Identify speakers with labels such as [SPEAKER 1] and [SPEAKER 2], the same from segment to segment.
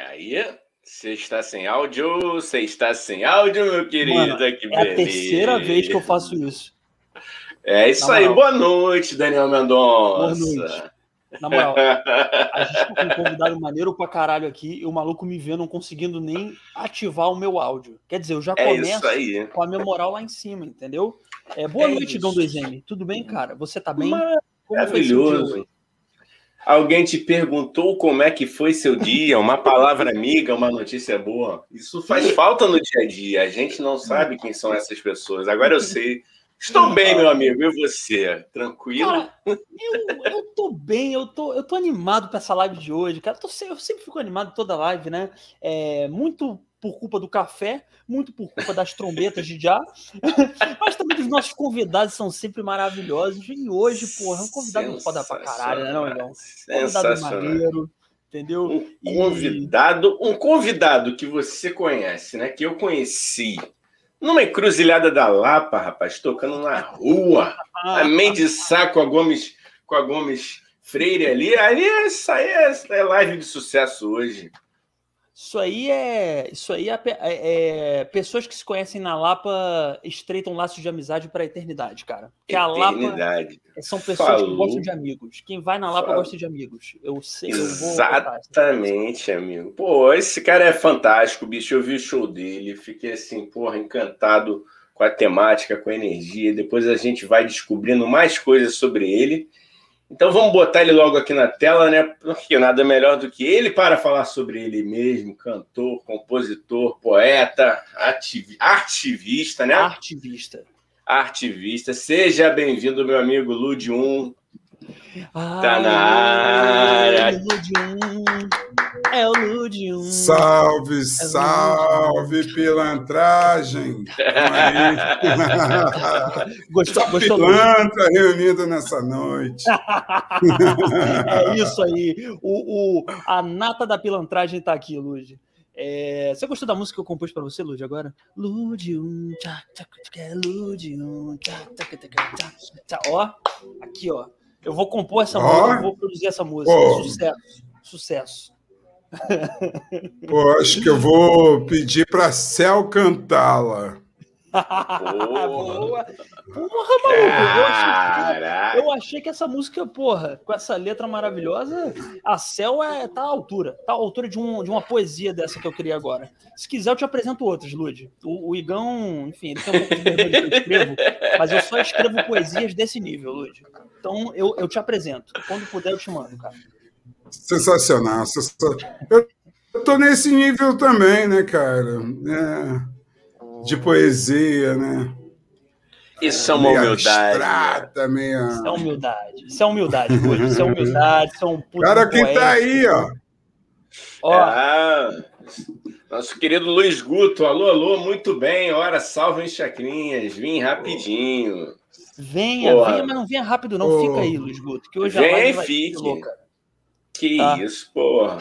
[SPEAKER 1] aí? Você está sem áudio? Você está sem áudio, meu querido?
[SPEAKER 2] Mano, que é beleza. a terceira vez que eu faço isso.
[SPEAKER 1] É isso aí. Boa noite, Daniel Mendonça. Boa noite.
[SPEAKER 2] Na moral, a gente tá com um convidado maneiro pra caralho aqui e o maluco me vê não conseguindo nem ativar o meu áudio. Quer dizer, eu já é começo com a minha moral lá em cima, entendeu? É, boa é noite, Dom 2M. Tudo bem, cara? Você tá bem?
[SPEAKER 1] Maravilhoso. Alguém te perguntou como é que foi seu dia, uma palavra amiga, uma notícia boa. Isso faz falta no dia a dia. A gente não sabe quem são essas pessoas. Agora eu sei. Estou bem, meu amigo. E você? Tranquilo? Cara,
[SPEAKER 2] eu, eu tô bem, eu tô, eu tô animado para essa live de hoje, cara. Eu, tô, eu sempre fico animado toda live, né? É, muito por culpa do café, muito por culpa das trombetas de já, mas também os nossos convidados são sempre maravilhosos. E hoje, porra, é um convidado foda pra caralho, né, não, irmão? Convidado maneiro, entendeu?
[SPEAKER 1] Um convidado, um convidado que você conhece, né? Que eu conheci numa encruzilhada da Lapa, rapaz, tocando na rua, a mente saco a Gomes, com a Gomes Freire ali. Ali, isso aí é, é live de sucesso hoje.
[SPEAKER 2] Isso aí é. Isso aí é, é, é, Pessoas que se conhecem na Lapa estreitam laços de amizade para a eternidade, cara. Porque a Lapa são pessoas Falou. que gostam de amigos. Quem vai na Lapa Falou. gosta de amigos. Eu sei.
[SPEAKER 1] Exatamente, amigo. Pô, esse cara é fantástico, bicho. Eu vi o show dele, fiquei assim, porra, encantado com a temática, com a energia. Depois a gente vai descobrindo mais coisas sobre ele. Então vamos botar ele logo aqui na tela, né? Porque nada melhor do que ele para falar sobre ele mesmo, cantor, compositor, poeta, ativ... ativista, né?
[SPEAKER 2] Artivista.
[SPEAKER 1] Artivista. Seja bem-vindo, meu amigo Lud 1. Tá na área.
[SPEAKER 2] É o Ludium.
[SPEAKER 3] Salve, é salve, pilantragem.
[SPEAKER 2] gostou,
[SPEAKER 3] Essa gostou pilantra reunida nessa noite.
[SPEAKER 2] é isso aí. O, o, a nata da pilantragem está aqui, Lud. É, você gostou da música que eu compus para você, Lud, agora? Ludium, Ludium, ó, aqui, ó. Eu vou compor essa oh. música, eu vou produzir essa música. Oh. Sucesso, sucesso.
[SPEAKER 3] Pô, acho que eu vou pedir para Céu cantá-la.
[SPEAKER 2] Boa! Porra, maluco! Eu achei, que, eu achei, que, essa música, porra, com essa letra maravilhosa, a Céu é, tá à altura. Tá à altura de, um, de uma poesia dessa que eu queria agora. Se quiser, eu te apresento outros, Lud. O, o Igão, enfim, ele tem um pouco de vergonha que eu escrevo, mas eu só escrevo poesias desse nível, Lud. Então eu, eu te apresento. Quando puder, eu te mando, cara.
[SPEAKER 3] Sensacional, sensacional. Eu tô nesse nível também, né, cara? É, de poesia, né?
[SPEAKER 1] Isso é uma humildade.
[SPEAKER 3] Abstrata, meia...
[SPEAKER 2] Isso é humildade. Isso é humildade. Isso é humildade. Isso é um
[SPEAKER 3] puto Cara, quem tá aí, ó.
[SPEAKER 1] ó. É, nosso querido Luiz Guto. Alô, alô, muito bem. Ora, salve chacrinhas. Vim rapidinho.
[SPEAKER 2] Venha, Porra. venha, mas não venha rápido, não. Oh. Fica aí, Luiz Guto, que hoje
[SPEAKER 1] a live vai fique. louca. Que tá? isso, porra.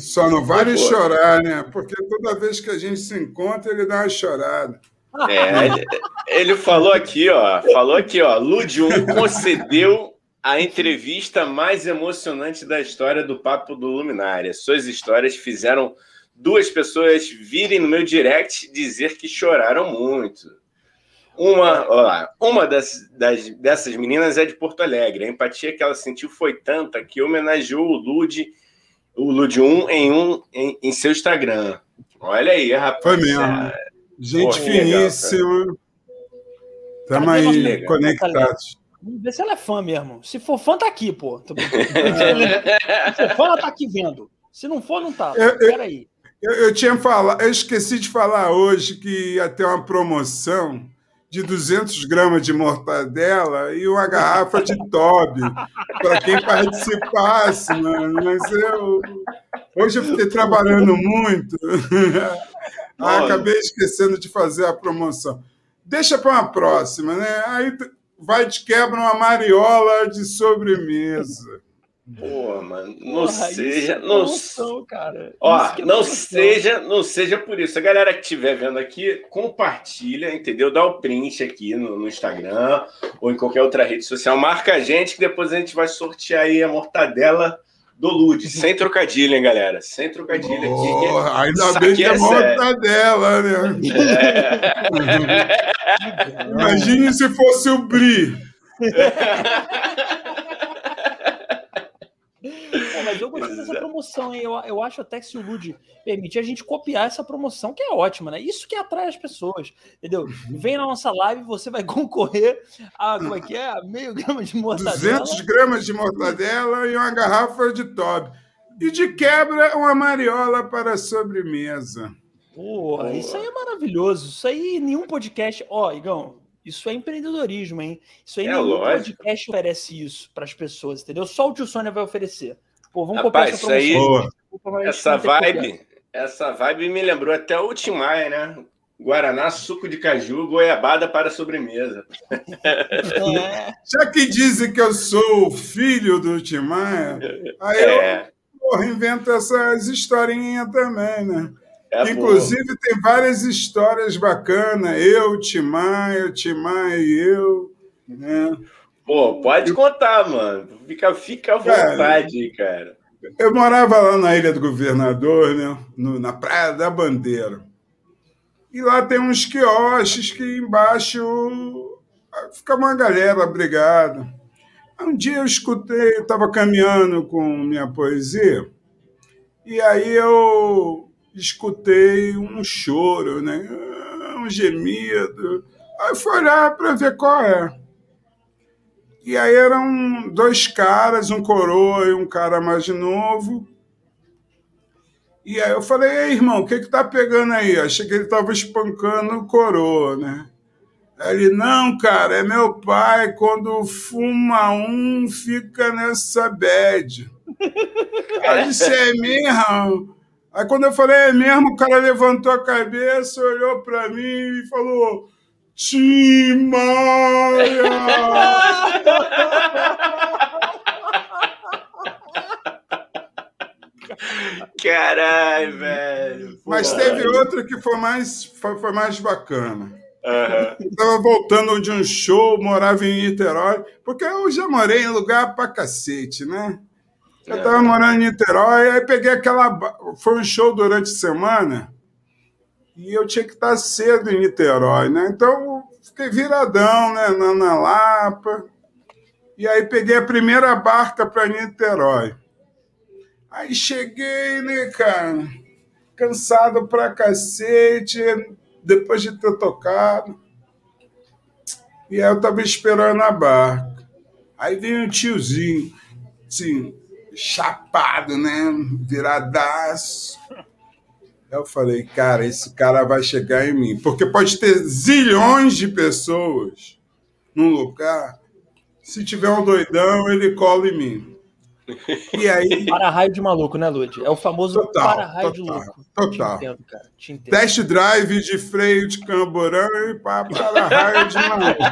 [SPEAKER 3] Só não vale chorar, né? Porque toda vez que a gente se encontra, ele dá uma chorada.
[SPEAKER 1] É, ele, ele falou aqui, ó. Falou aqui, ó. Lud 1 concedeu a entrevista mais emocionante da história do Papo do Luminária. Suas histórias fizeram duas pessoas virem no meu direct dizer que choraram muito. Uma, lá, uma das, das, dessas meninas é de Porto Alegre. A empatia que ela sentiu foi tanta que homenageou o Lud, o Lud 1 em, um, em, em seu Instagram. Olha aí, rapaz.
[SPEAKER 3] Foi mesmo. É... Gente finíssima. Estamos aí legal. conectados.
[SPEAKER 2] Vamos ver se ela é fã mesmo. Se for fã, tá aqui, pô. se for fã, ela tá aqui vendo. Se não for, não tá. Eu, Peraí.
[SPEAKER 3] Eu, eu, tinha falado, eu esqueci de falar hoje que ia ter uma promoção de 200 gramas de mortadela e uma garrafa de Toby para quem participasse, mano. Mas eu hoje eu fiquei trabalhando muito, ah, acabei esquecendo de fazer a promoção. Deixa para uma próxima, né? Aí vai de quebra uma mariola de sobremesa.
[SPEAKER 1] Pô, mano, não Porra, seja, é não, noção, cara. Ó, é não seja, não seja por isso. A galera que estiver vendo aqui, compartilha, entendeu? Dá o print aqui no, no, Instagram ou em qualquer outra rede social. Marca a gente que depois a gente vai sortear aí a mortadela do Lud, sem trocadilho, hein, galera? Sem trocadilho
[SPEAKER 3] oh, aqui. Ainda bem que é morta dela, né? É. Imagine se fosse o Bri.
[SPEAKER 2] mas eu gostei dessa promoção, hein? Eu, eu acho até que se o Lud permitir a gente copiar essa promoção, que é ótima, né? Isso que atrai as pessoas, entendeu? Vem na nossa live, você vai concorrer a, como é que é? A meio grama de mortadela.
[SPEAKER 3] 200 gramas de mortadela e uma garrafa de Toby. E de quebra, uma mariola para a sobremesa.
[SPEAKER 2] Porra, isso aí é maravilhoso. Isso aí, nenhum podcast. Ó, oh, Igão, isso é empreendedorismo, hein? Isso aí é nenhum lógico. podcast oferece isso para as pessoas, entendeu? Só o tio Sônia vai oferecer.
[SPEAKER 1] Pô, vamos Rapaz, essa aí, essa vibe, essa vibe me lembrou até o Timaya, né? Guaraná, suco de caju, goiabada para sobremesa.
[SPEAKER 3] É. Já que dizem que eu sou filho do Timaya, aí é. eu porra, invento essas historinhas também, né? É, Inclusive, porra. tem várias histórias bacanas. Eu, Timaya, Timaya e eu. Né?
[SPEAKER 1] Pô, pode contar, mano. Fica, fica à vontade, cara. cara.
[SPEAKER 3] Eu morava lá na Ilha do Governador, né? No, na Praia da Bandeira. E lá tem uns quiosques que embaixo fica uma galera brigada. Um dia eu escutei, eu estava caminhando com minha poesia, e aí eu escutei um choro, né? um gemido. Aí eu fui olhar para ver qual é. E aí eram dois caras, um coroa e um cara mais novo. E aí eu falei, ei, irmão, o que que tá pegando aí? Achei que ele tava espancando o coroa, né? Aí ele, não, cara, é meu pai, quando fuma um, fica nessa bad. Aí disse, é mesmo? Aí quando eu falei, é mesmo, o cara levantou a cabeça, olhou para mim e falou, Tim Maia!
[SPEAKER 1] Caralho, velho.
[SPEAKER 3] Mas teve outro que foi mais, foi, foi mais bacana. Uhum. Eu tava voltando de um show, morava em Niterói, porque eu já morei em lugar pra cacete, né? Eu tava morando em Niterói, aí peguei aquela. Foi um show durante a semana e eu tinha que estar cedo em Niterói, né? Então fiquei viradão, né, na, na Lapa. E aí peguei a primeira barca para Niterói. Aí cheguei, né, cara, cansado pra cacete, depois de ter tocado. E aí eu tava esperando a barca. Aí veio um tiozinho, assim, chapado, né, viradaço. Eu falei, cara, esse cara vai chegar em mim. Porque pode ter zilhões de pessoas num lugar. Se tiver um doidão, ele cola em mim.
[SPEAKER 2] E aí. Para-raio de maluco, né, Lud? É o famoso para-raio de louco.
[SPEAKER 3] Total. Te entendo, cara. Te entendo. Test drive de freio de camburão e para-raio de maluco.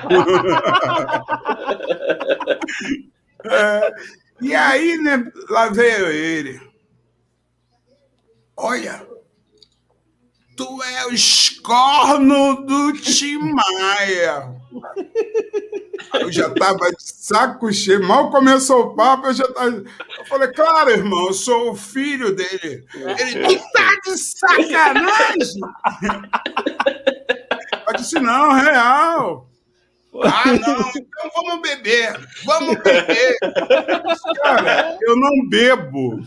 [SPEAKER 3] é, e aí, né, lá veio ele. Olha, Tu é o escorno do Tim Maia. Eu já tava de saco cheio. Mal começou o papo, eu já tava. Eu falei, claro, irmão, eu sou o filho dele. Ele, tu tá de sacanagem? Eu disse, não, real. Ah, não, então vamos beber. Vamos beber. Cara, eu não bebo.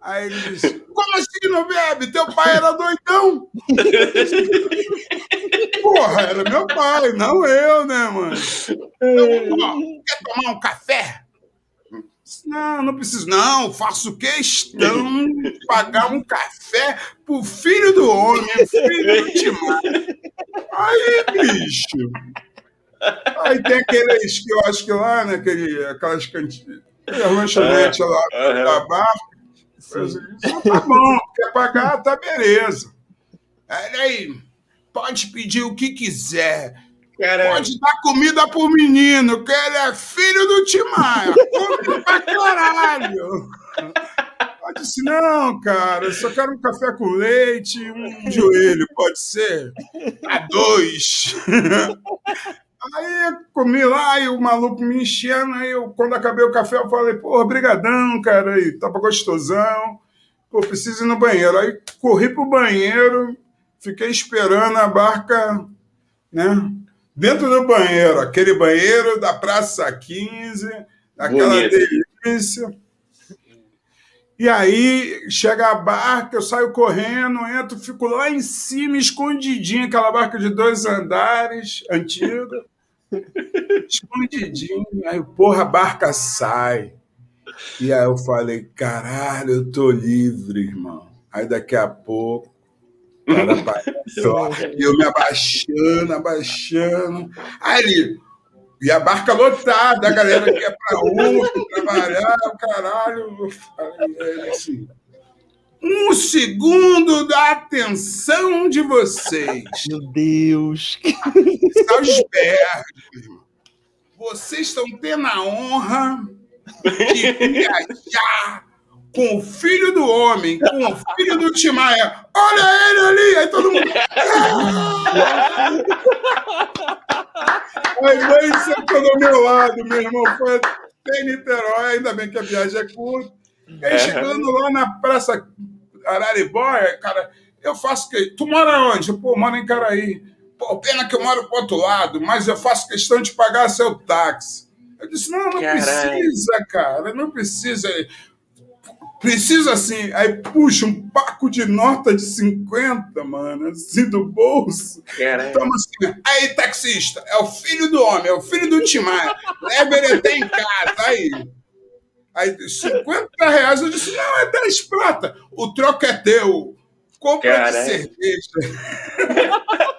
[SPEAKER 3] Aí ele disse: Como assim não bebe? Teu pai era doidão. Porra, era meu pai, não eu, né, mano? Então, quer tomar um café? Não, não preciso, não. Faço questão de pagar um café pro filho do homem, filho do Timar. Aí, bicho. Aí tem aqueles que eu acho que lá, né? Aquele, aquelas cantinas, lanchonete lá da barca então, tá bom, quer pagar, tá beleza. Aí, pode pedir o que quiser. Caramba. Pode dar comida pro menino, que ele é filho do Timaya. Come pra caralho. Pode disse, não, cara, eu só quero um café com leite um joelho, pode ser? A dois. Aí comi lá e o maluco me enchendo. Aí eu, quando acabei o café, eu falei, porra, brigadão, cara. Aí tava gostosão. Pô, preciso ir no banheiro. Aí corri pro banheiro, fiquei esperando a barca, né? Dentro do banheiro, aquele banheiro da Praça 15, aquela Bonito. delícia. E aí chega a barca, eu saio correndo, entro, fico lá em cima, escondidinho, aquela barca de dois andares, antiga. Escondidinho. Aí, porra, a barca sai. E aí eu falei, caralho, eu tô livre, irmão. Aí daqui a pouco, cara e eu me abaixando, abaixando. Aí ele, e a barca lotada, a galera que ia para UF, trabalhar, o caralho. Falei assim, um segundo da atenção de vocês.
[SPEAKER 2] Meu Deus.
[SPEAKER 3] Salzberg, vocês estão tendo a honra de viajar com o filho do homem, com o filho do Timaya. Olha ele ali! Aí todo mundo. Aí veio sentou do meu lado, meu irmão. Foi até Niterói, ainda bem que a viagem é curta. E aí, chegando lá na Praça Araribóia, cara, eu faço que. Tu mora onde? Pô, moro em Caraí. Pô, pena que eu moro pro outro lado, mas eu faço questão de pagar seu táxi. Eu disse: não, não Caralho. precisa, cara, não precisa. Precisa assim, aí puxa um paco de nota de 50, mano, assim do bolso. Caralho. Toma assim, aí taxista, é o filho do homem, é o filho do Timar, leva ele até em casa, aí. Aí 50 reais, eu disse, não, é 10 prata, o troco é teu, compra Caralho. de cerveja.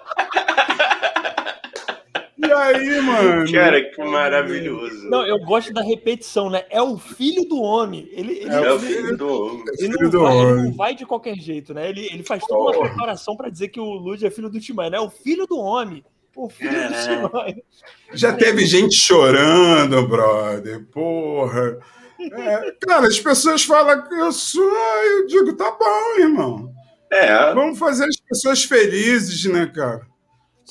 [SPEAKER 3] E aí, mano?
[SPEAKER 1] Cara, que maravilhoso.
[SPEAKER 2] Não, eu gosto da repetição, né? É o filho do homem. Ele, ele é
[SPEAKER 1] o filho do homem.
[SPEAKER 2] Ele, não, do vai, homem. ele não vai de qualquer jeito, né? Ele, ele faz toda uma preparação para dizer que o Lud é filho do Timai, né? É o filho do homem. O filho é. do Timai.
[SPEAKER 3] Já teve gente chorando, brother. Porra. É, cara, as pessoas falam que eu sou, eu digo, tá bom, irmão. É. Vamos fazer as pessoas felizes, né, cara?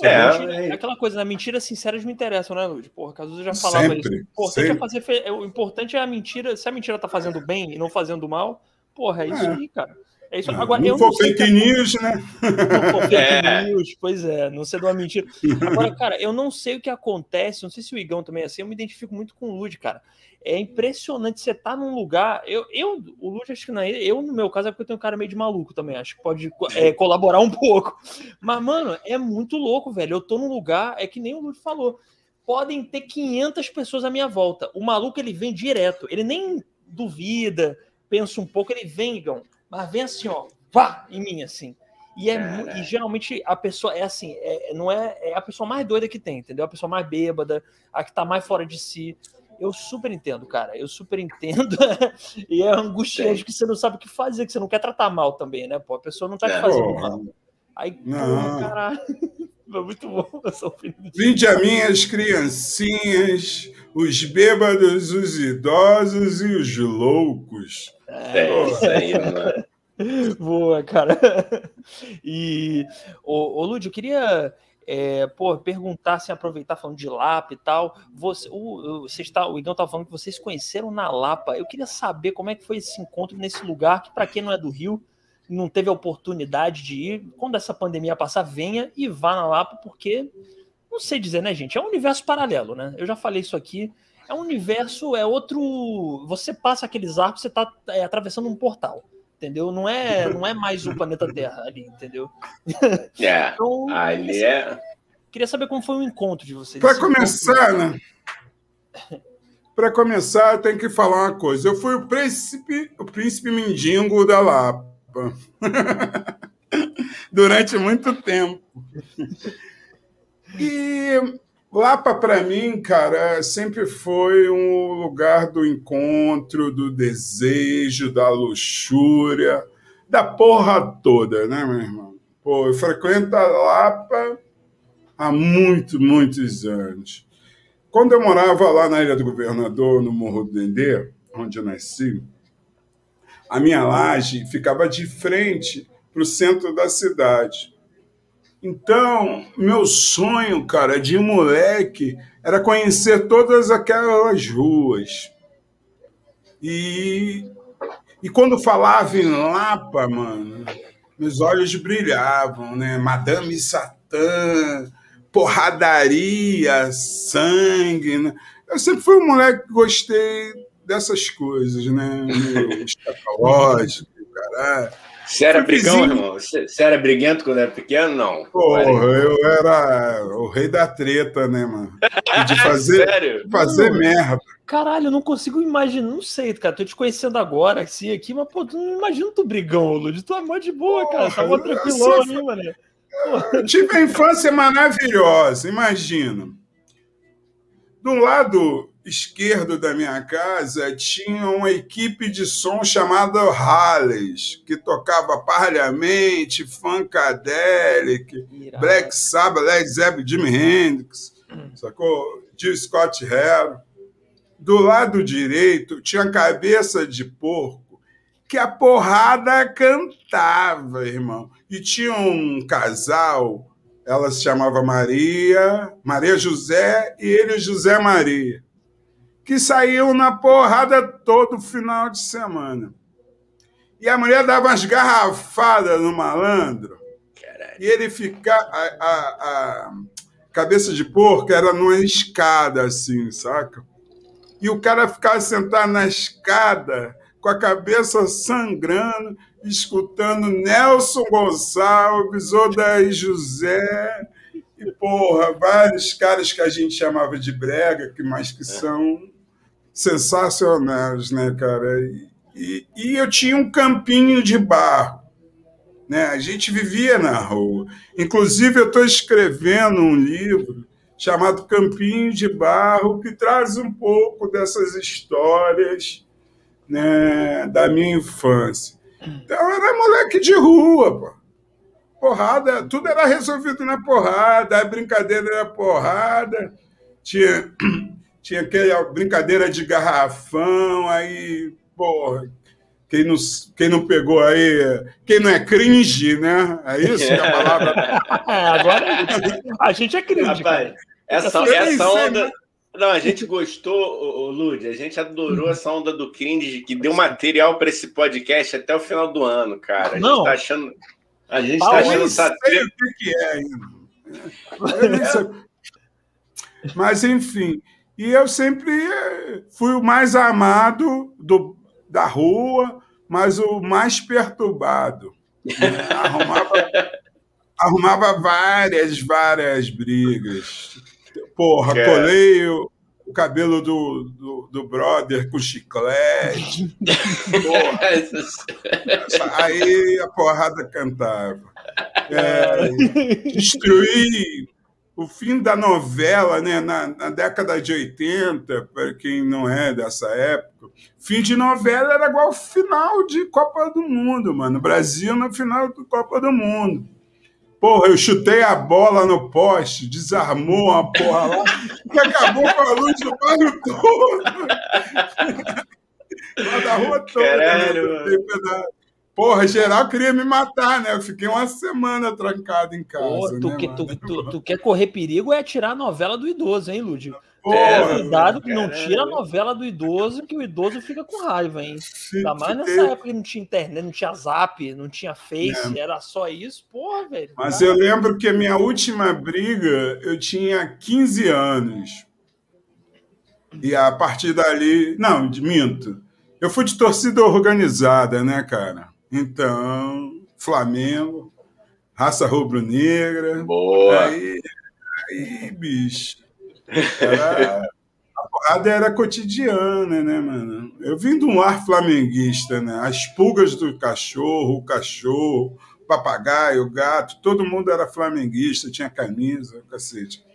[SPEAKER 2] É, é, aquela coisa, na né? mentira sincera me interessa, né, Lud? Porra, Cazuza já falava sempre, isso. O importante, é fazer fe... o importante é a mentira. Se a mentira tá fazendo bem e não fazendo mal, porra, é isso é. aí, cara. É isso. Agora,
[SPEAKER 3] não
[SPEAKER 2] eu
[SPEAKER 3] for fake que... news, né?
[SPEAKER 2] Não for fake é. news, pois é, não ser de uma mentira. Agora, cara, eu não sei o que acontece, não sei se o Igão também é assim, eu me identifico muito com o Lud, cara. É impressionante você tá num lugar. Eu, eu o Lud, acho que não é. Eu, no meu caso, é porque eu tenho um cara meio de maluco também. Acho que pode é, colaborar um pouco. Mas, mano, é muito louco, velho. Eu tô num lugar, é que nem o Lud falou. Podem ter 500 pessoas à minha volta. O maluco, ele vem direto. Ele nem duvida, pensa um pouco, ele vem, Igão mas vem assim, ó, vá em mim, assim. E, é, e geralmente a pessoa é assim, é, não é, é a pessoa mais doida que tem, entendeu? A pessoa mais bêbada, a que tá mais fora de si. Eu super entendo, cara. Eu super entendo. e é angustiante que você não sabe o que fazer, que você não quer tratar mal também, né? Pô, a pessoa não tá te é, fazendo mal. Aí, não. caralho. Foi muito bom essa opinião.
[SPEAKER 3] Vinde a mim as criancinhas, os bêbados, os idosos e os loucos.
[SPEAKER 1] É, é isso aí, mano.
[SPEAKER 2] Boa, cara. E, ô, ô Lúdio, eu queria é, pô, perguntar, assim, aproveitar falando de Lapa e tal. Você, o, você está, o Igão estava falando que vocês conheceram na Lapa. Eu queria saber como é que foi esse encontro nesse lugar, que para quem não é do Rio, não teve a oportunidade de ir. Quando essa pandemia passar, venha e vá na Lapa, porque não sei dizer, né, gente? É um universo paralelo, né? Eu já falei isso aqui. É um universo, é outro. Você passa aqueles arcos, você está é, atravessando um portal entendeu? Não é, não é mais o planeta Terra ali, entendeu?
[SPEAKER 1] É, então, ali assim, é...
[SPEAKER 2] Queria saber como foi o encontro de vocês.
[SPEAKER 3] Para começar, né? Para começar, tem que falar uma coisa. Eu fui o príncipe, o príncipe mendigo da Lapa. Durante muito tempo. E Lapa, para mim, cara, sempre foi um lugar do encontro, do desejo, da luxúria, da porra toda, né, meu irmão? Pô, eu frequento a Lapa há muito, muitos anos. Quando eu morava lá na Ilha do Governador, no Morro do Dendê, onde eu nasci, a minha laje ficava de frente para o centro da cidade. Então, meu sonho, cara, de moleque, era conhecer todas aquelas ruas. E, e quando falava em Lapa, mano, meus olhos brilhavam, né? Madame Satã, porradaria, sangue. Né? Eu sempre fui um moleque que gostei dessas coisas, né? Escatológico, caralho.
[SPEAKER 1] Você era brigão, irmão? Você, era briguento quando era pequeno? Não.
[SPEAKER 3] Porra, eu era o rei da treta, né, mano? De fazer, Sério? fazer não, merda.
[SPEAKER 2] Caralho, eu não consigo imaginar, não sei, cara. Tô te conhecendo agora, assim, aqui, mas, pô, tu não imagina tu brigão, Lud. Tu é mó de boa, Porra, cara. Tá mó tranquilão ali, mano.
[SPEAKER 3] Eu tive a infância maravilhosa, imagina. Do lado esquerdo da minha casa tinha uma equipe de som chamada Halles, que tocava Parliamente, Funkadelic, Black Sabbath, Led Zeppelin, Jimi Hendrix, hum. sacou? Jill Scott Heron. Do lado direito tinha cabeça de porco que a porrada cantava, irmão. E tinha um casal, ela se chamava Maria, Maria José, e ele José Maria que saíam na porrada todo final de semana. E a mulher dava umas garrafadas no malandro. Caralho. E ele ficava. A, a, a, cabeça de porco era numa escada, assim, saca? E o cara ficava sentado na escada, com a cabeça sangrando, escutando Nelson Gonçalves, Odaí José, e, porra, vários caras que a gente chamava de brega, que mais que é. são sensacionais, né, cara? E, e, eu tinha um campinho de barro, né? A gente vivia na rua. Inclusive, eu estou escrevendo um livro chamado Campinho de Barro, que traz um pouco dessas histórias né, da minha infância. Então, eu era moleque de rua, pô. Porrada, tudo era resolvido na porrada, a brincadeira era porrada. Tinha tinha aquela brincadeira de garrafão, aí, porra, quem não, quem não pegou aí, quem não é cringe, né? É isso que a palavra.
[SPEAKER 2] É, agora a gente é cringe. Rapaz,
[SPEAKER 1] essa, essa onda. Não, a gente gostou, Lud, a gente adorou essa onda do cringe que deu material para esse podcast até o final do ano, cara. A não. gente tá achando. A gente tá achando essa. o que é
[SPEAKER 3] ainda. Mas, enfim. E eu sempre fui o mais amado do, da rua, mas o mais perturbado. Arrumava, arrumava várias, várias brigas. Porra, é. colei o, o cabelo do, do, do, brother com chiclete. Porra. Aí a porrada cantava. É, destruí o fim da novela, né, na, na, década de 80, para quem não é dessa época, fim de novela era igual final de Copa do Mundo, mano. Brasil no final da Copa do Mundo. Porra, eu chutei a bola no poste, desarmou a porra lá, e acabou com a luz do bairro todo. lá da rua toda. Né? Caralho, né? Porra, geral queria me matar, né? Eu fiquei uma semana trancado em casa. Pô,
[SPEAKER 2] tu,
[SPEAKER 3] né,
[SPEAKER 2] que, tu, tu, tu, quer correr perigo é tirar a novela do idoso, hein, Lúdio? É, cuidado que não tira a novela do idoso, que o idoso fica com raiva, hein? Ainda mais nessa época que não tinha internet, não tinha zap, não tinha face, é. era só isso, porra, velho.
[SPEAKER 3] Mas eu lembro que a minha última briga, eu tinha 15 anos. E a partir dali. Não, minto. Eu fui de torcida organizada, né, cara? Então, Flamengo, raça rubro-negra.
[SPEAKER 1] Boa!
[SPEAKER 3] Aí, aí bicho. Era, a porrada era cotidiana, né, mano? Eu vim de um ar flamenguista, né? As pulgas do cachorro, o cachorro, o papagaio, o gato, todo mundo era flamenguista, tinha camisa, cacete.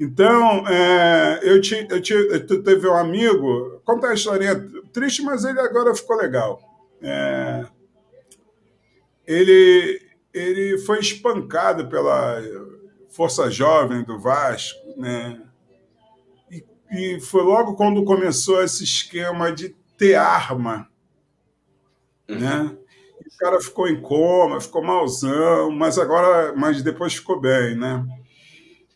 [SPEAKER 3] Então, é, eu, te, eu, te, eu teve um amigo, conta a historinha triste, mas ele agora ficou legal. É, ele, ele foi espancado pela Força Jovem do Vasco, né? E, e foi logo quando começou esse esquema de ter arma, uhum. né? o cara ficou em coma, ficou malzão, mas agora, mas depois ficou bem, né?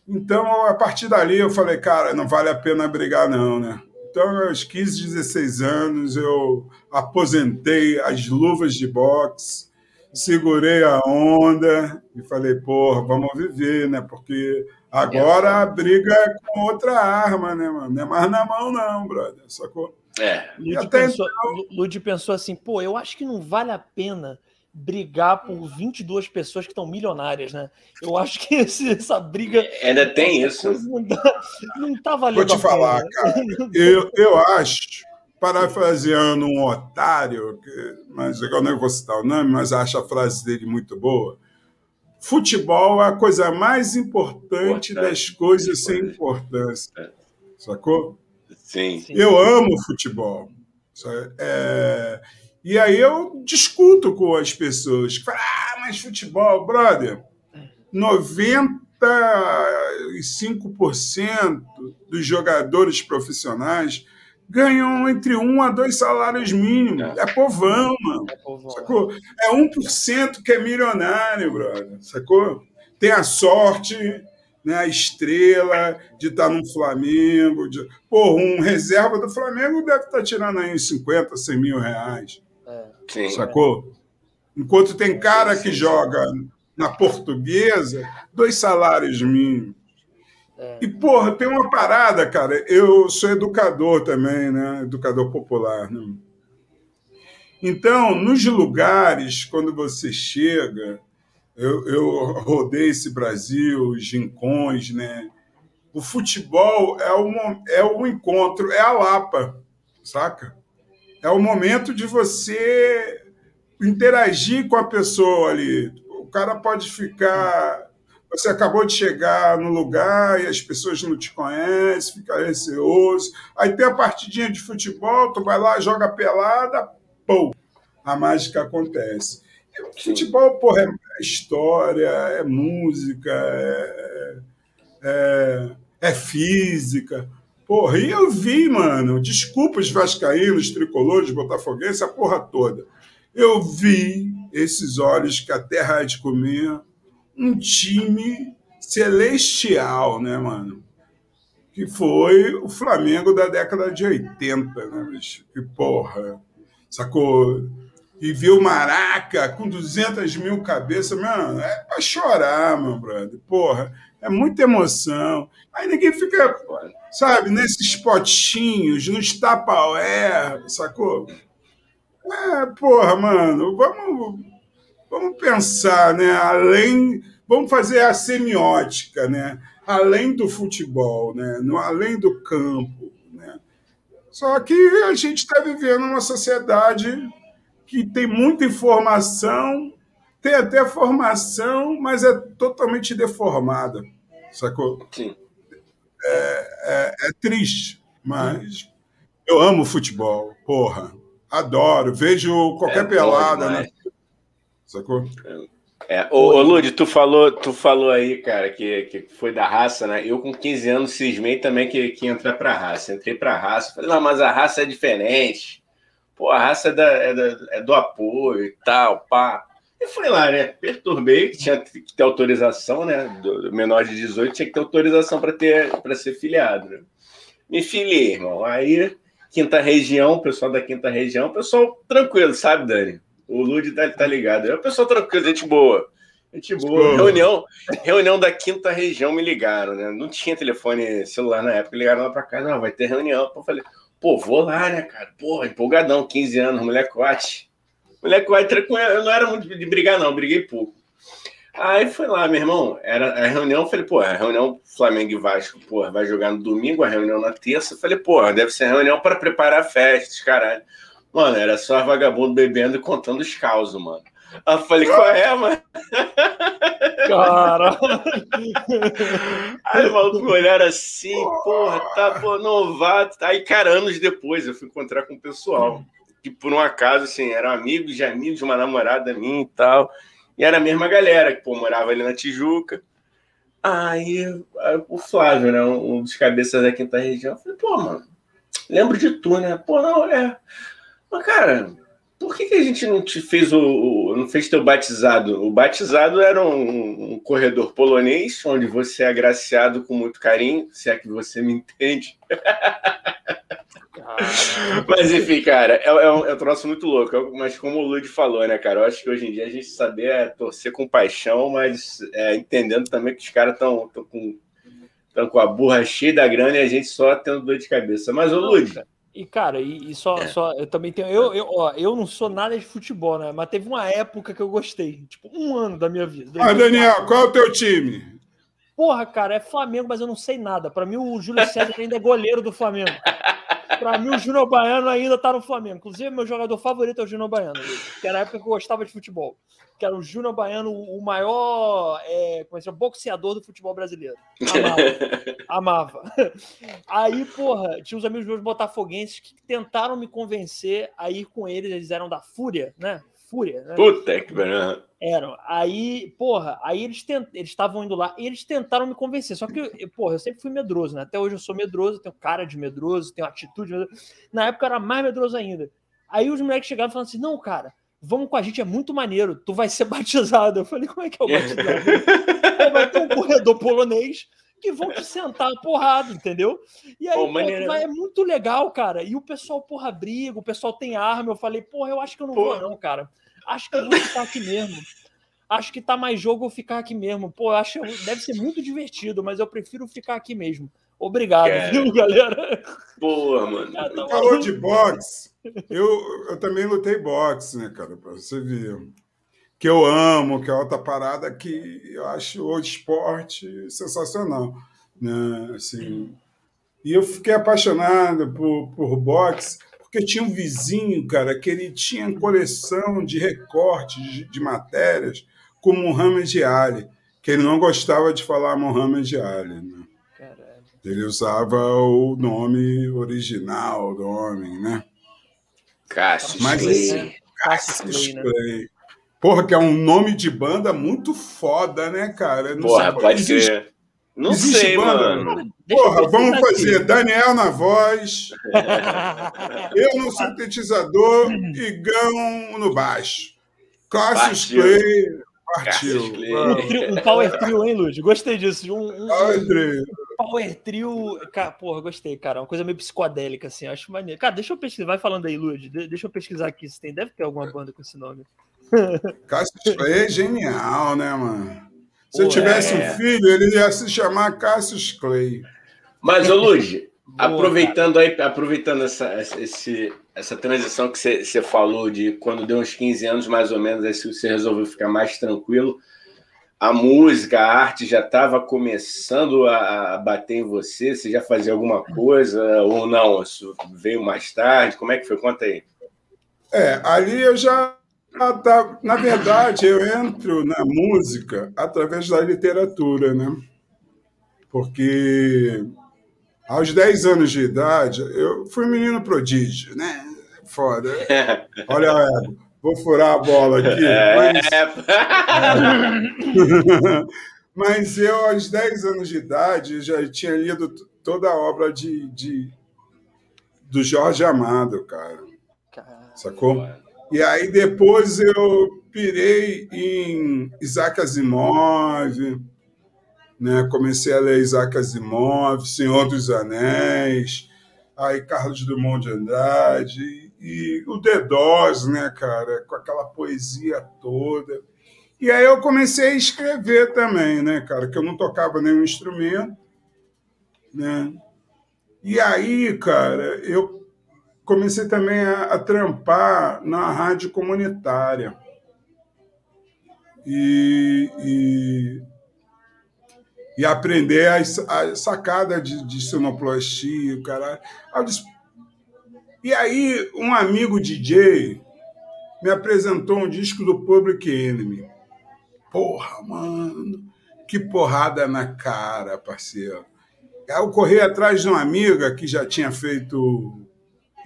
[SPEAKER 3] Então, a partir dali, eu falei, cara, não vale a pena brigar, não, né? Então, aos 15, 16 anos, eu aposentei as luvas de boxe, segurei a onda e falei, porra, vamos viver, né? Porque agora a briga é com outra arma, né, mano? Não é mais na mão, não, brother, sacou?
[SPEAKER 2] É. Lud pensou, então... pensou assim, pô, eu acho que não vale a pena brigar por 22 pessoas que estão milionárias, né? Eu acho que esse, essa briga.
[SPEAKER 1] É, ainda tem isso.
[SPEAKER 2] Não, tá, não tá valendo.
[SPEAKER 3] Vou te falar, cara. Eu, eu acho, parafraseando um otário, que, mas eu não vou citar o nome, mas acho a frase dele muito boa. Futebol é a coisa mais importante, importante. das coisas sem importância. É. Sacou?
[SPEAKER 1] Sim.
[SPEAKER 3] Eu amo futebol. É, e aí eu discuto com as pessoas que falam, ah, mas futebol, brother, 95% dos jogadores profissionais ganham entre um a dois salários mínimos. É, é povão, mano. É povão. Sacou? É 1% que é milionário, brother. Sacou? Tem a sorte, né, a estrela de estar no Flamengo. De... Pô, um reserva do Flamengo deve estar tirando aí uns 50, 100 mil reais. Sim. Sacou? Enquanto tem cara que joga na portuguesa, dois salários mínimos. E, porra, tem uma parada, cara. Eu sou educador também, né? Educador popular. Né? Então, nos lugares, quando você chega, eu, eu rodei esse Brasil, os gincões, né? O futebol é o, é o encontro, é a Lapa, saca? É o momento de você interagir com a pessoa ali. O cara pode ficar. Você acabou de chegar no lugar e as pessoas não te conhecem, fica receoso. Aí tem a partidinha de futebol, tu vai lá, joga pelada, pô, a mágica acontece. E futebol, porra, é história, é música, é, é, é física. Porra, e eu vi, mano, desculpa os vascaínos, tricolores, botafoguenses, a porra toda. Eu vi esses olhos que a terra de comer, um time celestial, né, mano? Que foi o Flamengo da década de 80, né, bicho? Que porra, sacou? E viu Maraca com 200 mil cabeças, mano, é pra chorar, meu brother. Porra, é muita emoção. Aí ninguém fica sabe, nesses potinhos, nos tapaué, sacou? É, porra, mano, vamos, vamos pensar, né? Além, vamos fazer a semiótica, né? Além do futebol, né? No, além do campo, né? Só que a gente está vivendo uma sociedade que tem muita informação, tem até formação, mas é totalmente deformada, sacou?
[SPEAKER 1] Sim
[SPEAKER 3] é, é, é triste, mas eu amo futebol, porra. Adoro, vejo qualquer é pelada, né? Sacou?
[SPEAKER 1] É, ô, ô Lud, tu falou, tu falou aí, cara, que, que foi da raça, né? Eu com 15 anos cismei também que, que ia entrar pra raça. Entrei pra raça, falei, não, mas a raça é diferente. Pô, a raça é, da, é, da, é do apoio e tal, pá. E fui lá, né? Perturbei, que tinha que ter autorização, né? Do menor de 18 tinha que ter autorização para ter para ser filiado. Né? Me filiei, irmão. Aí, quinta região, pessoal da quinta região, pessoal tranquilo, sabe, Dani? O Lud tá, tá ligado. É o pessoal tranquilo, gente boa. Gente boa. Reunião, reunião da quinta região me ligaram, né? Não tinha telefone celular na época, ligaram lá para casa, não, vai ter reunião. Eu falei, pô, vou lá, né, cara? Porra, empolgadão, 15 anos, molecote. Moleque vai tranquilo. Eu não era muito de brigar, não, briguei pouco. Aí foi lá, meu irmão. Era a reunião, falei, pô, a reunião Flamengo e Vasco, pô, vai jogar no domingo, a reunião na terça. Falei, pô, deve ser reunião para preparar festas, caralho. Mano, era só vagabundo bebendo e contando os causos, mano. Aí eu falei, qual é, mano?
[SPEAKER 2] Cara.
[SPEAKER 1] Aí o maluco olharam assim, porra, tá, pô, novato. Aí, cara, anos depois eu fui encontrar com o pessoal que por um acaso, assim, eram amigos de amigos de uma namorada minha e tal. E era a mesma galera que, pô, morava ali na Tijuca. Aí o Flávio, né, um dos cabeças da quinta região, falei, pô, mano, lembro de tu, né? Pô, não, é. Mas, cara, por que, que a gente não te fez o, o, não fez teu batizado? O batizado era um, um, corredor polonês, onde você é agraciado com muito carinho, se é que você me entende. mas enfim, cara, é, é, um, é um troço muito louco. Mas como o Lud falou, né, cara? Eu acho que hoje em dia a gente saber é torcer com paixão, mas é, entendendo também que os caras estão com, com a burra cheia da grana e a gente só tendo dor de cabeça. Mas, ô Lud,
[SPEAKER 2] e, cara, e, e só, é. só, eu também tenho. Eu, eu, ó, eu não sou nada de futebol, né? Mas teve uma época que eu gostei. Tipo, um ano da minha vida.
[SPEAKER 3] Ah, Daniel, qual é o teu time?
[SPEAKER 2] Porra, cara, é Flamengo, mas eu não sei nada. Para mim, o Júlio César ainda é goleiro do Flamengo. Para mim, o Júnior Baiano ainda tá no Flamengo. Inclusive, meu jogador favorito é o Júnior Baiano, que era a época que eu gostava de futebol. Que era o Júnior Baiano, o maior é, como é que chama? boxeador do futebol brasileiro. Amava. Amava. Aí, porra, tinha uns amigos meus botafoguenses que tentaram me convencer a ir com eles. Eles eram da Fúria, né? Fúria, né?
[SPEAKER 1] Puta que pariu.
[SPEAKER 2] Eram. Aí, porra, aí eles tent... eles estavam indo lá e eles tentaram me convencer. Só que, porra, eu sempre fui medroso, né? Até hoje eu sou medroso, tenho cara de medroso, tenho atitude de medroso. Na época eu era mais medroso ainda. Aí os moleques chegavam e falavam assim: não, cara, vamos com a gente, é muito maneiro, tu vai ser batizado. Eu falei, como é que é o batizado? vai ter um corredor polonês que vão te sentar a porrada, entendeu? E aí, pô, pô, é muito legal, cara. E o pessoal, porra, briga, o pessoal tem arma. Eu falei, porra, eu acho que eu não porra. vou, não, cara. Acho que eu vou ficar aqui mesmo. Acho que tá mais jogo eu ficar aqui mesmo. Pô, acho deve ser muito divertido, mas eu prefiro ficar aqui mesmo. Obrigado, é. viu, galera?
[SPEAKER 1] Boa, mano.
[SPEAKER 3] Ah, tá Falou de boxe. Eu, eu também lutei boxe, né, cara? Pra você ver. Que eu amo, que é outra parada que eu acho o esporte sensacional. Né? Assim, e eu fiquei apaixonado por, por boxe porque tinha um vizinho, cara, que ele tinha coleção de recortes de, de matérias com Muhammad Ali, que ele não gostava de falar Muhammad Ali, né? Ele usava o nome original do homem, né?
[SPEAKER 1] Cassius Mas, Clay.
[SPEAKER 3] Cassius Clay. Clay. Porra, que é um nome de banda muito foda, né, cara?
[SPEAKER 1] Não Porra, pode ser. Não Existe sei, banda? mano.
[SPEAKER 3] Porra, vamos fazer aqui. Daniel na voz, eu no sintetizador e Gão no baixo. Cassius Clay partiu.
[SPEAKER 2] Um, um, power trio, hein, Lud? Gostei disso. Um, um, power trio. Power trio. Cara, porra, gostei, cara. Uma coisa meio psicodélica, assim. Acho maneiro. Cara, deixa eu pesquisar. Vai falando aí, Lud. deixa eu pesquisar aqui se tem. Deve ter alguma banda com esse nome.
[SPEAKER 3] Cassius Clay é genial, né, mano? Se eu tivesse é. um filho, ele ia se chamar Cassius Clay.
[SPEAKER 1] Mas, ô Luigi, aproveitando aí, aproveitando essa, esse, essa transição que você falou de quando deu uns 15 anos, mais ou menos, aí você resolveu ficar mais tranquilo. A música, a arte já estava começando a, a, bater em você? Você já fazia alguma coisa ou não? Isso veio mais tarde? Como é que foi? Conta aí.
[SPEAKER 3] É, ali eu já ah, tá. Na verdade, eu entro na música através da literatura, né? Porque aos 10 anos de idade, eu fui um menino prodígio, né? Foda. Olha, vou furar a bola aqui. É. Mas, mas eu, aos 10 anos de idade, já tinha lido toda a obra de, de do Jorge Amado, cara. Sacou? E aí depois eu pirei em Isaac Asimov, né? comecei a ler Isaac Asimov, Senhor dos Anéis, aí Carlos Drummond de Andrade, e o Doors, né, cara, com aquela poesia toda. E aí eu comecei a escrever também, né, cara, que eu não tocava nenhum instrumento, né? E aí, cara, eu comecei também a, a trampar na rádio comunitária. E, e, e aprender a, sacada de, de sonoplastia, caralho. E aí, um amigo DJ me apresentou um disco do Public Enemy. Porra, mano, que porrada na cara, parceiro. Aí eu corri atrás de uma amiga que já tinha feito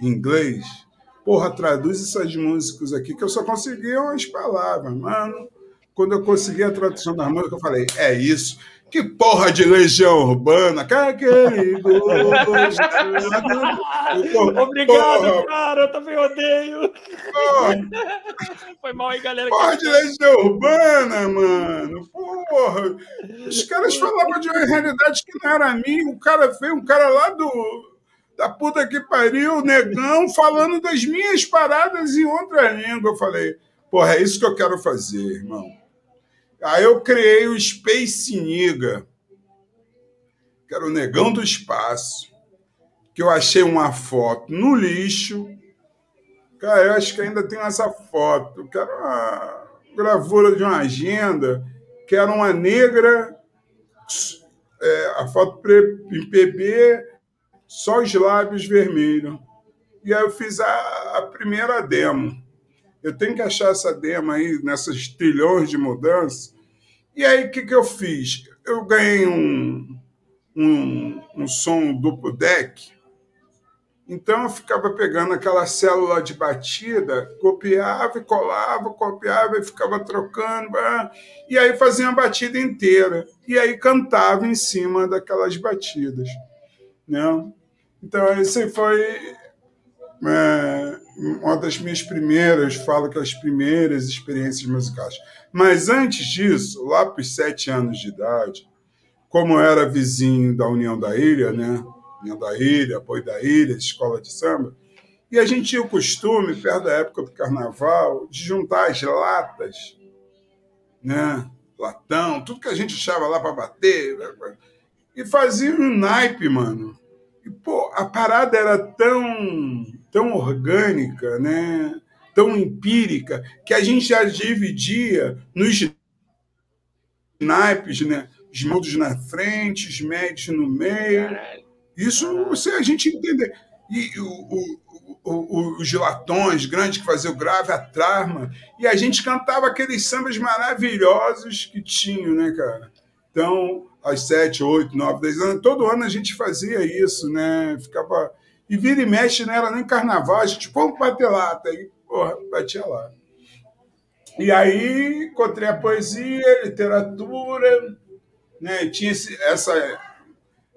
[SPEAKER 3] inglês, porra, traduz essas músicas aqui, que eu só conseguia umas palavras, mano. quando eu consegui a tradução da música, eu falei: é isso. Que porra de legião urbana, aquele
[SPEAKER 2] Obrigado, porra. cara, eu também odeio. Porra. Foi mal aí, galera.
[SPEAKER 3] Porra de legião urbana, mano. Porra. Os caras falavam de uma realidade que não era minha. O cara veio, um cara lá do da puta que pariu, negão, falando das minhas paradas em outra língua. Eu falei, porra, é isso que eu quero fazer, irmão. Aí eu criei o Space Niga, que era o negão do espaço, que eu achei uma foto no lixo. Cara, eu acho que ainda tem essa foto, que era uma gravura de uma agenda, que era uma negra, é, a foto em PB, só os lábios vermelhos. E aí eu fiz a, a primeira demo. Eu tenho que achar essa demo aí, nessas trilhões de mudanças. E aí, o que, que eu fiz? Eu ganhei um, um, um som duplo deck. Então, eu ficava pegando aquela célula de batida, copiava e colava, copiava e ficava trocando. E aí fazia a batida inteira. E aí cantava em cima daquelas batidas. Né? Então, esse foi é, uma das minhas primeiras, falo que as primeiras experiências musicais. Mas antes disso, lá para os sete anos de idade, como era vizinho da União da Ilha, né? União da Ilha, Boi da Ilha, escola de samba, e a gente tinha o costume, perto da época do carnaval, de juntar as latas, né? Latão, tudo que a gente achava lá para bater, e fazia um naipe, mano e, pô, a parada era tão, tão orgânica, né? tão empírica, que a gente já dividia nos naipes, né? Os modos na frente, os médios no meio. Isso você, a gente entender. E o, o, o, os latões grandes que faziam o grave, a trama. E a gente cantava aqueles sambas maravilhosos que tinham, né, cara? Então, às sete, oito, nove, dez anos. Todo ano a gente fazia isso, né? Ficava. E vira e mexe, não era nem carnaval, a gente, vamos bater lata. Aí, porra, batia lá. E aí encontrei a poesia, literatura, né? Tinha esse, essa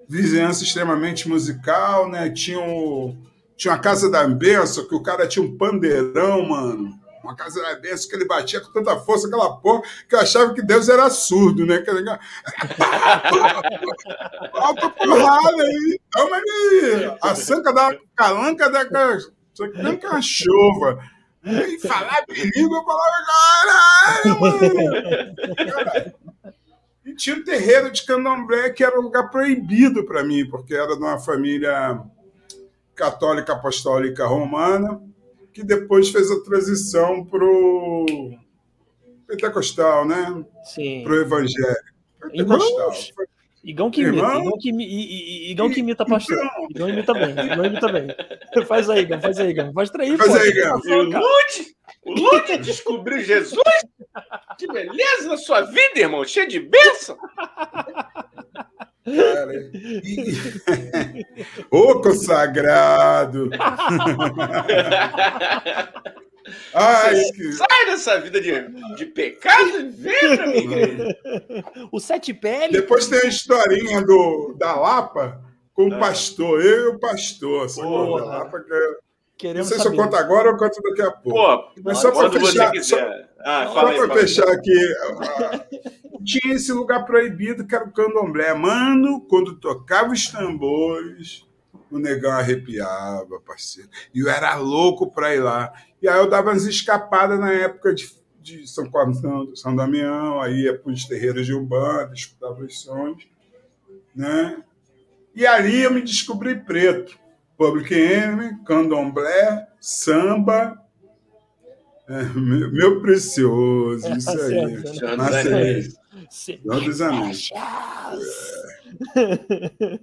[SPEAKER 3] vizinhança extremamente musical, né? Tinha, o, tinha a Casa da Benção, que o cara tinha um pandeirão, mano uma casa era dessa que ele batia com tanta força, aquela porra, que eu achava que Deus era surdo, né? Que Alta porrada aí, toma aí, a sanca da calanca da que é uma chuva. E falar perigo, eu falava, caralho, mano. E tinha o terreiro de Candomblé, que era um lugar proibido para mim, porque era de uma família católica apostólica romana que depois fez a transição para o pentecostal, né?
[SPEAKER 2] Sim.
[SPEAKER 3] Para o evangélico. Pentecostal.
[SPEAKER 2] Igão que imita, Igão que, Igão que imita pastor. Igão imita bem, Igão imita bem. Faz aí, Igão, faz aí, Igão. Faz aí,
[SPEAKER 3] Faz aí, Igão.
[SPEAKER 1] O Lute, o Lute descobriu Jesus? Que beleza na sua vida, irmão, cheio de bênção.
[SPEAKER 3] Cara, e... Ô consagrado!
[SPEAKER 1] Ai, que... Sai dessa vida de, de pecado e vem pra mim.
[SPEAKER 2] O Sete Pele.
[SPEAKER 3] Depois tem a historinha do, da Lapa com o ah. pastor, eu e o pastor. Da Lapa que Queremos não sei saber. se eu conto agora ou conto daqui a pouco. Pô,
[SPEAKER 1] Mas só para fechar, só,
[SPEAKER 3] ah, só para fechar aqui, tinha esse lugar proibido que era o candomblé. Mano, quando tocava os tambores, o negão arrepiava, parceiro. E eu era louco para ir lá. E aí eu dava umas escapadas na época de, de São Cosmão, São Damião, aí ia para os terreiros de Umbanda, escutava os sons. Né? E ali eu me descobri preto. Public Enemy, Candomblé, Samba, é, meu, meu, precioso, isso aí. Senhor dos Anéis.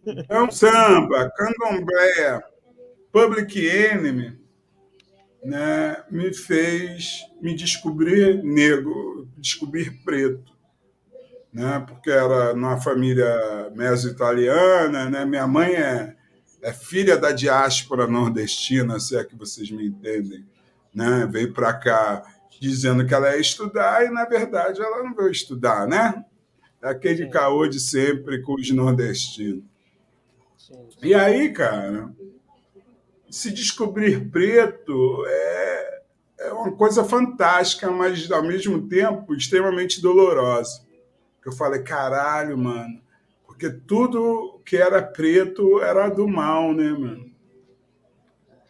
[SPEAKER 3] Então, samba, candomblé, Public Enemy, né, me fez me descobrir negro, descobrir preto. Né, porque era numa família meso-italiana, né, minha mãe é, é filha da diáspora nordestina, se é que vocês me entendem né? Veio para cá dizendo que ela ia estudar e, na verdade, ela não veio estudar, né? Aquele Sim. caô de sempre com os nordestinos. Sim. E aí, cara, se descobrir preto é, é uma coisa fantástica, mas, ao mesmo tempo, extremamente dolorosa. Eu falei, caralho, mano, porque tudo que era preto era do mal, né, mano?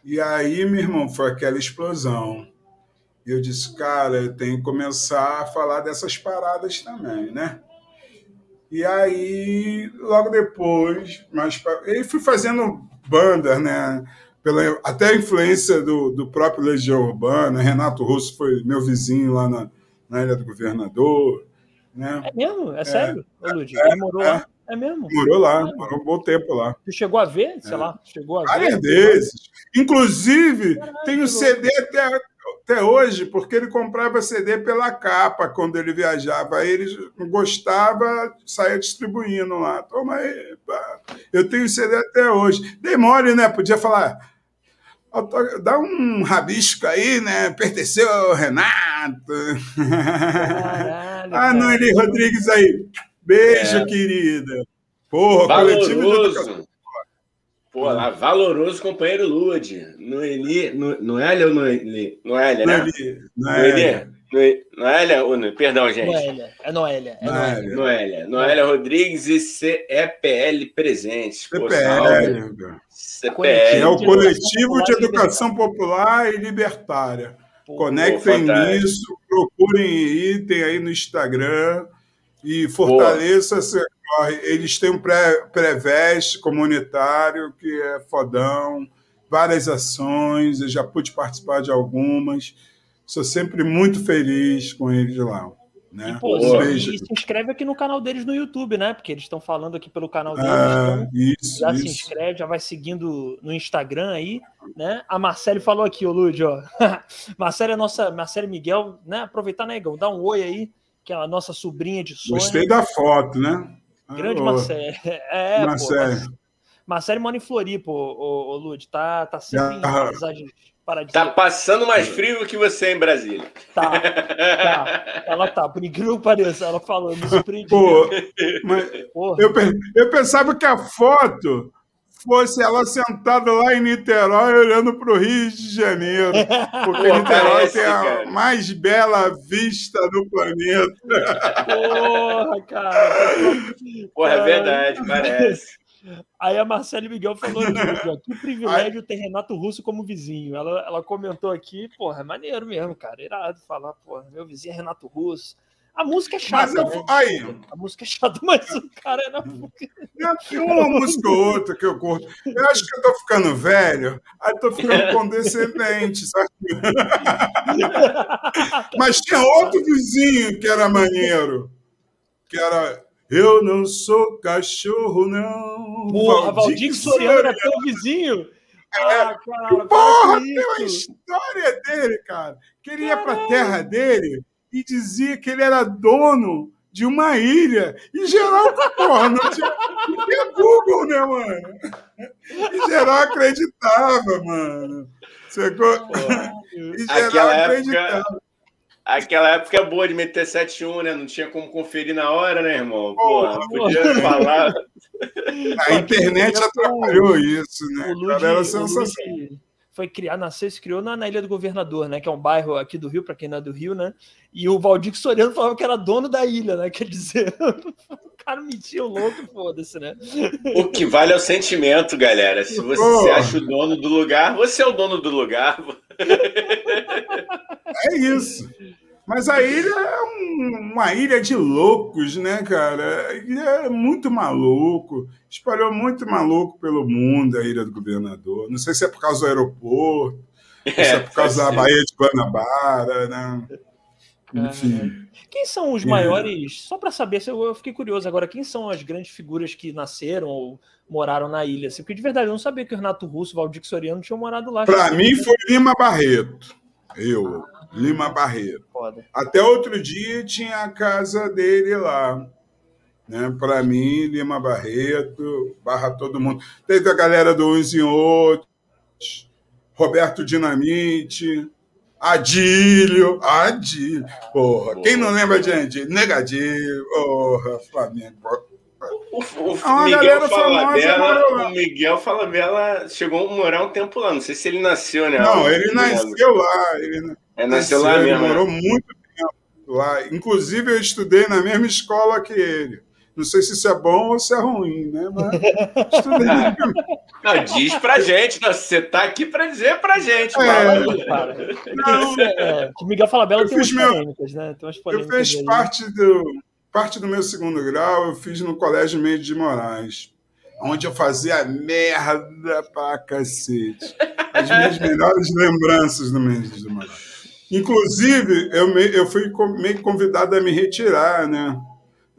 [SPEAKER 3] E aí, meu irmão, foi aquela explosão. E eu disse, cara, eu tenho que começar a falar dessas paradas também, né? E aí, logo depois, mais eu fui fazendo banda, né? Pela, até a influência do, do próprio Legião Urbana. Renato Russo foi meu vizinho lá na, na Ilha do Governador. Né?
[SPEAKER 2] É mesmo? É, é sério, é, morou é, lá? É mesmo?
[SPEAKER 3] Morou lá, morou um bom tempo lá.
[SPEAKER 2] Você chegou a ver? Sei é. lá, chegou a
[SPEAKER 3] Várias ver? vezes. Inclusive, Caralho, tem o CD até, até hoje, porque ele comprava CD pela capa quando ele viajava. Aí ele gostava, saía distribuindo lá. Toma aí, pá. eu tenho CD até hoje. Demore, né? Podia falar. Dá um rabisco aí, né? Pertenceu ao Renato. Caralho, ah, não, ele Rodrigues aí. Beijo, é. querida.
[SPEAKER 1] Porra, valoroso. coletivo de Pô, lá, valoroso companheiro Lude. Noeli, no, Noélia ou Noeli? Noélia, né? Noeli. Noeli. Noélia ou Perdão, gente.
[SPEAKER 2] Noélia. É Noélia. É Noélia.
[SPEAKER 1] Noélia. Noélia Rodrigues e CEPL presentes.
[SPEAKER 3] CPL. CPL. É o Coletivo de Educação Popular e Libertária. Conectem nisso, procurem aí, tem aí no Instagram e fortaleça eles têm um pré-veste comunitário que é fodão, várias ações, eu já pude participar de algumas. Sou sempre muito feliz com eles lá. Né?
[SPEAKER 2] E, pô, e, se inscreve aqui no canal deles no YouTube, né? Porque eles estão falando aqui pelo canal deles. Ah, então
[SPEAKER 3] isso,
[SPEAKER 2] já
[SPEAKER 3] isso.
[SPEAKER 2] se inscreve, já vai seguindo no Instagram aí, né? A Marcele falou aqui, ô Lúdio, ó. Marcele é nossa, Marcele Miguel, né? Aproveitar, né, Igão? Dá um oi aí, que é a nossa sobrinha de sonho.
[SPEAKER 3] Gostei da foto, né?
[SPEAKER 2] Grande Marcelo. É, Marcelo. Pô, Marcelo mora em Floripa, o, o, Lud. Tá, tá sempre em paisagens
[SPEAKER 1] Tá passando mais frio que você em Brasília.
[SPEAKER 2] Tá, tá. Ela tá, por incrível que pareça, ela falou, me surpreendi.
[SPEAKER 3] Pô, mas eu, eu pensava que a foto fosse ela sentada lá em Niterói olhando para o Rio de Janeiro, porque Pô, Niterói parece, tem a cara. mais bela vista do planeta.
[SPEAKER 2] Porra, cara.
[SPEAKER 1] Porra, é verdade, parece.
[SPEAKER 2] Aí a Marcele Miguel falou que privilégio ter Renato Russo como vizinho. Ela, ela comentou aqui, porra, é maneiro mesmo, cara. Irado falar, porra, meu vizinho é Renato Russo. A música é chata. Mas eu, né?
[SPEAKER 3] aí,
[SPEAKER 2] a música é chata, mas o cara é na.
[SPEAKER 3] Tem uma música ou outra que eu curto. Eu acho que eu tô ficando velho, aí tô ficando condescendente, sabe? mas tinha outro vizinho que era maneiro, que era. Eu não sou cachorro, não.
[SPEAKER 2] Porra, Valdir Soriano era teu vizinho.
[SPEAKER 3] É, ah, cara, porra, tem uma história dele, cara. Queria para a terra dele e dizia que ele era dono de uma ilha. E geral, porra, não tinha, não tinha Google, né, mano? E geral acreditava, mano. Sacou?
[SPEAKER 1] E geral Aquela acreditava. Época... Aquela época é boa de meter 7-1, né? Não tinha como conferir na hora, né, irmão? Porra, podia falar.
[SPEAKER 3] A internet atrapalhou isso, né? O Luigi, era sensacional
[SPEAKER 2] foi criado, nasceu se criou na, na, Ilha do Governador, né? Que é um bairro aqui do Rio, para quem não é do Rio, né? E o Valdir Soriano falava que era dono da ilha, né? Quer dizer, o cara mentia louco, foda-se, né?
[SPEAKER 1] O que vale é o sentimento, galera. Se você oh. se acha o dono do lugar, você é o dono do lugar.
[SPEAKER 3] É isso. Mas a ilha é um, uma ilha de loucos, né, cara? É muito maluco. Espalhou muito maluco pelo mundo a ilha do governador. Não sei se é por causa do aeroporto, é, se é por causa da Baía de Guanabara, né? Enfim.
[SPEAKER 2] Quem são os maiores? Só para saber, eu fiquei curioso agora, quem são as grandes figuras que nasceram ou moraram na ilha? Assim, porque de verdade eu não sabia que o Renato Russo, o Valdir Soriano tinham morado lá.
[SPEAKER 3] Para mim foi Lima Barreto. Eu. Lima Barreto. Foda. Até outro dia tinha a casa dele lá. Né? Para mim, Lima Barreto, barra todo mundo. Teve a galera do Uns e Outros, Roberto Dinamite, Adílio, Adílio. Porra, quem não lembra de Adílio? Negativo. Porra, Flamengo.
[SPEAKER 1] O, o, o Miguel Falabella, o Miguel Falabella chegou a morar um tempo lá. Não sei se ele nasceu, né?
[SPEAKER 3] Não, ele nasceu lá. Ele
[SPEAKER 1] é, nasceu, nasceu lá mesmo.
[SPEAKER 3] Ele morou né? muito tempo lá. Inclusive, eu estudei na mesma escola que ele. Não sei se isso é bom ou se é ruim, né? Mas estudei.
[SPEAKER 1] Não, diz pra gente. Não, você tá aqui pra dizer pra gente. É.
[SPEAKER 2] Não, é, o Miguel Falabella tem umas polêmicas, né? Tem umas
[SPEAKER 3] polêmicas eu fiz parte do, parte do meu segundo grau, eu fiz no Colégio Meio de Moraes, onde eu fazia merda pra cacete. As minhas melhores lembranças do Meio de Moraes. Inclusive, eu, me, eu fui meio convidado a me retirar, né?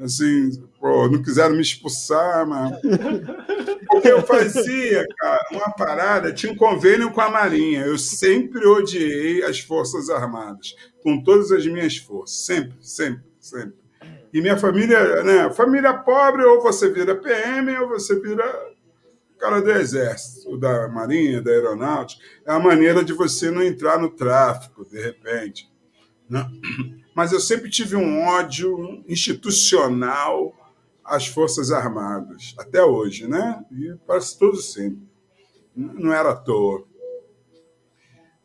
[SPEAKER 3] Assim, pô, não quiseram me expulsar, mas. O que eu fazia, cara, uma parada, tinha um convênio com a Marinha. Eu sempre odiei as Forças Armadas, com todas as minhas forças. Sempre, sempre, sempre. E minha família, né? Família pobre, ou você vira PM, ou você vira cara do Exército, da Marinha, da Aeronáutica. É a maneira de você não entrar no tráfico, de repente. Né? mas eu sempre tive um ódio institucional às Forças Armadas, até hoje, né? E parece tudo sempre. Não era à toa.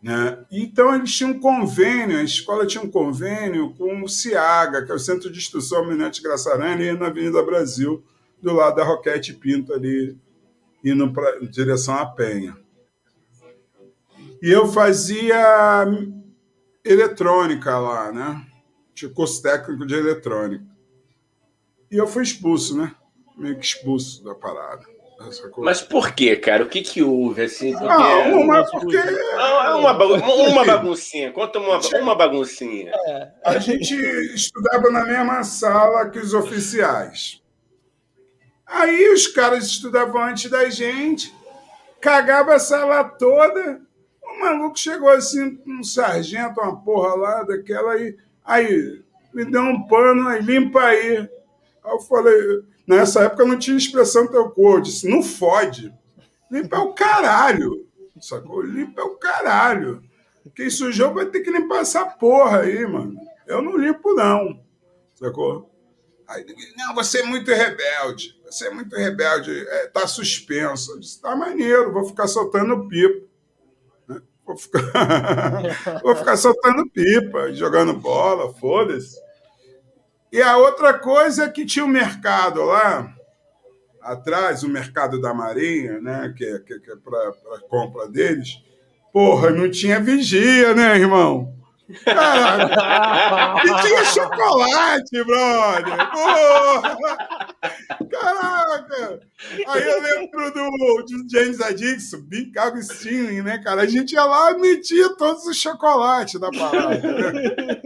[SPEAKER 3] Né? Então, eles tinham um convênio, a escola tinha um convênio com o CIAGA, que é o Centro de Instrução Almirante Graçarani, na Avenida Brasil, do lado da Roquete Pinto, ali, indo pra, em direção à Penha. E eu fazia eletrônica lá, né? Tinha curso técnico de eletrônica. E eu fui expulso, né? Meio que expulso da parada.
[SPEAKER 1] Mas por quê, cara? O que que houve, assim?
[SPEAKER 3] Porque... Não, uma, porque...
[SPEAKER 1] Não, uma, uma baguncinha. Conta uma, uma baguncinha. É.
[SPEAKER 3] A gente estudava na mesma sala que os oficiais. Aí os caras estudavam antes da gente, cagava a sala toda. O maluco chegou assim, um sargento, uma porra lá daquela aí. Aí, me deu um pano, aí limpa aí. Aí eu falei, nessa época não tinha expressão teu corpo, eu disse, não fode. Limpa é o caralho. Sacou? Limpa é o caralho. Quem sujou vai ter que limpar essa porra aí, mano. Eu não limpo, não. Sacou? Aí, não, você é muito rebelde. Você é muito rebelde. É, tá suspenso. Eu disse, tá maneiro, vou ficar soltando pipa. Vou ficar, vou ficar soltando pipa, jogando bola, foda-se. E a outra coisa é que tinha um mercado lá, atrás, o mercado da Marinha, né, que é, que, que é para compra deles. Porra, não tinha vigia, né, irmão? E tinha chocolate, brother! Porra! Caraca! Aí eu lembro do, do James Addiction, Big Agostinho, né, cara? A gente ia lá e metia todos os chocolates da parada. Né?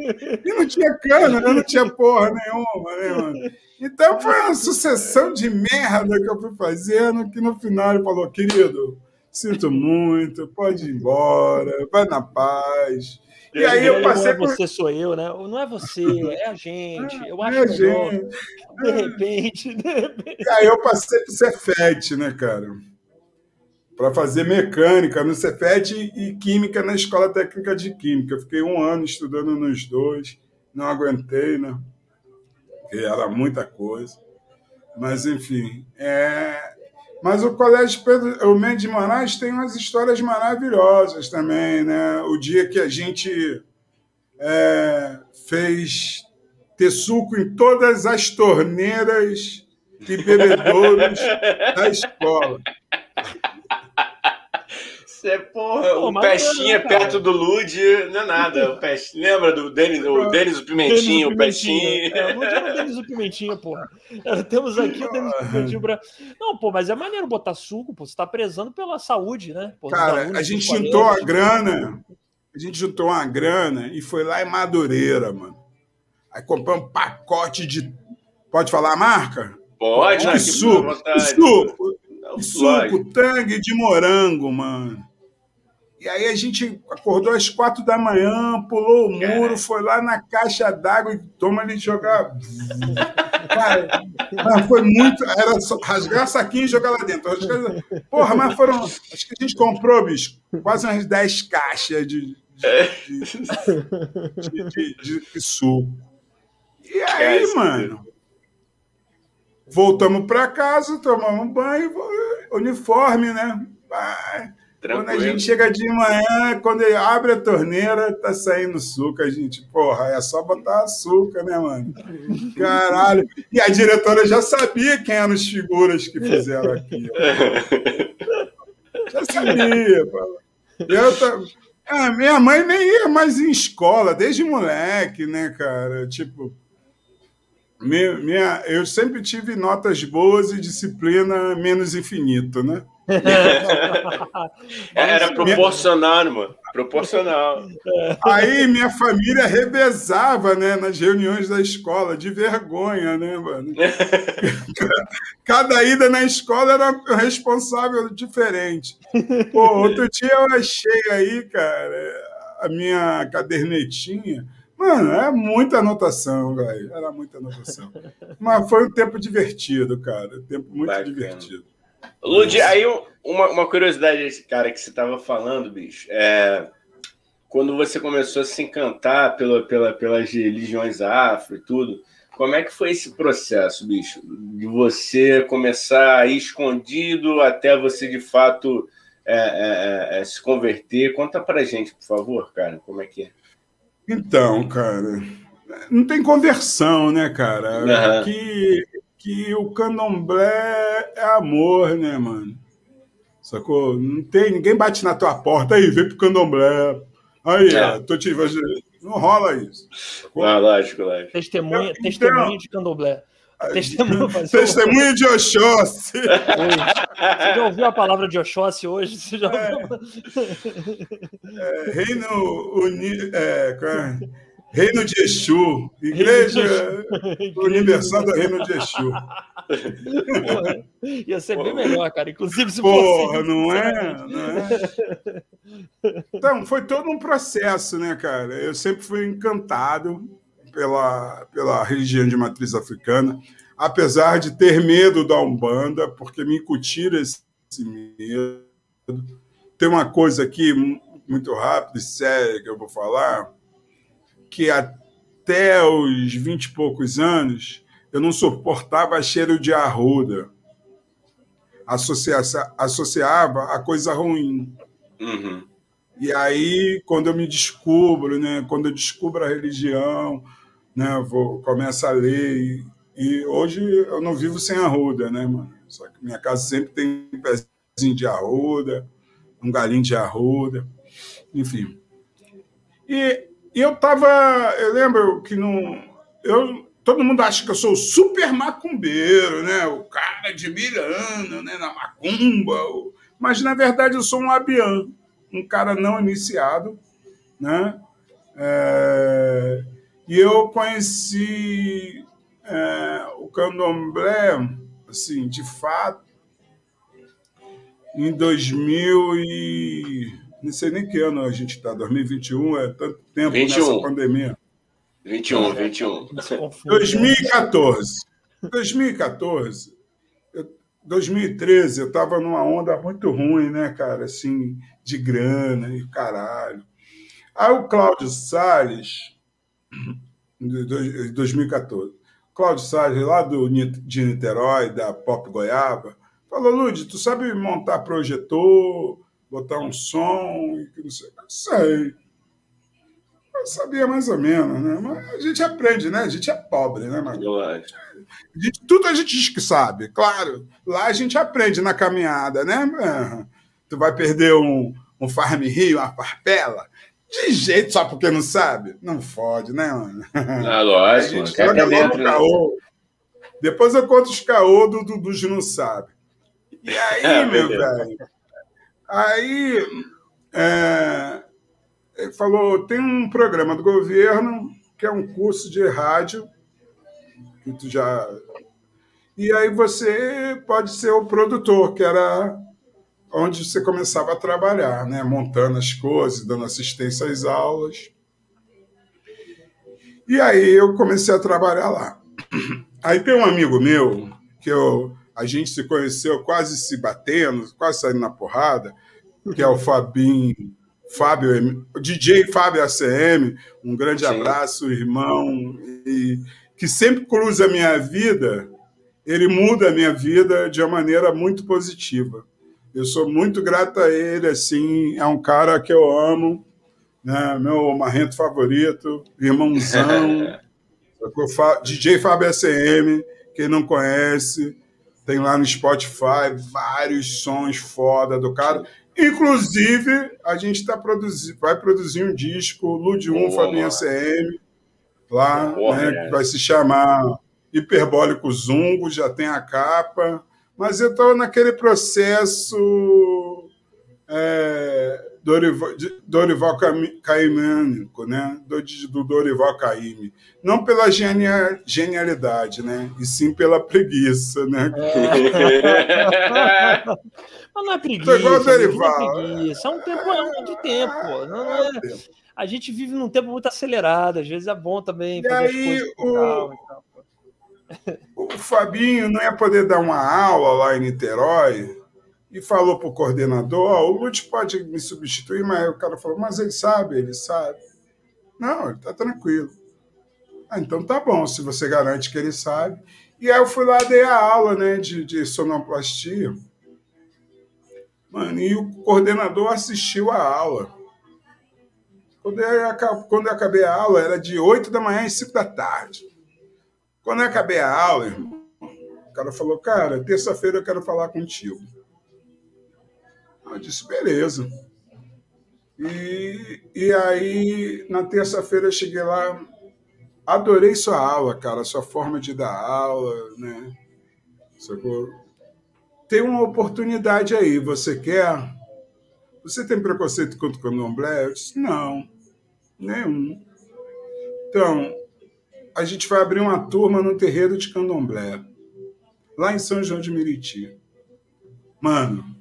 [SPEAKER 3] E não tinha cana, né? não tinha porra nenhuma, né, mano? Então foi uma sucessão de merda que eu fui fazendo, que no final ele falou, querido, sinto muito, pode ir embora, vai na paz.
[SPEAKER 2] E aí eu passei não é você sou eu, né? Não é você, é a gente. Eu acho é melhor. Gente. De repente, de repente.
[SPEAKER 3] E aí eu passei pro Cefet, né, cara? Para fazer mecânica no Cefet e química na Escola Técnica de Química. Eu fiquei um ano estudando nos dois, não aguentei, né? Porque era muita coisa. Mas, enfim, é, mas o Colégio Pedro, o Mendes de Moraes tem umas histórias maravilhosas também, né? O dia que a gente é, fez ter suco em todas as torneiras e bebedouros da escola.
[SPEAKER 1] Você, porra, Pô, o Pestinha é, perto do Lud não é nada. O Pestinha, lembra do Denis, o Denis o Pimentinho, o Pestinha?
[SPEAKER 2] É, o Lud era o Denis o Pimentinho, porra. Temos aqui o Denis o Pimentinho pra... Não, pô, mas é maneiro botar suco, pô. Você tá prezando pela saúde, né? Pô,
[SPEAKER 3] Cara, a gente juntou a grana, a gente juntou uma grana e foi lá em Madureira, mano. Aí compramos um pacote de. Pode falar a marca?
[SPEAKER 1] Pode,
[SPEAKER 3] de suco. Suco. Suco, tangue de morango, mano. E aí a gente acordou às quatro da manhã, pulou o muro, foi lá na caixa d'água e toma ele jogar. Cara, foi muito. Era só rasgar saquinho e jogar lá dentro. Porra, mas foram. Acho que a gente comprou, bicho, quase umas 10 caixas de, de, de, de, de, suco. E aí, é, mano, voltamos para casa, tomamos banho, uniforme, né? Tranquilo. Quando a gente chega de manhã, quando ele abre a torneira, tá saindo suco. A gente, porra, é só botar açúcar, né, mano? Caralho. E a diretora já sabia quem eram as figuras que fizeram aquilo. Já sabia, pô. Eu, ah, minha mãe nem ia mais em escola, desde moleque, né, cara? Tipo, minha, minha, eu sempre tive notas boas e disciplina menos infinito, né?
[SPEAKER 1] Era proporcional, mano. Proporcional.
[SPEAKER 3] Aí minha família revezava, né, nas reuniões da escola, de vergonha, né, mano? Cada ida na escola era um responsável diferente. Pô, outro dia eu achei aí, cara, a minha cadernetinha. Mano, é muita anotação, velho. Era muita anotação. Mas foi um tempo divertido, cara. Tempo muito Bacana. divertido.
[SPEAKER 1] Lud, aí uma, uma curiosidade, cara, que você estava falando, bicho, é quando você começou a se encantar pela, pela, pelas religiões afro e tudo, como é que foi esse processo, bicho? De você começar a ir escondido até você de fato é, é, é, é se converter? Conta pra gente, por favor, cara, como é que é?
[SPEAKER 3] Então, cara, não tem conversão, né, cara? Uhum. Que que o candomblé é amor, né, mano? Sacou? Não tem, ninguém bate na tua porta aí, vem pro candomblé. Aí, é. ó, tô te Não rola isso.
[SPEAKER 1] Sacou? Ah, lógico, lógico.
[SPEAKER 2] Testemunha, então, testemunha de candomblé.
[SPEAKER 3] Testemunha, testemunha de Oxóssi. Você
[SPEAKER 2] já ouviu a palavra de Oxóssi hoje? Você já
[SPEAKER 3] é. é, reino unido. É, Reino de Exu, Igreja Universal do Reino de Exu.
[SPEAKER 2] Porra, ia ser bem melhor, cara. Inclusive, se
[SPEAKER 3] Porra, fosse... não é? Não é? Então, foi todo um processo, né, cara? Eu sempre fui encantado pela, pela religião de matriz africana, apesar de ter medo da Umbanda, porque me incutiram esse medo. Tem uma coisa aqui muito rápida e séria que eu vou falar que até os vinte e poucos anos eu não suportava cheiro de arruda. Associava, associava a coisa ruim.
[SPEAKER 1] Uhum.
[SPEAKER 3] E aí, quando eu me descubro, né, quando eu descubro a religião, né, vou, começo a ler. E, e hoje eu não vivo sem arruda, né, mano? Só que minha casa sempre tem um pezinho de arruda, um galinho de arruda, enfim. E e eu tava. Eu lembro que não. Eu, todo mundo acha que eu sou super macumbeiro, né? O cara de Miranda, né? Na macumba. Mas, na verdade, eu sou um abian, um cara não iniciado, né? É... E eu conheci é, o candomblé, assim, de fato, em 2000 e não sei nem que ano a gente está, 2021, é tanto tempo 21. nessa pandemia.
[SPEAKER 1] 21, 21.
[SPEAKER 3] 2014. 2014, 2013, eu estava numa onda muito ruim, né, cara, assim, de grana e caralho. Aí o Cláudio Salles, de 2014, Cláudio Salles, lá do, de Niterói, da Pop Goiaba, falou, Lud, tu sabe montar projetor, botar um som e que não sei. Não sei. Eu sabia mais ou menos, né? Mas a gente aprende, né? A gente é pobre, né,
[SPEAKER 1] acho.
[SPEAKER 3] A gente, tudo a gente diz que sabe, claro. Lá a gente aprende na caminhada, né? Tu vai perder um, um Farm Rio, uma farpela? De jeito só porque não sabe? Não fode, né, mano?
[SPEAKER 1] Ah, lógico. A gente joga dentro, né?
[SPEAKER 3] caô. Depois eu conto os caô do Dudu de não sabe. E aí, é, meu velho? Aí é, ele falou: tem um programa do governo que é um curso de rádio, que tu já. E aí você pode ser o produtor, que era onde você começava a trabalhar, né? montando as coisas, dando assistência às aulas. E aí eu comecei a trabalhar lá. Aí tem um amigo meu que eu a gente se conheceu quase se batendo, quase saindo na porrada, que é o Fabinho, Fábio, DJ Fábio ACM, um grande Sim. abraço, irmão, e que sempre cruza a minha vida, ele muda a minha vida de uma maneira muito positiva. Eu sou muito grato a ele, assim, é um cara que eu amo, né? meu marrento favorito, irmãozão, DJ Fábio ACM, quem não conhece, tem lá no Spotify vários sons foda do cara. Inclusive, a gente tá produzi vai produzir um disco, Lude 1, Fabinha CM, lá, né, que vai se chamar Hiperbólico Zungo, já tem a capa. Mas eu estou naquele processo é, Dorival, Dorival Caimânico, né? Do, do Dorival Caime. Não pela genial, genialidade, né? E sim pela preguiça, né?
[SPEAKER 2] É. Mas não é preguiça. Igual Dorival. É preguiça. É um tempo é um de tempo. Não, não é... A gente vive num tempo muito acelerado, às vezes é bom também.
[SPEAKER 3] E aí, o... o Fabinho não ia poder dar uma aula lá em Niterói e falou para o coordenador: oh, o Lute pode me substituir, mas o cara falou: mas ele sabe, ele sabe. Não, ele está tranquilo. Ah, então tá bom, se você garante que ele sabe. E aí eu fui lá, dei a aula né, de, de sonoplastia. Mano, e o coordenador assistiu a aula. Quando eu, quando eu acabei a aula, era de 8 da manhã e 5 da tarde. Quando eu acabei a aula, irmão, o cara falou, cara, terça-feira eu quero falar contigo. Eu disse, beleza. E, e aí, na terça-feira, eu cheguei lá, adorei sua aula, cara, sua forma de dar aula, né? Sacou? Tem uma oportunidade aí, você quer? Você tem preconceito contra o candomblé? Eu disse, não, nenhum. Então, a gente vai abrir uma turma no terreiro de candomblé, lá em São João de Meriti. Mano,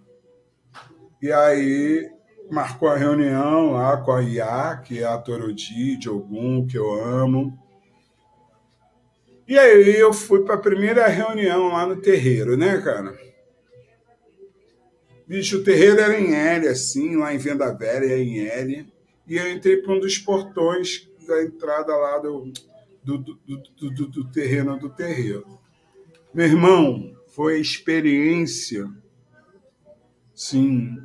[SPEAKER 3] e aí marcou a reunião lá com a Iá, que é a Torodi de Ogum, que eu amo. E aí eu fui para a primeira reunião lá no terreiro, né, cara? Bicho, o terreiro era em L, assim, lá em Venda Velha, em L. E eu entrei para um dos portões da entrada lá do, do, do, do, do terreno do terreiro. Meu irmão, foi experiência sim,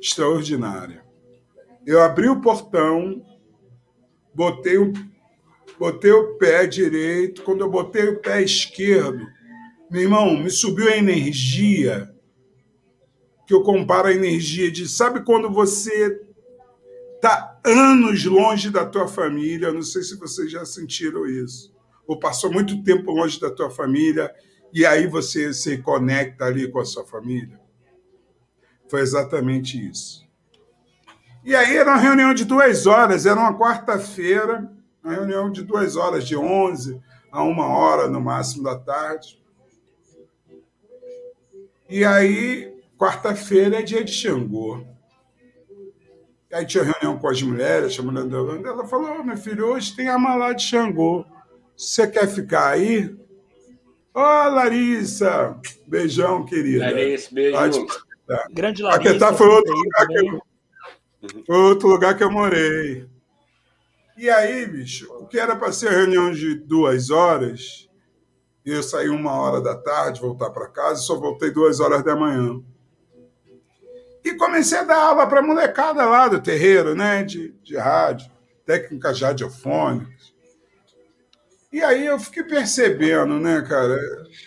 [SPEAKER 3] extraordinária. Eu abri o portão, botei o, botei o pé direito, quando eu botei o pé esquerdo, meu irmão, me subiu a energia que eu comparo a energia de, sabe quando você está anos longe da tua família, não sei se vocês já sentiram isso, ou passou muito tempo longe da tua família e aí você se conecta ali com a sua família. Foi exatamente isso. E aí era uma reunião de duas horas, era uma quarta-feira, uma reunião de duas horas, de 11 a uma hora no máximo da tarde. E aí, quarta-feira é dia de Xangô. E aí tinha reunião com as mulheres, a mulher ela falou, oh, meu filho, hoje tem amalá de Xangô. Você quer ficar aí? Ô, oh, Larissa! Beijão, querida.
[SPEAKER 1] Larissa, beijo. Pode...
[SPEAKER 3] Tá. Grande Larissa. Paquetá foi outro, lugar que eu, foi outro lugar que eu morei. E aí, bicho, o que era para ser reunião de duas horas, eu saí uma hora da tarde, voltar para casa, só voltei duas horas da manhã. E comecei a dar aula para molecada lá do terreiro, né? De, de rádio, técnicas radiofônicas. E aí eu fiquei percebendo, né, cara?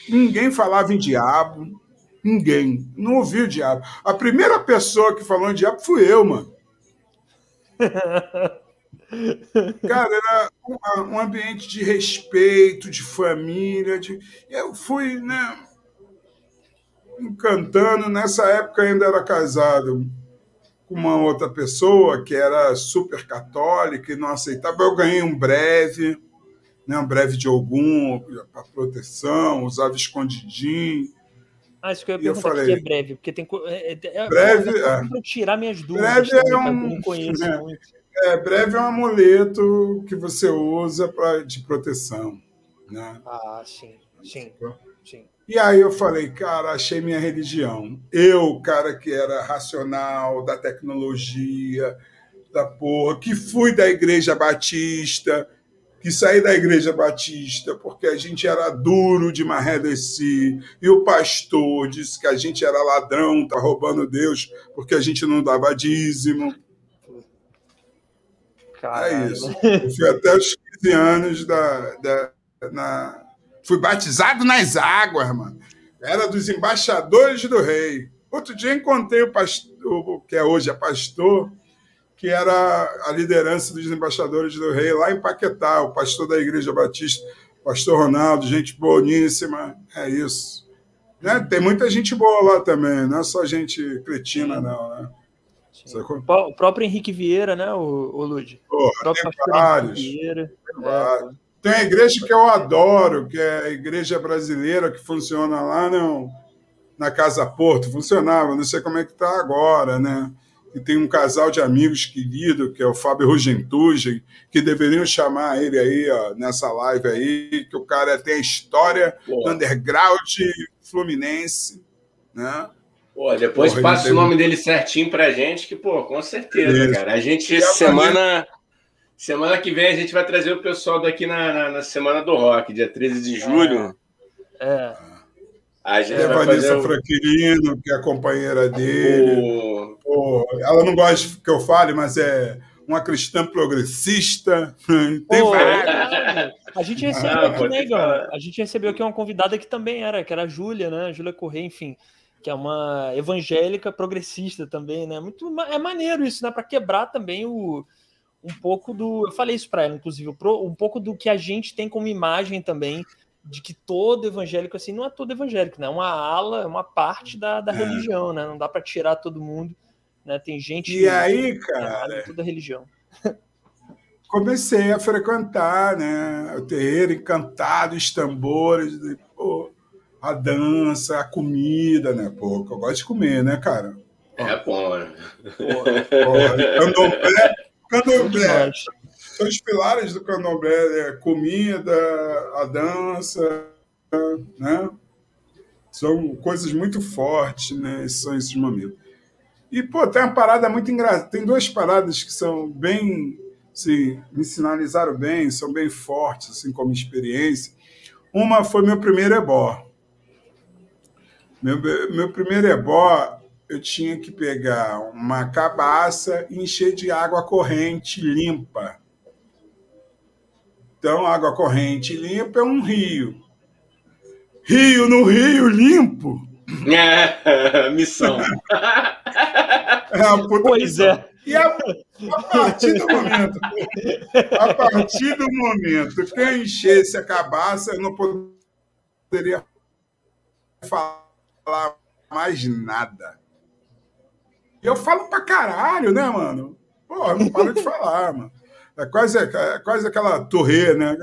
[SPEAKER 3] Ninguém falava em diabo, Ninguém. Não ouvi o diabo. A primeira pessoa que falou em diabo fui eu, mano. Cara, era um, ambiente de respeito, de família. De... Eu fui, né? Encantando. Nessa época ainda era casado com uma outra pessoa que era super católica e não aceitava. Eu ganhei um breve, né, um breve de algum para proteção, usava escondidinho.
[SPEAKER 2] Ah, isso que eu ia perguntar eu falei, que é breve, porque tem. É, é, é
[SPEAKER 3] breve.
[SPEAKER 2] É,
[SPEAKER 3] é.
[SPEAKER 2] tirar minhas dúvidas.
[SPEAKER 3] Breve é um. Não conheço é, muito. É, breve é um amuleto que você usa pra, de proteção. Né?
[SPEAKER 2] Ah, sim, sim, sim.
[SPEAKER 3] E aí eu falei, cara, achei minha religião. Eu, cara que era racional, da tecnologia, da porra, que fui da Igreja Batista, que saí da Igreja Batista porque a gente era duro de maré descer, e o pastor disse que a gente era ladrão, tá roubando Deus porque a gente não dava dízimo. Caralho. É isso. Eu fui até os 15 anos da, da, na... Fui batizado nas águas, mano. Era dos embaixadores do rei. Outro dia encontrei o pastor, que é hoje é pastor, que era a liderança dos embaixadores do rei lá em Paquetá, o pastor da Igreja Batista, pastor Ronaldo, gente boníssima, é isso. Né? Tem muita gente boa lá também, não é só gente cretina, não, né?
[SPEAKER 2] O próprio Henrique Vieira, né, o, o Lud?
[SPEAKER 3] Porra, tem vários, Vieira. Tem, vários. É, tem a igreja que eu adoro, que é a igreja brasileira que funciona lá no, na Casa Porto, funcionava, não sei como é que está agora, né? E tem um casal de amigos querido, que é o Fábio Rugentugen, que deveriam chamar ele aí ó, nessa live aí, que o cara tem a história do underground fluminense, né?
[SPEAKER 1] Pô, depois Porra, passa o nome dele certinho pra gente, que, pô, com certeza, Isso. cara. A gente, semana, semana que vem, a gente vai trazer o pessoal daqui na, na, na Semana do Rock, dia 13 de julho.
[SPEAKER 2] É. é.
[SPEAKER 3] A gente é, vai Vanessa. Franquilino, que é a companheira dele. O... Pô, ela não gosta que eu fale, mas é uma cristã progressista. Tem Pô,
[SPEAKER 2] a gente recebeu ah, aqui, né, A gente recebeu aqui uma convidada que também era, que era a Júlia, né? Júlia Correia, enfim, que é uma evangélica progressista também, né? Muito é maneiro isso, né? Para quebrar também o um pouco do, eu falei isso para ela, inclusive, um pouco do que a gente tem como imagem também de que todo evangélico assim não é todo evangélico, né? É uma ala, é uma parte da, da é. religião, né? Não dá para tirar todo mundo, né? Tem gente
[SPEAKER 3] e aí, cara,
[SPEAKER 2] toda religião.
[SPEAKER 3] Comecei a frequentar, né? O terreiro encantado, os tambores, pô, a dança, a comida, né? Pô, eu gosto de comer, né, cara?
[SPEAKER 1] É bom, né?
[SPEAKER 3] Candomblé, candomblé são os pilares do candomblé, é comida, a dança, né? São coisas muito fortes, né? São esses momentos. E, pô, tem uma parada muito engraçada. Tem duas paradas que são bem, assim, me sinalizaram bem, são bem fortes, assim, como experiência. Uma foi meu primeiro ebó. Meu, meu primeiro ebó, eu tinha que pegar uma cabaça e encher de água corrente limpa então, água corrente limpa é um rio. Rio no rio limpo.
[SPEAKER 1] É, missão.
[SPEAKER 2] É pois missão. é.
[SPEAKER 3] E a, a, partir do momento, a partir do momento que eu enchesse a cabaça, eu não poderia falar mais nada. Eu falo pra caralho, né, mano? Pô, não paro de falar, mano. É quase, é quase aquela torre, né?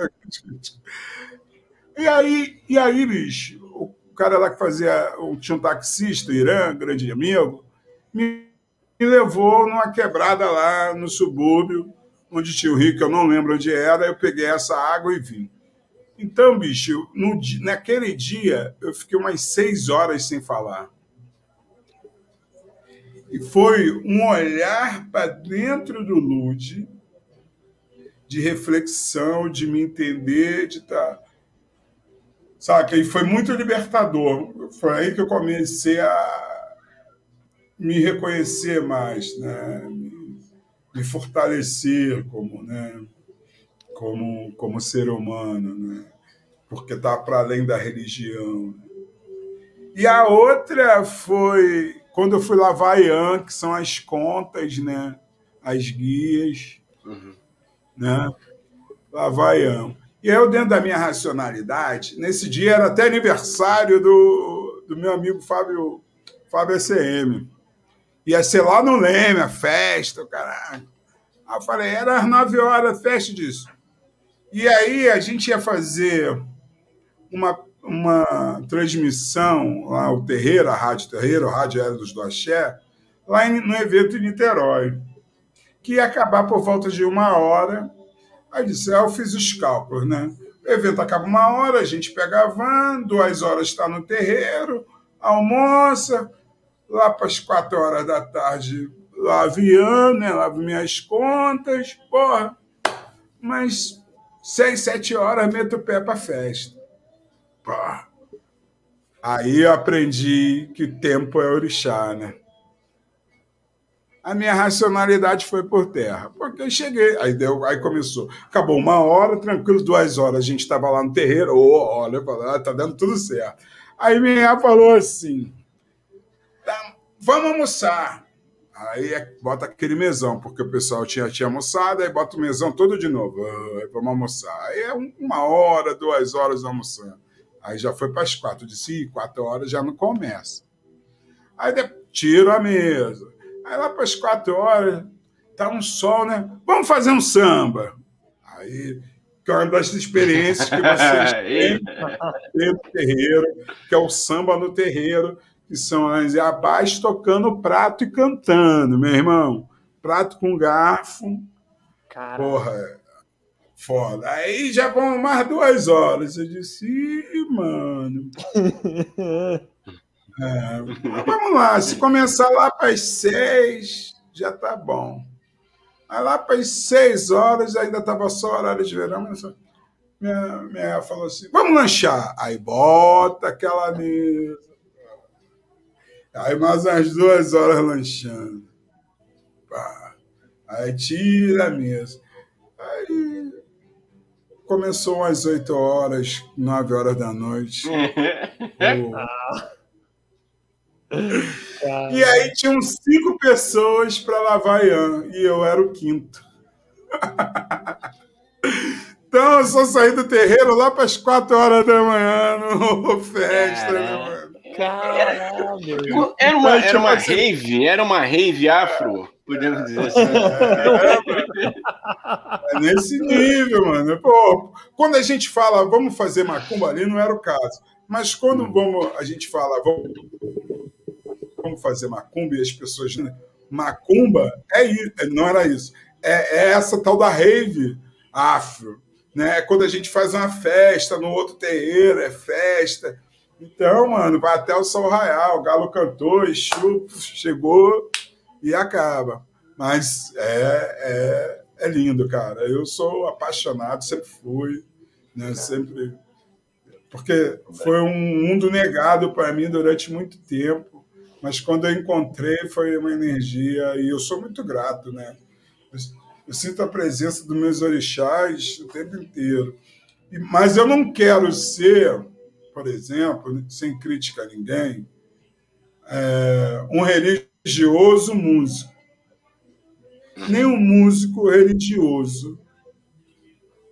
[SPEAKER 3] E aí, e aí, bicho, o cara lá que fazia. Tinha um taxista, Irã, grande amigo, me, levou numa quebrada lá no subúrbio, onde tinha o rio, que eu não lembro onde era, eu peguei essa água e vim. Então, bicho, no, naquele dia eu fiquei umas seis horas sem falar. E foi um olhar para dentro do Lude de reflexão, de me entender, de estar. Tá... Saca? E foi muito libertador. Foi aí que eu comecei a me reconhecer mais, né? me fortalecer como, né? como, como ser humano, né? porque está para além da religião. E a outra foi quando eu fui lavar Ian, que são as contas, né? as guias. Uhum né? Lá vai eu. E eu, dentro da minha racionalidade, nesse dia era até aniversário do, do meu amigo Fábio, Fábio ACM. Ia ser lá no Leme, a festa, o caralho. Aí eu falei, era às nove horas, festa disso. E aí a gente ia fazer uma, uma transmissão lá, o Terreiro, a Rádio Terreiro, a Rádio Aérea do Axé, lá no evento em Niterói que ia acabar por volta de uma hora. Aí disse, eu fiz os cálculos, né? O evento acaba uma hora, a gente pega a van, duas horas está no terreiro, almoça, lá para as quatro horas da tarde, lavo né? Lavo minhas contas, porra. Mas seis, sete horas meto o pé pra festa. Porra. Aí eu aprendi que tempo é orixá, né? A minha racionalidade foi por terra. Porque eu cheguei, aí, deu, aí começou. Acabou uma hora, tranquilo, duas horas. A gente estava lá no terreiro, oh, olha, ah, tá dando tudo certo. Aí minha falou assim: tá, vamos almoçar. Aí é, bota aquele mesão, porque o pessoal tinha, tinha almoçado, aí bota o mesão todo de novo. Ah, vamos almoçar. Aí é uma hora, duas horas almoçando. Aí já foi para as quatro. Eu disse, quatro horas já não começa. Aí tiro a mesa. Aí lá para as quatro horas, tá um sol, né? Vamos fazer um samba. Aí, que é uma das experiências que vocês têm no terreiro, que é o samba no terreiro, que são as abaixo tocando prato e cantando, meu irmão. Prato com garfo. Caramba. Porra, Foda. Aí já vão mais duas horas. Eu disse, Ih, mano. é, vamos lá, se começar lá para as seis, já tá bom. Aí lá para as seis horas, ainda estava só horário de verão, mas minha, minha falou assim: vamos lanchar. Aí bota aquela mesa. Aí mais umas duas horas lanchando. Pá. Aí tira a mesa. Aí começou às 8 horas, 9 horas da noite. E aí tinham cinco pessoas para lavar Ian, e eu era o quinto. então eu só saí do terreiro lá para as 4 horas da manhã, no festa, né, mano?
[SPEAKER 1] Caralho. Era uma, era uma rave, era uma rave afro podemos dizer assim.
[SPEAKER 3] É, é nesse nível, mano. Pô, quando a gente fala vamos fazer macumba ali, não era o caso. Mas quando hum. vamos, a gente fala vamos, vamos fazer macumba e as pessoas. Né? Macumba é isso, é, não era isso. É, é essa tal da rave afro. Né? É quando a gente faz uma festa no outro terreiro, é festa. Então, mano, vai até o sol raiar, o galo cantou, Exu chegou, e acaba. Mas é, é, é lindo, cara. Eu sou apaixonado, sempre fui, né? sempre. Porque foi um mundo negado para mim durante muito tempo, mas quando eu encontrei foi uma energia e eu sou muito grato, né? Eu sinto a presença dos meus orixás o tempo inteiro. Mas eu não quero ser, por exemplo, sem crítica a ninguém, é, um religioso músico, nem um músico religioso.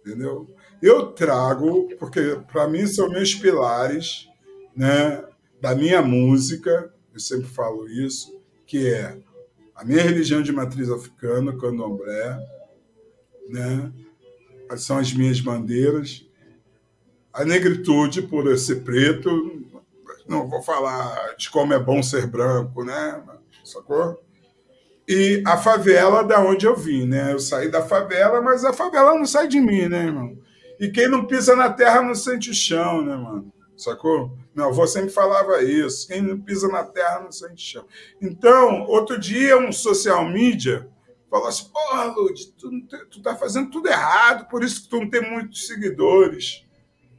[SPEAKER 3] Entendeu? Eu trago, porque para mim são meus pilares né, da minha música, eu sempre falo isso, que é a minha religião de matriz africana, candomblé, né? são as minhas bandeiras, a negritude, por eu ser preto, não vou falar de como é bom ser branco, né? sacou? E a favela da onde eu vim, né? Eu saí da favela, mas a favela não sai de mim, né, irmão? E quem não pisa na terra não sente o chão, né, mano? Sacou? Meu avô sempre falava isso. Quem não pisa na terra não sente chão. Então, outro dia, um social media falou assim: Porra, Lud, tu, tu tá fazendo tudo errado, por isso que tu não tem muitos seguidores.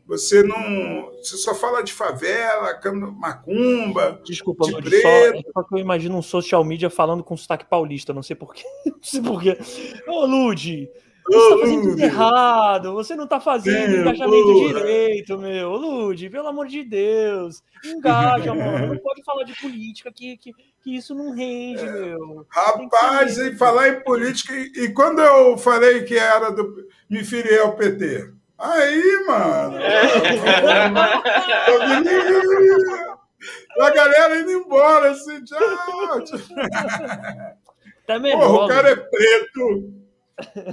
[SPEAKER 3] Você não. Você só fala de favela, macumba.
[SPEAKER 2] Desculpa, de Lud, só, só que eu imagino um social media falando com sotaque paulista, não sei porquê. Não sei porquê. Ô, Lud, você Ô, tá fazendo tudo errado, você não tá fazendo é, engajamento porra. direito, meu. Lud, pelo amor de Deus. Engaja, mano. Não pode falar de política que, que, que isso não rende, é. meu.
[SPEAKER 3] Rapaz, em falar em política, e, e, quando eu falei que era do. me filiei ao PT. Aí, mano. a galera indo embora, assim, tchau.
[SPEAKER 2] Tá melhor, Porra,
[SPEAKER 3] o cara é preto,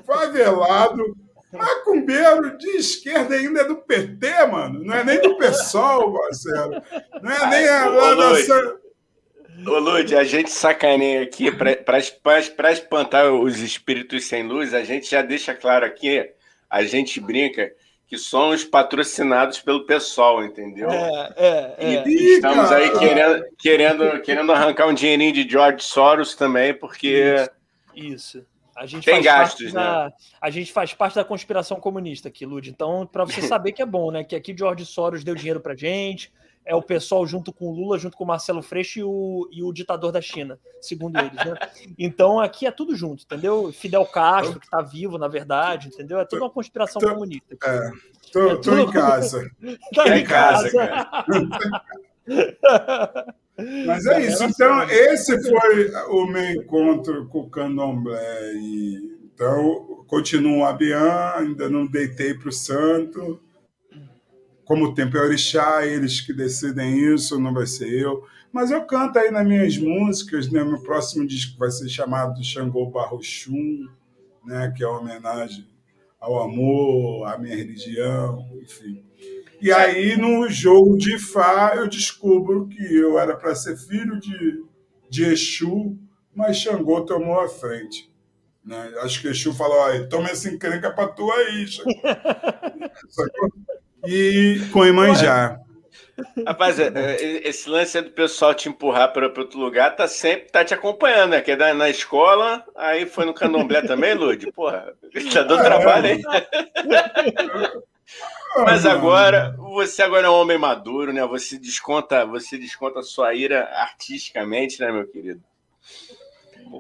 [SPEAKER 3] favelado, macumbeiro de esquerda ainda é do PT, mano. Não é nem do PSOL, Marcelo. Não é nem a
[SPEAKER 1] lá Ô, Lud, a gente sacaneia aqui para espantar os espíritos sem luz, a gente já deixa claro aqui a gente brinca que somos patrocinados pelo pessoal, entendeu?
[SPEAKER 2] É, é, é.
[SPEAKER 1] E estamos aí querendo, querendo, querendo arrancar um dinheirinho de George Soros também, porque.
[SPEAKER 2] Isso. isso. A gente
[SPEAKER 1] Tem gastos,
[SPEAKER 2] né?
[SPEAKER 1] Da,
[SPEAKER 2] a gente faz parte da conspiração comunista aqui, Lud. Então, para você saber que é bom, né? Que aqui George Soros deu dinheiro pra gente, é o pessoal junto com o Lula, junto com o Marcelo Freixo e o, e o ditador da China, segundo eles, né? Então aqui é tudo junto, entendeu? Fidel Castro, que está vivo, na verdade, entendeu? É tudo uma conspiração tô, comunista. Aqui.
[SPEAKER 3] É, tô, é tô em casa.
[SPEAKER 1] tá em, em casa, casa.
[SPEAKER 3] Mas é isso. Então, esse foi o meu encontro com o candomblé. E, então, continuo a Bian, ainda não deitei para o santo. Como o tempo é orixá, eles que decidem isso, não vai ser eu. Mas eu canto aí nas minhas músicas, né? Meu próximo disco vai ser chamado Xangô Barrochum, né? que é uma homenagem ao amor, à minha religião, enfim. E aí, no jogo de Fá, eu descubro que eu era para ser filho de, de Exu, mas Xangô tomou a frente. Né? Acho que Exu falou: toma essa encrenca para tu aí, E com Imanjá.
[SPEAKER 1] Rapaz, é, é, esse lance do pessoal te empurrar para outro lugar tá sempre tá te acompanhando, né? Que é na escola, aí foi no candomblé também, Lud? Porra, tá dando trabalho aí. Mas agora, você agora é um homem maduro, né? Você desconta, você desconta sua ira artisticamente, né, meu querido?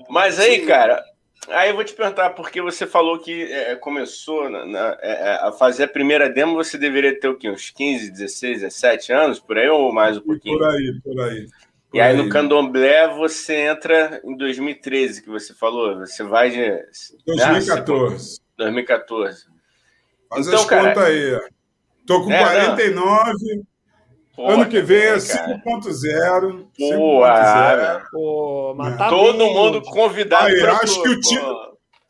[SPEAKER 1] Mas aí, cara, aí eu vou te perguntar, porque você falou que é, começou na, na, é, é a fazer a primeira demo, você deveria ter o quê? Uns 15, 16, 17 anos, por aí, ou mais um pouquinho?
[SPEAKER 3] Por aí, por aí.
[SPEAKER 1] Por e aí, aí no Candomblé você entra em 2013, que você falou. Você vai de.
[SPEAKER 3] 2014.
[SPEAKER 1] Né? 2014.
[SPEAKER 3] Faz então, as cara, contas aí. Tô com é, 49. Pô, ano que vem é 5.0.
[SPEAKER 1] Pô,
[SPEAKER 2] Pô, mas tá
[SPEAKER 1] Todo bem, mundo convidado.
[SPEAKER 3] Aí, acho que o tio,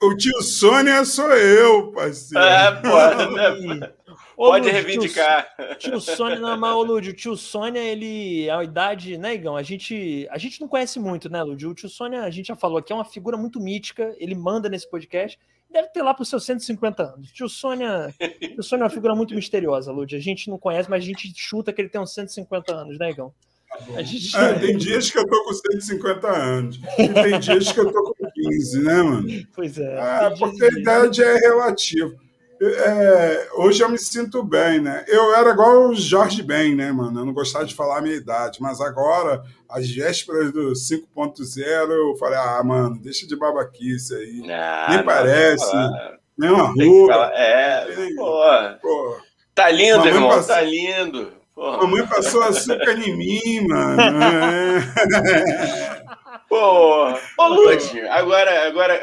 [SPEAKER 3] o tio Sônia sou eu, parceiro.
[SPEAKER 1] É, pô. Pode reivindicar.
[SPEAKER 2] Tio, tio Sônia, não, mas, Lúdio, o tio Sônia, ele, a idade, né, Igão? A gente, a gente não conhece muito, né, Lúdio? O tio Sônia, a gente já falou aqui, é uma figura muito mítica, ele manda nesse podcast deve ter lá para os seus 150 anos. Tio Sônia, tio Sônia é uma figura muito misteriosa, Lud. A gente não conhece, mas a gente chuta que ele tem uns 150 anos, né, Igão?
[SPEAKER 3] Gente... É, tem dias que eu tô com 150 anos. E tem dias que eu tô com 15, né, mano?
[SPEAKER 2] Pois é.
[SPEAKER 3] é porque a idade é relativa. É, hoje eu me sinto bem, né? Eu era igual o Jorge Ben, né, mano? Eu não gostava de falar a minha idade, mas agora, às vésperas do 5.0, eu falei, ah, mano, deixa de babaquice aí. Ah, Nem parece. Nem uma rua.
[SPEAKER 1] É, pô. Tá lindo, Mamãe irmão, passou... tá lindo.
[SPEAKER 3] Porra. Mamãe passou açúcar em mim, mano. É.
[SPEAKER 1] Pô, ô Lute, agora, agora,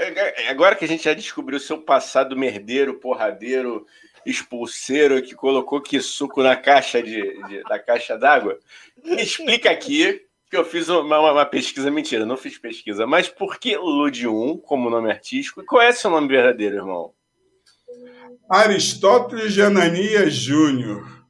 [SPEAKER 1] agora que a gente já descobriu o seu passado merdeiro, porradeiro, expulseiro, que colocou que suco na caixa de, de da caixa d'água, me explica aqui, que eu fiz uma, uma, pesquisa, mentira, não fiz pesquisa, mas por que Lude 1 como nome artístico? E qual é seu nome verdadeiro, irmão?
[SPEAKER 3] Aristóteles de Ananias Júnior.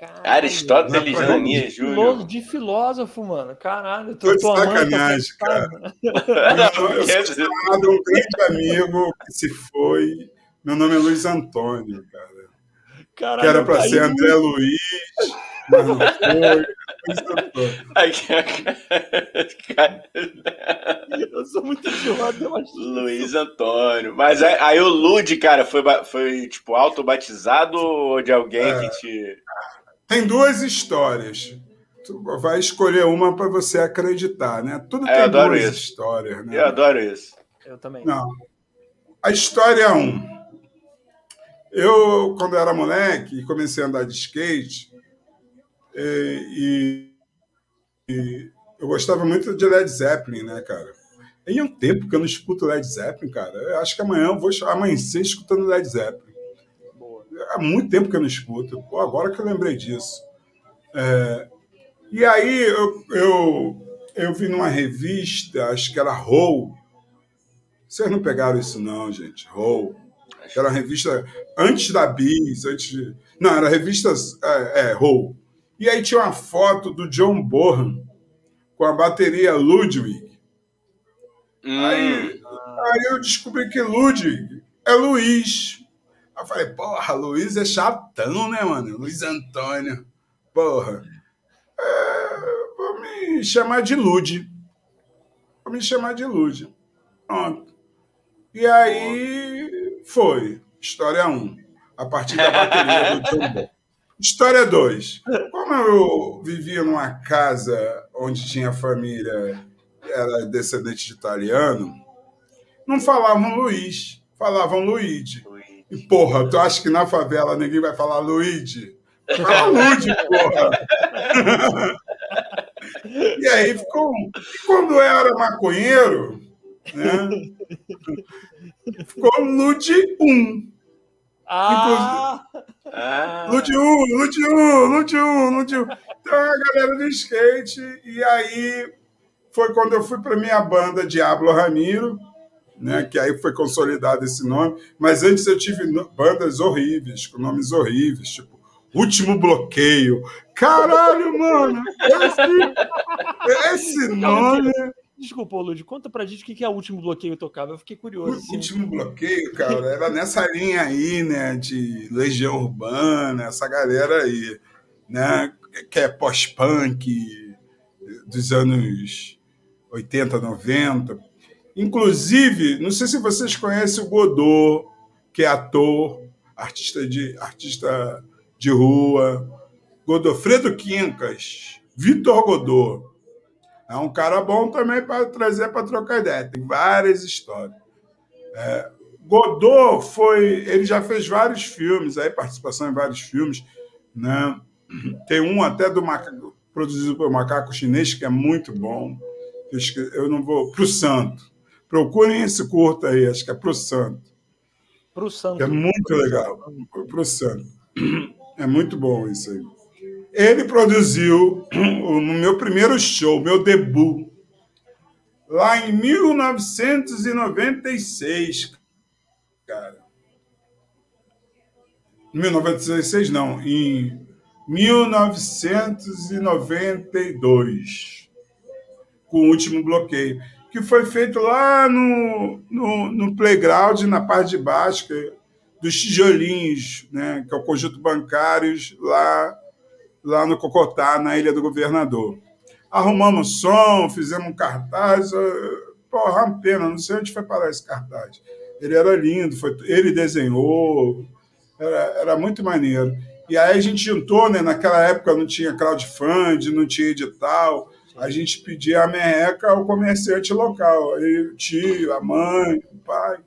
[SPEAKER 1] Caralho, Aristóteles Ananias Júnior.
[SPEAKER 2] De filósofo, mano. Caralho,
[SPEAKER 3] tô, tô de sacanagem, cara. Não, eu sou chamado um grande amigo que se foi. Meu nome é Luiz Antônio, cara. Caralho, que era para ser André Luiz, mas não foi.
[SPEAKER 2] Eu sou muito enjoado, eu acho.
[SPEAKER 1] Luiz Antônio. Mas aí, aí o Lude, cara, foi, foi tipo auto-batizado ou de alguém é. que te.
[SPEAKER 3] Tem duas histórias. Tu vai escolher uma para você acreditar, né? Tudo
[SPEAKER 1] é,
[SPEAKER 3] tem duas
[SPEAKER 1] isso.
[SPEAKER 3] histórias, né?
[SPEAKER 1] Eu adoro isso.
[SPEAKER 2] Eu também.
[SPEAKER 3] Não. A história um. Eu, quando era moleque, comecei a andar de skate e, e eu gostava muito de Led Zeppelin, né, cara? Tem um tempo que eu não escuto Led Zeppelin, cara. Eu acho que amanhã eu vou amanhecer escutando Led Zeppelin há muito tempo que eu não escuto. Pô, agora que eu lembrei disso. É, e aí eu, eu, eu vi numa revista, acho que era Roll. Vocês não pegaram isso, não, gente. Roll. Era uma revista antes da Bis, antes de... Não, era revista é, é, Roll. E aí tinha uma foto do John Bohan com a bateria Ludwig. Hum. Aí, aí eu descobri que Ludwig é Luiz. Eu falei, porra, Luiz é chatão, né, mano? Luiz Antônio. Porra. É, vou me chamar de Lude. Vou me chamar de Lude. Pronto. E aí foi. História 1. Um, a partir da bateria do John História 2. Como eu vivia numa casa onde tinha família, era descendente de italiano, não falavam Luiz, falavam Luigi. E, porra, tu acha que na favela ninguém vai falar Luigi? Fala Luigi, porra! e aí ficou. E quando eu era maconheiro, né? Ficou Lude 1.
[SPEAKER 2] Ah!
[SPEAKER 3] ah. Lude 1, Lude 1, Lude 1, Lude 1. Então a galera do skate, e aí foi quando eu fui para minha banda Diablo Ramiro, né, que aí foi consolidado esse nome, mas antes eu tive bandas horríveis, com nomes horríveis, tipo Último Bloqueio. Caralho, mano! Esse, esse nome...
[SPEAKER 2] Desculpa, Lud, conta pra gente o que é o último bloqueio tocava. Eu fiquei curioso.
[SPEAKER 3] O assim. último bloqueio, cara, era nessa linha aí, né? De Legião Urbana, essa galera aí, né? Que é pós-punk dos anos 80, 90. Inclusive, não sei se vocês conhecem o Godot, que é ator, artista de, artista de rua. Godofredo Quincas, Vitor Godot é um cara bom também para trazer para trocar ideia. Tem várias histórias. É, Godot foi. Ele já fez vários filmes, aí, participação em vários filmes. Né? Tem um até do macaco, produzido pelo Macaco Chinês, que é muito bom. Eu não vou. Pro Santo. Procurem esse curto aí, acho que é Pro Santo.
[SPEAKER 2] Pro Santo.
[SPEAKER 3] É muito legal. Pro Santo. É muito bom isso aí. Ele produziu o meu primeiro show, meu debut, lá em 1996, cara. 1996 não, em 1992, com o último bloqueio, que foi feito lá no, no, no playground, na parte de baixo, que, dos tijolinhos, né, que é o conjunto bancários lá lá no Cocotá, na Ilha do Governador. Arrumamos som, fizemos um cartaz. Porra, uma pena, não sei onde foi parar esse cartaz. Ele era lindo, foi, ele desenhou, era, era muito maneiro. E aí a gente juntou, né? Naquela época não tinha crowdfunding, não tinha edital. A gente pedia a merreca ao comerciante local. Aí o tio, a mãe, o pai.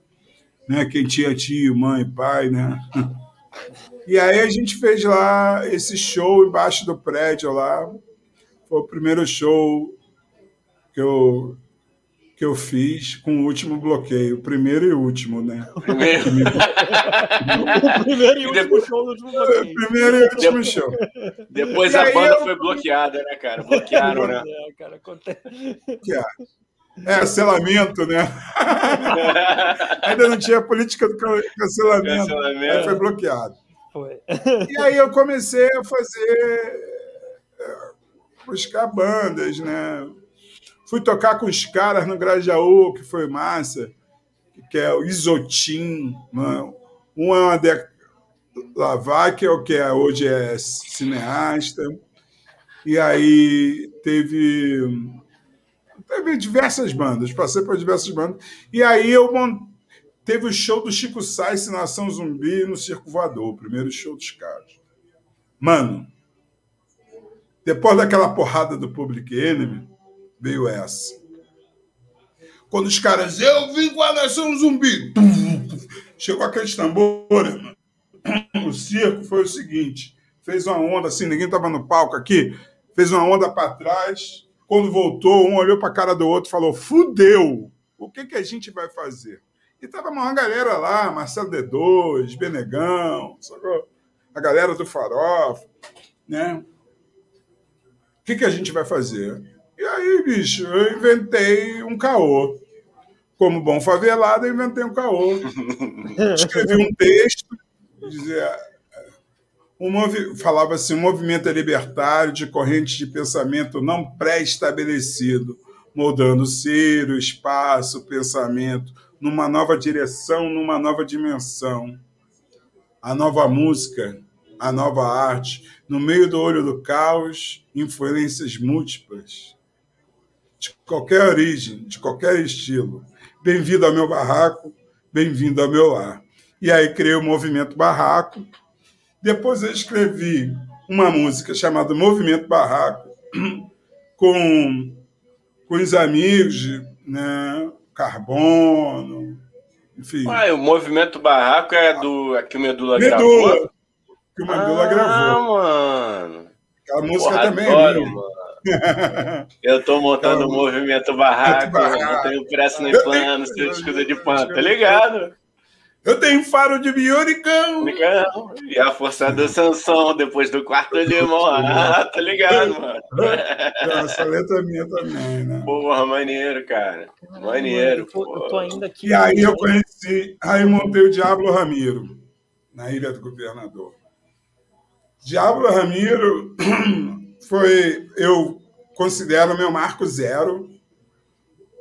[SPEAKER 3] Né? Quem tinha tio, mãe, pai, né? E aí a gente fez lá esse show embaixo do prédio lá. Foi o primeiro show que eu, que eu fiz com o último bloqueio. Primeiro e último, né?
[SPEAKER 2] Primeiro, o primeiro e último show do último bloqueio.
[SPEAKER 3] Primeiro e último
[SPEAKER 1] depois,
[SPEAKER 3] show.
[SPEAKER 1] Depois e a banda eu... foi bloqueada, né, cara? Bloquearam, né?
[SPEAKER 2] É, cara, acontece.
[SPEAKER 3] É, cancelamento, né? Ainda não tinha política do cancelamento. cancelamento. Aí foi bloqueado.
[SPEAKER 2] Foi.
[SPEAKER 3] E aí eu comecei a fazer. É, buscar bandas, né? Fui tocar com os caras no Grajaú, que foi massa, que é o Isotim. Né? Um é uma de... Laváquia, que é, hoje é cineasta. E aí teve, teve diversas bandas, passei por diversas bandas. E aí eu montei Teve o show do Chico Sainz Nação Zumbi no Circo Voador, o primeiro show dos caras. Mano, depois daquela porrada do Public Enemy, veio essa. Quando os caras, eu vim com a Nação Zumbi, chegou aquele tambores, mano. O circo foi o seguinte: fez uma onda assim, ninguém tava no palco aqui, fez uma onda para trás. Quando voltou, um olhou para a cara do outro e falou: fudeu, o que, que a gente vai fazer? E tava uma galera lá, Marcelo D2, Benegão, a galera do Farofa, né? O que, que a gente vai fazer? E aí, bicho, eu inventei um caô. Como bom favelado, eu inventei um caô. Escrevi um texto, dizia, um falava assim, um movimento libertário de corrente de pensamento não pré-estabelecido, moldando o ser, o espaço, o pensamento, numa nova direção, numa nova dimensão. a nova música, a nova arte, no meio do olho do caos, influências múltiplas, de qualquer origem, de qualquer estilo. Bem-vindo ao meu barraco, bem-vindo ao meu lar. E aí criei o movimento Barraco. Depois eu escrevi uma música chamada Movimento Barraco, com, com os amigos, né? Carbono, enfim.
[SPEAKER 1] Ah, o Movimento Barraco é do é que o Medula,
[SPEAKER 3] Medula
[SPEAKER 1] gravou?
[SPEAKER 3] Que o Medula
[SPEAKER 1] ah,
[SPEAKER 3] gravou.
[SPEAKER 1] mano.
[SPEAKER 3] Aquela música
[SPEAKER 1] Porra,
[SPEAKER 3] também
[SPEAKER 1] adoro,
[SPEAKER 3] é minha.
[SPEAKER 1] mano. Eu tô montando o
[SPEAKER 3] Então,
[SPEAKER 1] movimento barraco,
[SPEAKER 3] barraco.
[SPEAKER 1] não tenho pressa nem plano,
[SPEAKER 3] tenho-
[SPEAKER 1] seu escudo de pano, tá ligado?
[SPEAKER 3] Eu tenho faro de.
[SPEAKER 1] Ligado? E a força do Sansão depois do quarto limão. Ah, tá ligado, mano.
[SPEAKER 3] Essa letra é minha também, né?
[SPEAKER 1] Porra, maneiro, cara. Maneiro,
[SPEAKER 2] tô, eu tô
[SPEAKER 1] pô.
[SPEAKER 2] ainda aqui.
[SPEAKER 3] E aí eu conheci, aí montei o Diablo Ramiro, na Ilha do Governador. Diablo Ramiro foi, eu considero meu marco zero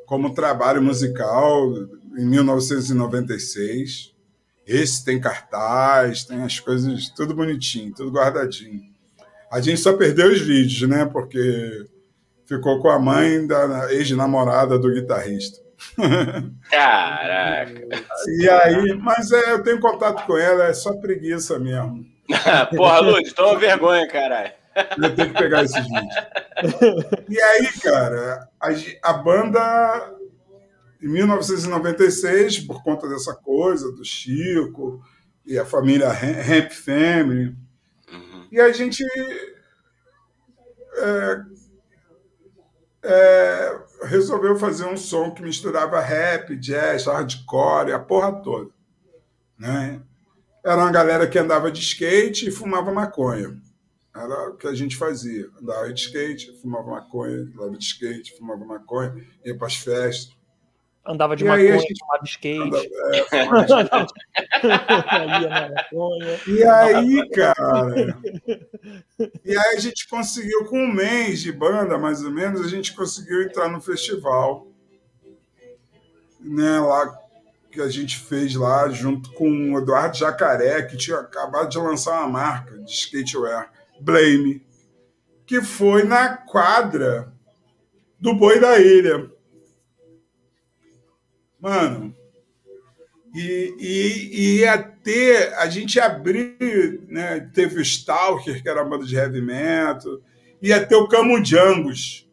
[SPEAKER 3] como trabalho musical em 1996. Esse tem cartaz, tem as coisas, tudo bonitinho, tudo guardadinho. A gente só perdeu os vídeos, né? Porque ficou com a mãe da ex-namorada do guitarrista.
[SPEAKER 1] Caraca.
[SPEAKER 3] E aí, mas é, eu tenho contato com ela, é só preguiça mesmo.
[SPEAKER 1] Porra, Luz, toma vergonha, caralho.
[SPEAKER 3] Eu tenho que pegar esses vídeos. E aí, cara, a, a banda, em 1996, por conta dessa coisa do Chico e a família Ra- Ramp Family,
[SPEAKER 1] Uhum.
[SPEAKER 3] e a gente é, é, resolveu fazer um som que misturava rap, jazz, hardcore, a porra toda. Né? Era uma galera que andava de skate e fumava maconha. Era o que a gente fazia. Andava de skate, fumava maconha, andava de skate, fumava maconha, ia para as festas.
[SPEAKER 2] Andava de
[SPEAKER 3] E
[SPEAKER 2] maconha,
[SPEAKER 3] gente-
[SPEAKER 2] tomava skate.
[SPEAKER 3] Andava, é, fumava de
[SPEAKER 2] maconha.
[SPEAKER 3] E aí, cara. E aí a gente conseguiu, com um mês de banda, mais ou menos, a gente conseguiu entrar no festival. Né, lá que a gente fez lá junto com o Eduardo Jacaré, que tinha acabado de lançar uma marca de skatewear, Blame, que foi na quadra do Boi da Ilha. Mano, e, e, e ia ter, a gente abrir, né? Teve o Stalker, que era uma banda de heavy metal, ia ter o Camo Djangos,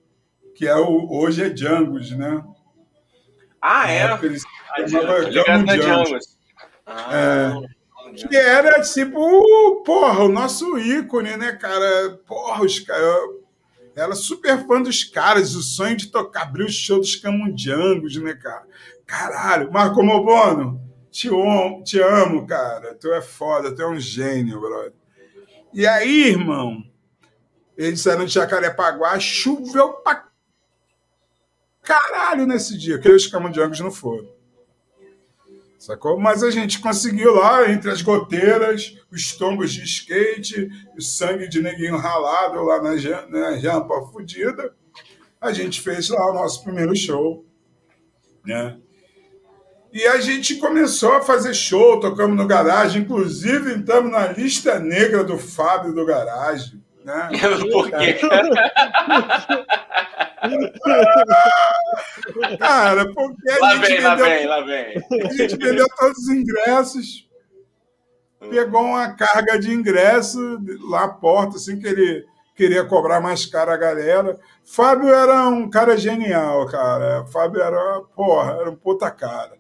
[SPEAKER 3] que é o, hoje é Djangos, né?
[SPEAKER 1] Ah, é?
[SPEAKER 3] eles
[SPEAKER 1] Ah,
[SPEAKER 3] chamavam
[SPEAKER 1] tô ligado
[SPEAKER 3] Camo
[SPEAKER 1] na
[SPEAKER 3] Djangos.
[SPEAKER 1] Djangos.
[SPEAKER 3] Que era tipo, porra, o nosso ícone, né, cara? Porra, os caras. Era super fã dos caras, o sonho de tocar, abrir o show dos Camundangos, né, cara? Caralho, Marco Mobono, te amo, te amo, cara. Tu é foda, tu é um gênio, brother. E aí, irmão, eles saíram de Jacarepaguá, choveu pra caralho nesse dia, que os Camundangos não foram. Sacou? Mas a gente conseguiu lá, entre as goteiras, os tombos de skate, o sangue de neguinho ralado lá na, na rampa fudida, a gente fez lá o nosso primeiro show. Né? E a gente começou a fazer show, tocamos no garagem, inclusive entramos na lista negra do Fábio do garagem. Né?
[SPEAKER 1] Por quê?
[SPEAKER 3] Cara, porque a
[SPEAKER 1] Lá
[SPEAKER 3] gente
[SPEAKER 1] vem, lá
[SPEAKER 3] vendeu
[SPEAKER 1] vem, lá vem.
[SPEAKER 3] A gente vendeu todos os ingressos, pegou uma carga de ingresso lá à porta, assim que ele queria cobrar mais caro a galera. Fábio era um cara genial, cara. Fábio era, porra, era um puta cara.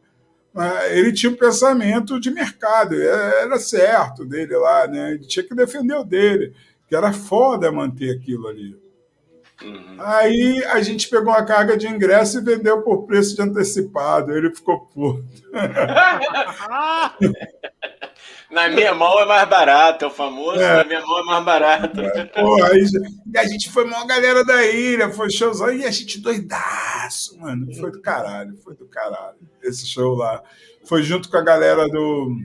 [SPEAKER 3] Ele tinha um pensamento de mercado, era certo dele lá, né? Ele tinha que defender o dele, que era foda manter aquilo ali.
[SPEAKER 1] Uhum.
[SPEAKER 3] Aí a gente pegou uma carga de ingresso e vendeu por preço de antecipado. Ele ficou puto.
[SPEAKER 1] Na minha mão é mais barato, é o famoso,
[SPEAKER 3] É.
[SPEAKER 1] na minha mão é mais barato.
[SPEAKER 3] Pô, aí, e a gente foi maior galera da ilha, foi showzão, e a gente doidaço, mano. Foi do caralho, foi do caralho. Esse show lá. Foi junto com a galera do,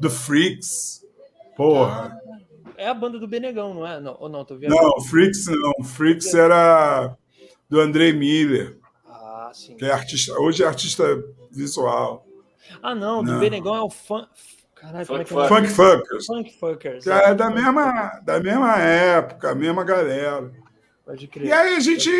[SPEAKER 3] do Freaks. Porra.
[SPEAKER 2] É a banda do Benegão, não é? Não, ou não, tô vendo.
[SPEAKER 3] Não, Freaks não. Freaks era do André Miller,
[SPEAKER 2] Ah, sim.
[SPEAKER 3] que é artista, hoje é artista visual.
[SPEAKER 2] Ah, não, do
[SPEAKER 3] Não.
[SPEAKER 2] Benegão é o fã.
[SPEAKER 3] Caralho, Funk, como é que é? Funk Funkers. Funk Funkers. Que é da mesma, da mesma época, a mesma galera. Pode crer. E aí a gente,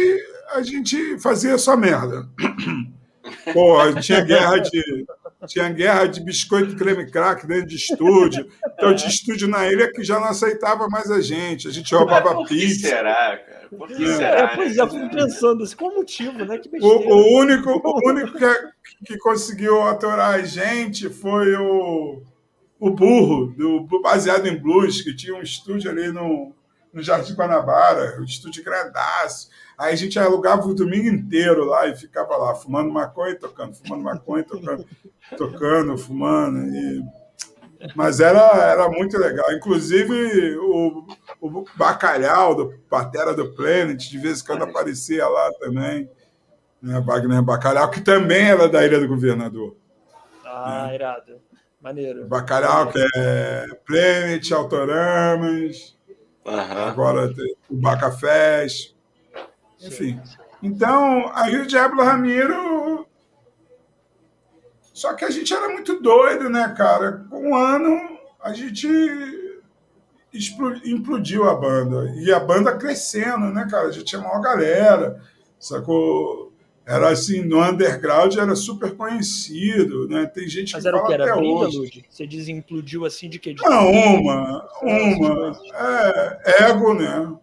[SPEAKER 3] a gente fazia só merda. Pô, tinha guerra de. Tinha guerra de biscoito creme crack dentro de estúdio. Então, de estúdio na ilha que já não aceitava mais a gente. A gente roubava Por que pizza.
[SPEAKER 1] será, cara? Por que é. será? É,
[SPEAKER 2] pois é, eu fico pensando assim, qual o motivo, né? Que
[SPEAKER 3] o, o único, o único que, que conseguiu atorar a gente foi o, o burro, do, baseado em blues, que tinha um estúdio ali no, no Jardim Guanabara, um estúdio gradaço. Aí a gente alugava o domingo inteiro lá e ficava lá, fumando maconha e tocando, fumando maconha e tocando, tocando, fumando. E... Mas era, era muito legal. Inclusive, o, o Bacalhau, do Patera do Planet, de vez em quando aparecia lá também. Né? Wagner Bacalhau, que também era da Ilha do Governador.
[SPEAKER 2] Ah, né? irado. Maneiro.
[SPEAKER 3] Bacalhau, que é Planet, Autoramas. Uhum. Agora o Bacafés. Enfim. Então, aí o Diablo Ramiro. Só que a gente era muito doido, né, cara? Com um ano, a gente implodiu a banda. E a banda crescendo, né, cara? A gente tinha maior galera, sacou? Era assim, no underground era super conhecido, né? Tem gente
[SPEAKER 2] Mas
[SPEAKER 3] que
[SPEAKER 2] era
[SPEAKER 3] fala
[SPEAKER 2] o que? Era
[SPEAKER 3] até
[SPEAKER 2] briga,
[SPEAKER 3] hoje.
[SPEAKER 2] Lud? Você desimplodiu assim de que? De
[SPEAKER 3] Não, uma, uma. É, ego, né?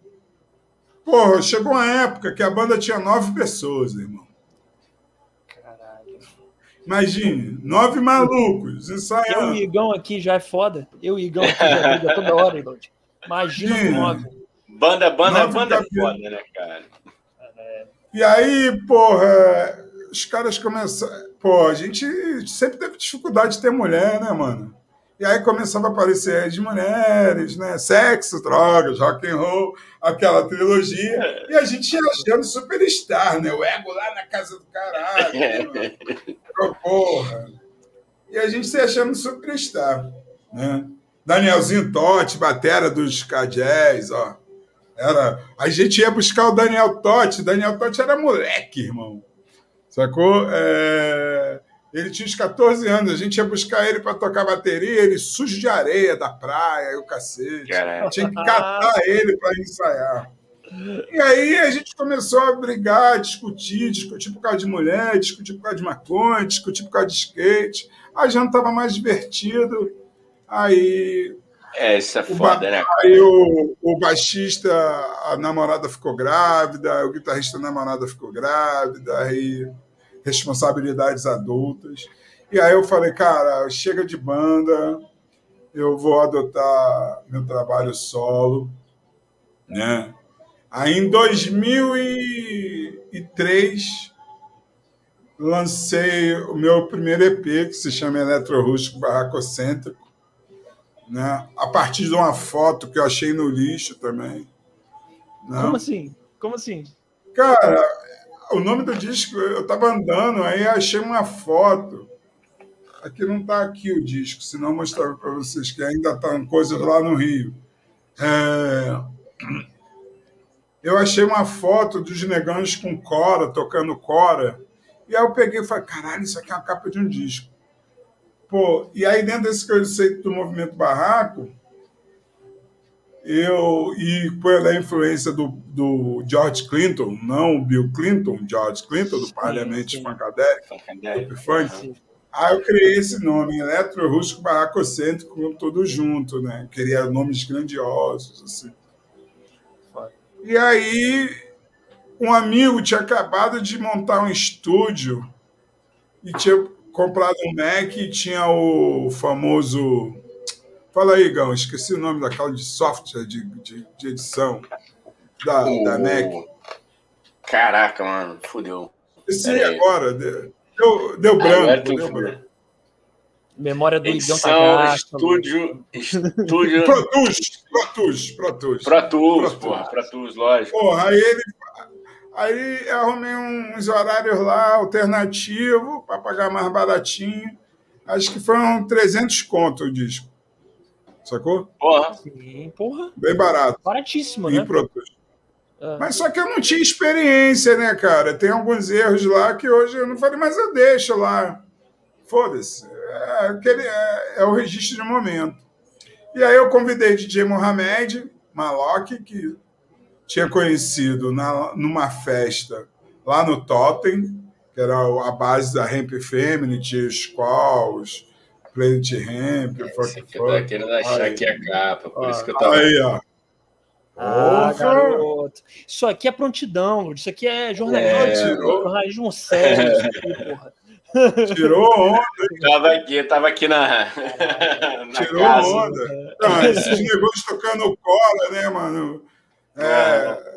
[SPEAKER 3] Porra, chegou uma época que a banda tinha nove pessoas, irmão. Caralho. Imagine, nove malucos ensaiando.
[SPEAKER 2] Eu e o Igão aqui já é foda. Eu e o Igão aqui já briga toda hora, irmão. Imagina Sim. nove.
[SPEAKER 1] Banda, banda, nove banda é foda, né, cara?
[SPEAKER 3] E aí, porra, os caras começaram. Pô, a gente sempre teve dificuldade de ter mulher, né, mano? E aí começava a aparecer as mulheres, né? Sexo, drogas, rock and roll, aquela trilogia. E a gente ia achando superstar, né? O ego lá na casa do caralho. Né, porra. E a gente se achando superstar, né? Danielzinho Totti, batera dos K-Jazz, ó. Era... A gente ia buscar o Daniel Totti. Daniel Totti era moleque, irmão. Sacou? É... Ele tinha uns 14 anos, a gente ia buscar ele para tocar bateria, ele sujo de areia da praia e o cacete. Tinha que catar ele para ensaiar. E aí a gente começou a brigar, discutir, discutir por causa de mulher, discutir por causa de maconha, discutir por causa de skate. Aí já não estava mais divertido. Aí.
[SPEAKER 1] É, isso é foda, né?
[SPEAKER 3] Aí o, o baixista, a namorada ficou grávida, o guitarrista, a namorada ficou grávida, aí responsabilidades adultas. E aí eu falei, cara, chega de banda, eu vou adotar meu trabalho solo, né? Aí em 2003 lancei o meu primeiro EP que se chama Eletrorústico Barracocêntrico, né? A partir de uma foto que eu achei no lixo também.
[SPEAKER 2] Né? Como assim? Como assim?
[SPEAKER 3] Cara, o nome do disco, eu estava andando, aí achei uma foto. Aqui não está aqui o disco, senão eu mostrava para vocês que ainda estão tá coisas lá no Rio. É... Eu achei uma foto dos negãos com Cora, tocando Cora. E aí eu peguei e falei, caralho, isso aqui é a capa de um disco. Pô, e aí dentro desse conceito do movimento barraco, eu e pela influência do, do George Clinton, não o Bill Clinton, George Clinton, do Parlamento Funkadelic, Funk, aí eu criei esse nome, Eletrorústico Barracocêntrico, tudo junto, né? Queria nomes grandiosos, assim. E aí, um amigo tinha acabado de montar um estúdio e tinha comprado um Mac e tinha o famoso Fala aí, Gão, esqueci o nome daquela de software de, de, de edição da, o... da NEC.
[SPEAKER 1] Caraca, mano, fudeu.
[SPEAKER 3] Esse agora, deu, deu branco, deu branco.
[SPEAKER 2] Memória do
[SPEAKER 1] Edição, Igão estúdio, estúdio...
[SPEAKER 3] Pro Tools, Pro Tools, Pro Tools.
[SPEAKER 1] Pro Tools, porra, Pro Tools, lógico.
[SPEAKER 3] Porra, aí ele... Aí arrumei uns horários lá alternativos para pagar mais baratinho. Acho que foram 300 conto o disco. Sacou?
[SPEAKER 1] Porra.
[SPEAKER 2] Sim, porra.
[SPEAKER 3] Bem barato.
[SPEAKER 2] Baratíssimo, né?
[SPEAKER 3] Ah. Mas só que eu não tinha experiência, né, cara? Tem alguns erros lá que hoje eu não falei, mas eu deixo lá. Foda-se. é, aquele, é, é o registro de momento. E aí eu convidei DJ Mohamed Malok, que tinha conhecido na, numa festa lá no Totem, que era a base da Ramp Feminine, os Squalls, Planet Ramp,
[SPEAKER 1] é, Você tá querendo achar aí. que é capa, por ah, isso que eu tava...
[SPEAKER 3] Aí, ó.
[SPEAKER 2] Ah, garoto. Isso aqui é prontidão, isso aqui é jornalismo, é, jornalismo sério, aqui, porra.
[SPEAKER 3] Tirou onda.
[SPEAKER 1] Tava aqui, tava aqui na.
[SPEAKER 3] na Tirou casa. onda. Não, esses negócios tocando cola, né, mano? É,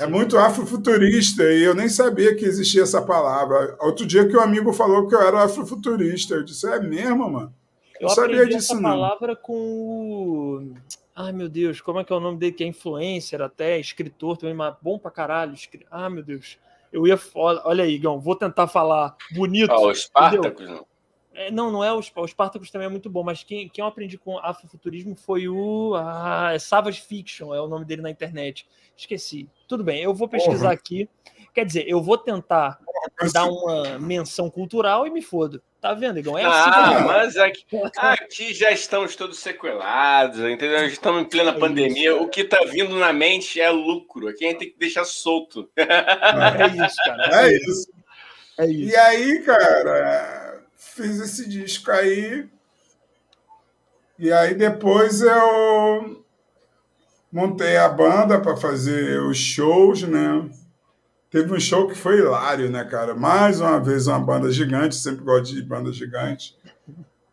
[SPEAKER 3] é muito afrofuturista e eu nem sabia que existia essa palavra. Outro dia que um amigo falou que eu era afrofuturista. Eu disse, é mesmo, mano?
[SPEAKER 2] Eu, eu sabia disso, essa não. palavra com o. Ai, meu Deus, como é que é o nome dele? Que é influencer até, escritor também, mas bom pra caralho. Ah, meu Deus. Eu ia. Olha aí, Gão, vou tentar falar bonito. Ah,
[SPEAKER 1] o Spartacus, não.
[SPEAKER 2] É, não, não é o, o Spartacus também é muito bom, mas quem, quem eu aprendi com afrofuturismo foi o ah, é Savage Fiction, é o nome dele na internet. Esqueci. Tudo bem, eu vou pesquisar uhum. aqui. Quer dizer, eu vou tentar dar uma menção cultural e me fodo. Tá vendo, Igor?
[SPEAKER 1] É assim ah, mas aqui, aqui, já estamos todos sequelados, entendeu? Estamos em plena é pandemia. Isso. O que está vindo na mente é lucro. Aqui a gente tem que deixar solto.
[SPEAKER 2] É isso, cara.
[SPEAKER 3] É, é isso. É isso. E aí, cara, fiz esse disco aí. E aí depois eu montei a banda para fazer os shows, né? Teve um show que foi hilário, né, cara? Mais uma vez uma banda gigante, sempre gosto de banda gigante.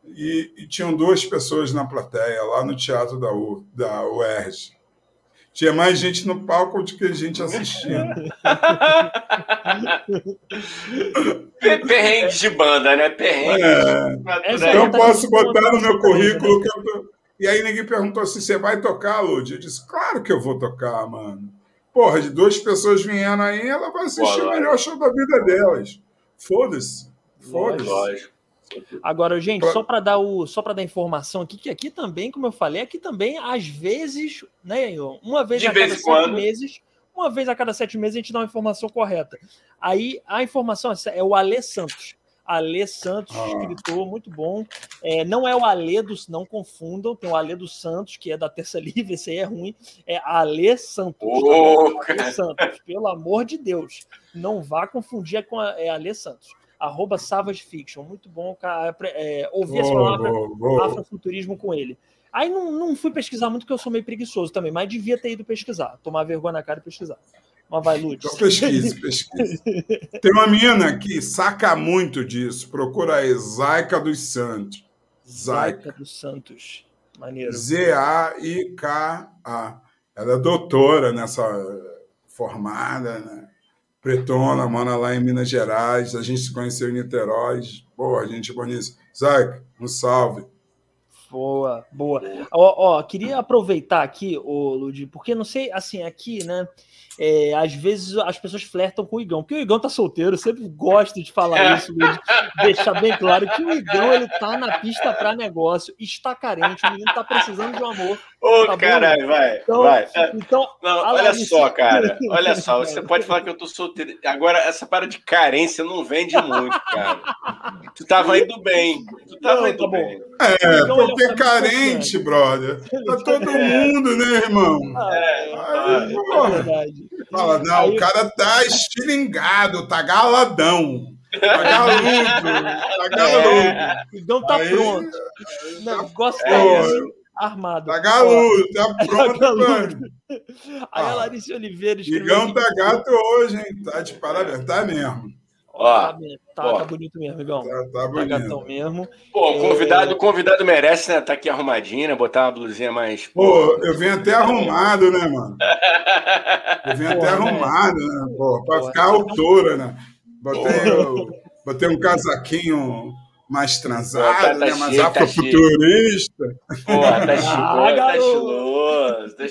[SPEAKER 3] E, e tinham duas pessoas na plateia, lá no teatro da, U, da UERJ. Tinha mais gente no palco do que gente assistindo.
[SPEAKER 1] Perrengue de banda, né? Perrengue. É.
[SPEAKER 3] Então posso botar no meu currículo que eu tô... E aí ninguém perguntou se você vai tocar, Lud. Eu disse, claro que eu vou tocar, mano. Porra, de duas pessoas vindo aí, ela vai assistir Boa, o melhor show da vida delas. Foda-se. Foda-se.
[SPEAKER 2] Agora, gente, só para dar o, só para dar informação aqui, que aqui também, como eu falei, aqui também às vezes, né, uma vez
[SPEAKER 1] de
[SPEAKER 2] a
[SPEAKER 1] vez
[SPEAKER 2] cada sete meses, uma vez a cada sete meses a gente dá uma informação correta. Aí a informação é o Alê Santos. Alê Santos, ah. escritor, muito bom. É, não é o Alê dos, não confundam, tem o Alê dos Santos, que é da Terça Livre, esse aí é ruim. É Alê Santos.
[SPEAKER 1] Oh,
[SPEAKER 2] Alê Santos, pelo amor de Deus. Não vá confundir com a, é Alê Santos. Arroba Savage Fiction, muito bom é, ouvir oh, essa palavra afrofuturismo com ele. Aí não, não fui pesquisar muito, porque eu sou meio preguiçoso também, mas devia ter ido pesquisar, tomar vergonha na cara e pesquisar. Mas vai, Lutz.
[SPEAKER 3] Então pesquise, pesquise. Tem uma mina que saca muito disso. Procura aí, Zaica dos Santos.
[SPEAKER 2] Zaica dos Santos. Maneiro.
[SPEAKER 3] Z-A-I-K-A. Ela é doutora nessa formada, né? Pretona, mora lá em Minas Gerais. A gente se conheceu em Niterói. Pô, a gente bonita. Zaica, um salve.
[SPEAKER 2] Boa, boa. Ó, ó, queria aproveitar aqui, ô Ludi, porque não sei, assim, aqui, né? é, às vezes as pessoas flertam com o Igão, porque o Igão tá solteiro, eu sempre gosto de falar isso, de deixar bem claro que o Igão ele tá na pista para negócio, está carente, o menino tá precisando de um amor.
[SPEAKER 1] Ô, tá caralho, vai, então, vai. Então, Não, olha só, cara, olha só, você pode falar que eu tô solteiro. Agora, essa para de carência não vende muito, cara. Tu tava indo bem, tu tava não, indo tá bem.
[SPEAKER 3] É, então, porque é carente, brother. Tá todo mundo, né, irmão?
[SPEAKER 2] Ah, é, Aí, é, é verdade.
[SPEAKER 3] Fala, não, Aí, o cara tá estilingado, tá galadão. Tá galudo, tá galudo. É,
[SPEAKER 2] então tá Aí, pronto. Não, gosta é, armado.
[SPEAKER 3] Tá galudo, tá pronto, tá mano.
[SPEAKER 2] Aí a Larissa Oliveira
[SPEAKER 3] escreveu. Igão tá gato hoje, hein? Tá de parabéns, tá mesmo.
[SPEAKER 2] Ó, tá, tá, tá, bonito mesmo, Igão.
[SPEAKER 3] Tá, tá bonito. Tá gatão
[SPEAKER 2] mesmo.
[SPEAKER 1] Pô, convidado, é... convidado merece, né? Tá aqui arrumadinho, né? Botar uma blusinha mais.
[SPEAKER 3] Pô, eu venho até arrumado, né, mano? Eu venho até arrumado, né? Pô, pra ficar altura, né? Botei, botei um casaquinho mais transado, tá, tá né? mais tá afrofuturista.
[SPEAKER 1] Porra, tá, ah, tá estiloso, tá.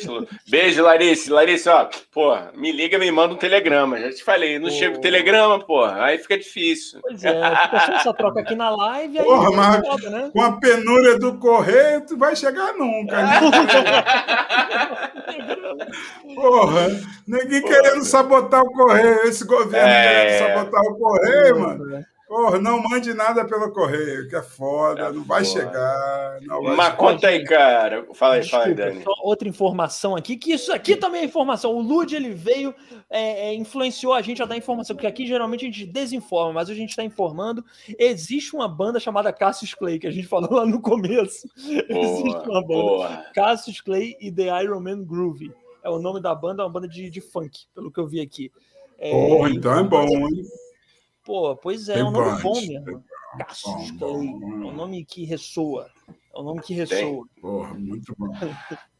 [SPEAKER 1] Beijo, Larissa. Larissa, ó, porra, me liga, me manda um telegrama. Já te falei, não chega o telegrama, porra, aí fica difícil.
[SPEAKER 2] Pois é, fica só essa troca aqui na live. Aí
[SPEAKER 3] porra, mas foda, né? com a penúria do correio, tu vai chegar nunca, né? porra, ninguém porra. querendo sabotar o correio, esse governo é... querendo sabotar o correio, mano. Porra, não mande nada pelo correio, que é foda, é não vai chegar. Não vai
[SPEAKER 1] Mas chegar. conta aí, cara. Fala aí, Desculpa, fala aí, Dani. Só
[SPEAKER 2] outra informação aqui, que isso aqui também é informação. O Lud, ele veio, é, é, influenciou a gente a dar informação, porque aqui geralmente a gente desinforma, mas a gente está informando. Existe uma banda chamada Cassius Clay, que a gente falou lá no começo. Boa, Existe uma banda. Boa. Cassius Clay e The Iron Man Groove. É o nome da banda, é uma banda de, de funk, pelo que eu vi aqui.
[SPEAKER 3] É, oh, então é bom, hein?
[SPEAKER 2] Pô, pois é, é um nome bom mesmo. Cassius Clay. É um nome que ressoa. É um nome que ressoa.
[SPEAKER 3] Porra, muito bom.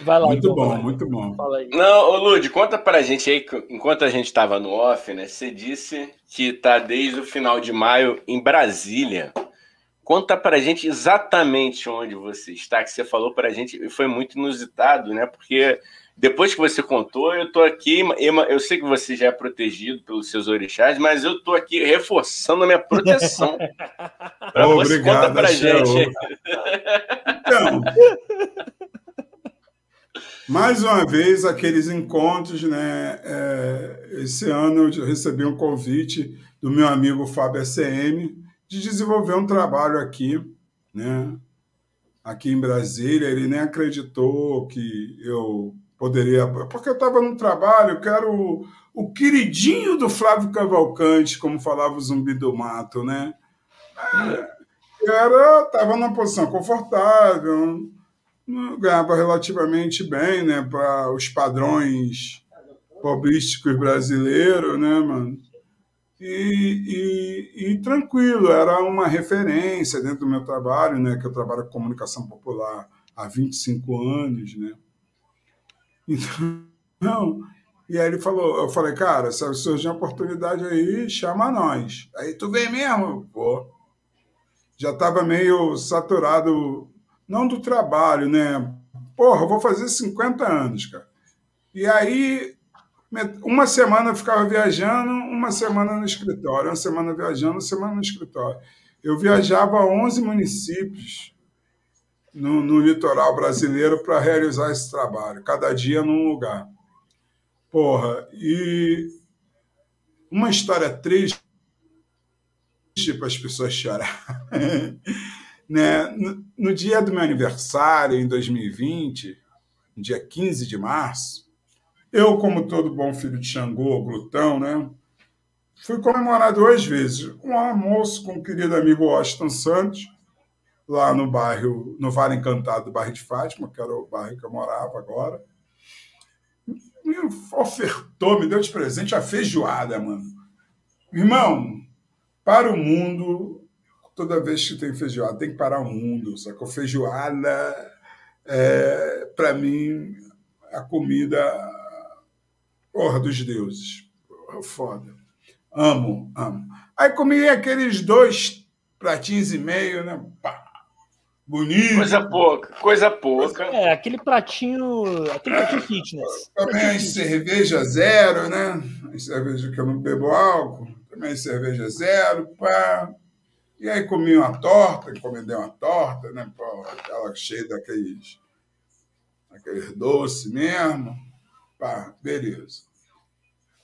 [SPEAKER 2] Vai lá,
[SPEAKER 3] muito então, bom, muito bom.
[SPEAKER 1] Fala aí. Não, ô Lud, conta pra gente aí, enquanto a gente estava no off, né? Você disse que tá desde o final de maio em Brasília. Conta pra gente exatamente onde você está, que você falou pra gente, e foi muito inusitado, né? Porque depois que você contou, eu tô aqui. Eu sei que você já é protegido pelos seus orixás, mas eu tô aqui reforçando a minha proteção.
[SPEAKER 3] pra você, conta pra gente. Então, mais uma vez, aqueles encontros, né? É, esse ano eu recebi um convite do meu amigo Fábio ACM de desenvolver um trabalho aqui, né? Aqui em Brasília, ele nem acreditou que eu poderia. Porque eu estava no trabalho, que era o, queridinho do Flávio Cavalcante, como falava o zumbi do mato, né? Eu era, estava numa posição confortável, ganhava relativamente bem, né, para os padrões pobrísticos brasileiros, né, mano? E, e, e, tranquilo, era uma referência dentro do meu trabalho, né, que eu trabalho com comunicação popular há 25 anos, né? Então, e aí ele falou, eu falei, cara, se surgir uma oportunidade aí, chama nós. Aí tu vem mesmo? Pô. Já estava meio saturado, não do trabalho, né? Porra, vou fazer 50 anos, cara. E aí, uma semana eu ficava viajando, uma semana no escritório, uma semana viajando, uma semana no escritório. Eu viajava a 11 municípios no, no litoral brasileiro para realizar esse trabalho, cada dia num lugar. Porra, e uma história triste para as pessoas chorar. né? No, no, dia do meu aniversário, em 2020, no dia 15 de março, eu, como todo bom filho de Xangô, glutão, né? fui comemorar duas vezes. Um almoço com o querido amigo Washington Santos, lá no bairro, no Vale Encantado do bairro de Fátima, que era o bairro que eu morava agora. Me ofertou, me deu de presente a feijoada, mano. Irmão, para o mundo, toda vez que tem feijoada, tem que parar o mundo. Sacou? Feijoada, é, para mim, a comida porra dos deuses. Foda. Amo, amo. Aí comi aqueles dois pratinhos e meio, né? Pá, Bonito.
[SPEAKER 1] Coisa pouca, coisa pouca.
[SPEAKER 2] É, aquele pratinho, aquele pratinho fitness.
[SPEAKER 3] Também cerveja zero, né? cerveja que eu não bebo álcool. Também cerveja zero, pá. E aí comi uma torta, encomendei uma torta, né? Pô, aquela cheia daqueles, daqueles doces mesmo. Pá, beleza.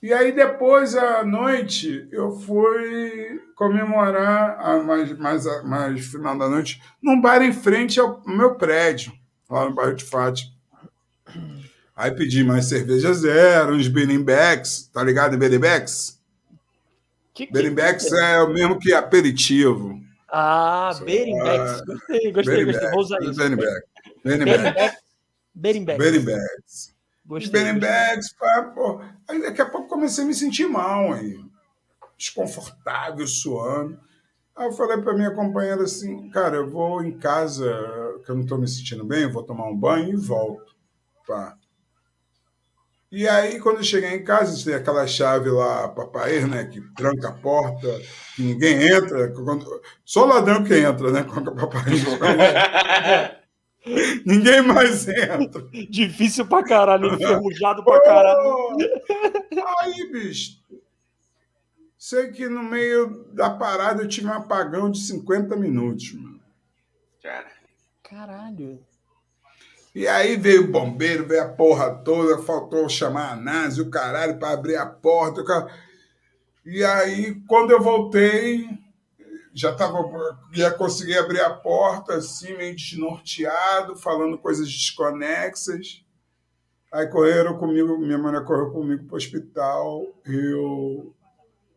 [SPEAKER 3] E aí, depois, à noite, eu fui comemorar, a mais, mais, mais final da noite, num bar em frente ao meu prédio, lá no bairro de Fátima. Aí pedi mais cerveja zero, uns berimbecks, tá ligado em berimbecks? Berimbecks é? é o mesmo que aperitivo.
[SPEAKER 2] Ah, berimbex. Gostei, gostei, gostei. Vou usar isso.
[SPEAKER 3] Gostei. Benny Bags, pá, pô. Aí daqui a pouco comecei a me sentir mal aí. Desconfortável, suando. Aí eu falei para minha companheira assim, cara, eu vou em casa, que eu não estou me sentindo bem, eu vou tomar um banho e volto. Pá. E aí, quando eu cheguei em casa, tem aquela chave lá, papai, né, que tranca a porta, que ninguém entra. Quando... Só o ladrão que entra, né, com a papai. Ninguém mais entra.
[SPEAKER 2] Difícil pra caralho, enferrujado pra caralho.
[SPEAKER 3] Aí, bicho. Sei que no meio da parada eu tive um apagão de 50 minutos, mano.
[SPEAKER 2] Caralho.
[SPEAKER 3] E aí veio o bombeiro, veio a porra toda, faltou chamar a NASA, o caralho, para abrir a porta. E aí, quando eu voltei, já tava, ia conseguir abrir a porta, assim, meio desnorteado, falando coisas desconexas. Aí correram comigo, minha mãe correu comigo para o hospital. Eu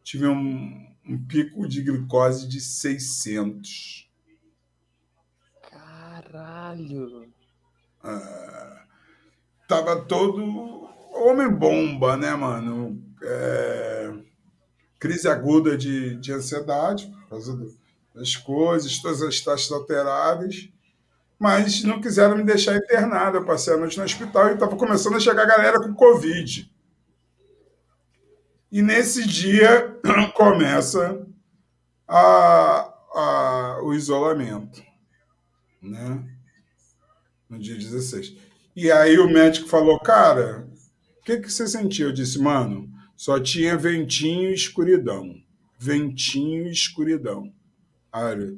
[SPEAKER 3] tive um, um pico de glicose de 600.
[SPEAKER 2] Caralho!
[SPEAKER 3] Ah, tava todo homem-bomba, né, mano? É... Crise aguda de, de ansiedade, por causa das coisas, todas as taxas alteradas mas não quiseram me deixar internado. Eu passei a noite no hospital e estava começando a chegar galera com Covid. E nesse dia começa a, a, o isolamento, né? No dia 16. E aí o médico falou, cara, o que, que você sentiu? Eu disse, mano, só tinha ventinho e escuridão. Ventinho e escuridão. Aí,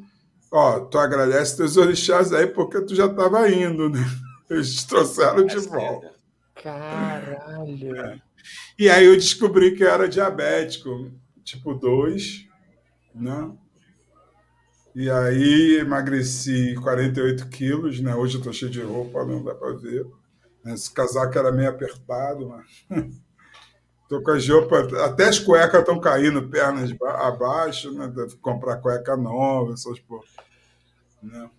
[SPEAKER 3] Ó, tu agradece teus orixás aí porque tu já estava indo, né? Eles te trouxeram de volta.
[SPEAKER 2] Caralho. É.
[SPEAKER 3] E aí eu descobri que eu era diabético, tipo 2, né? E aí emagreci 48 quilos, né? Hoje eu tô cheio de roupa, não dá para ver. Esse casaco era meio apertado, mas... Tô com as roupas, até as cuecas estão caindo, pernas abaixo, né? Deve comprar cueca nova, essas porra. Né?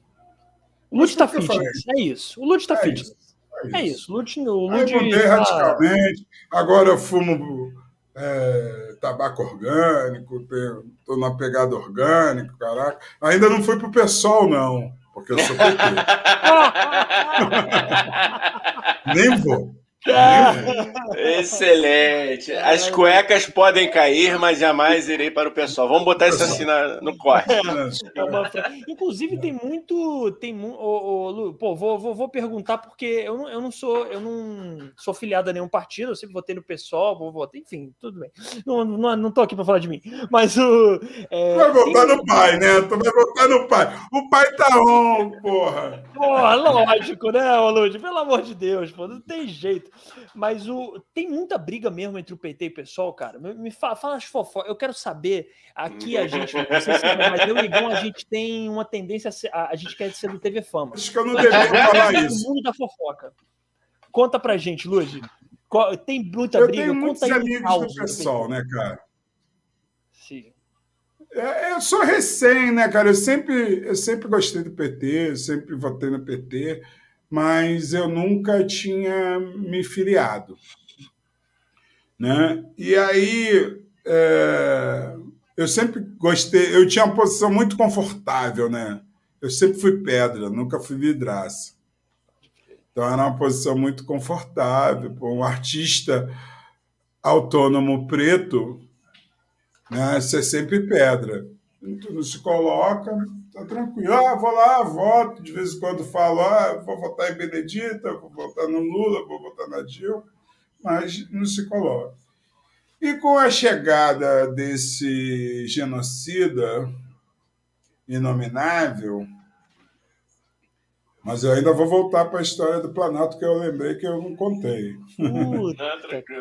[SPEAKER 2] O Lute tá fitness, é isso. O Lute tá é fitness. Isso, é, é isso. Lute, o
[SPEAKER 3] Lute Aí mudei tá... radicalmente. Agora eu fumo é, tabaco orgânico, estou na pegada orgânica, caraca. Ainda não fui pro pessoal, não, porque eu sou PT. Nem vou.
[SPEAKER 1] Excelente. As cuecas podem cair, mas jamais irei para o pessoal. Vamos botar isso assim na, no corte. É,
[SPEAKER 2] é Inclusive, tem muito. Tem mu... oh, oh, Lu, pô, vou, vou, vou, perguntar, porque eu não, eu não sou eu não sou filiado a nenhum partido, eu sempre votei no pessoal, vou votar, enfim, tudo bem. Não, não, não tô aqui para falar de mim. Mas o.
[SPEAKER 3] É, vai votar tem... no pai, né? Tu vai votar no pai. O pai tá on, porra.
[SPEAKER 2] Porra, lógico, né, Lud? Pelo amor de Deus, pô, não tem jeito. Mas o, tem muita briga mesmo entre o PT e o pessoal, cara. Me, fala, fala as fofocas. Eu quero saber. Aqui a gente, não sei se é, mas eu e Igão, a gente tem uma tendência a, ser, a, a gente quer ser do TV Fama.
[SPEAKER 3] Acho que eu não deveria falar isso.
[SPEAKER 2] O mundo da fofoca. Conta pra gente, Lud. Tem muita
[SPEAKER 3] eu
[SPEAKER 2] briga?
[SPEAKER 3] Tenho muitos Conta amigos do pessoal, né, cara?
[SPEAKER 2] Sim.
[SPEAKER 3] É, eu sou recém, né, cara? Eu sempre, eu sempre gostei do PT, eu sempre votei no PT mas eu nunca tinha me filiado. Né? E aí é, eu sempre gostei, eu tinha uma posição muito confortável, né? Eu sempre fui pedra, nunca fui vidraça. Então era uma posição muito confortável para um artista autônomo preto, né? Ser sempre pedra. Tu não se coloca, tá tranquilo. Ah, vou lá, voto. De vez em quando falo, ah, vou votar em Benedita, vou votar no Lula, vou votar na Dilma, mas não se coloca. E com a chegada desse genocida inominável, mas eu ainda vou voltar para a história do Planalto que eu lembrei que eu não contei.
[SPEAKER 2] Puta,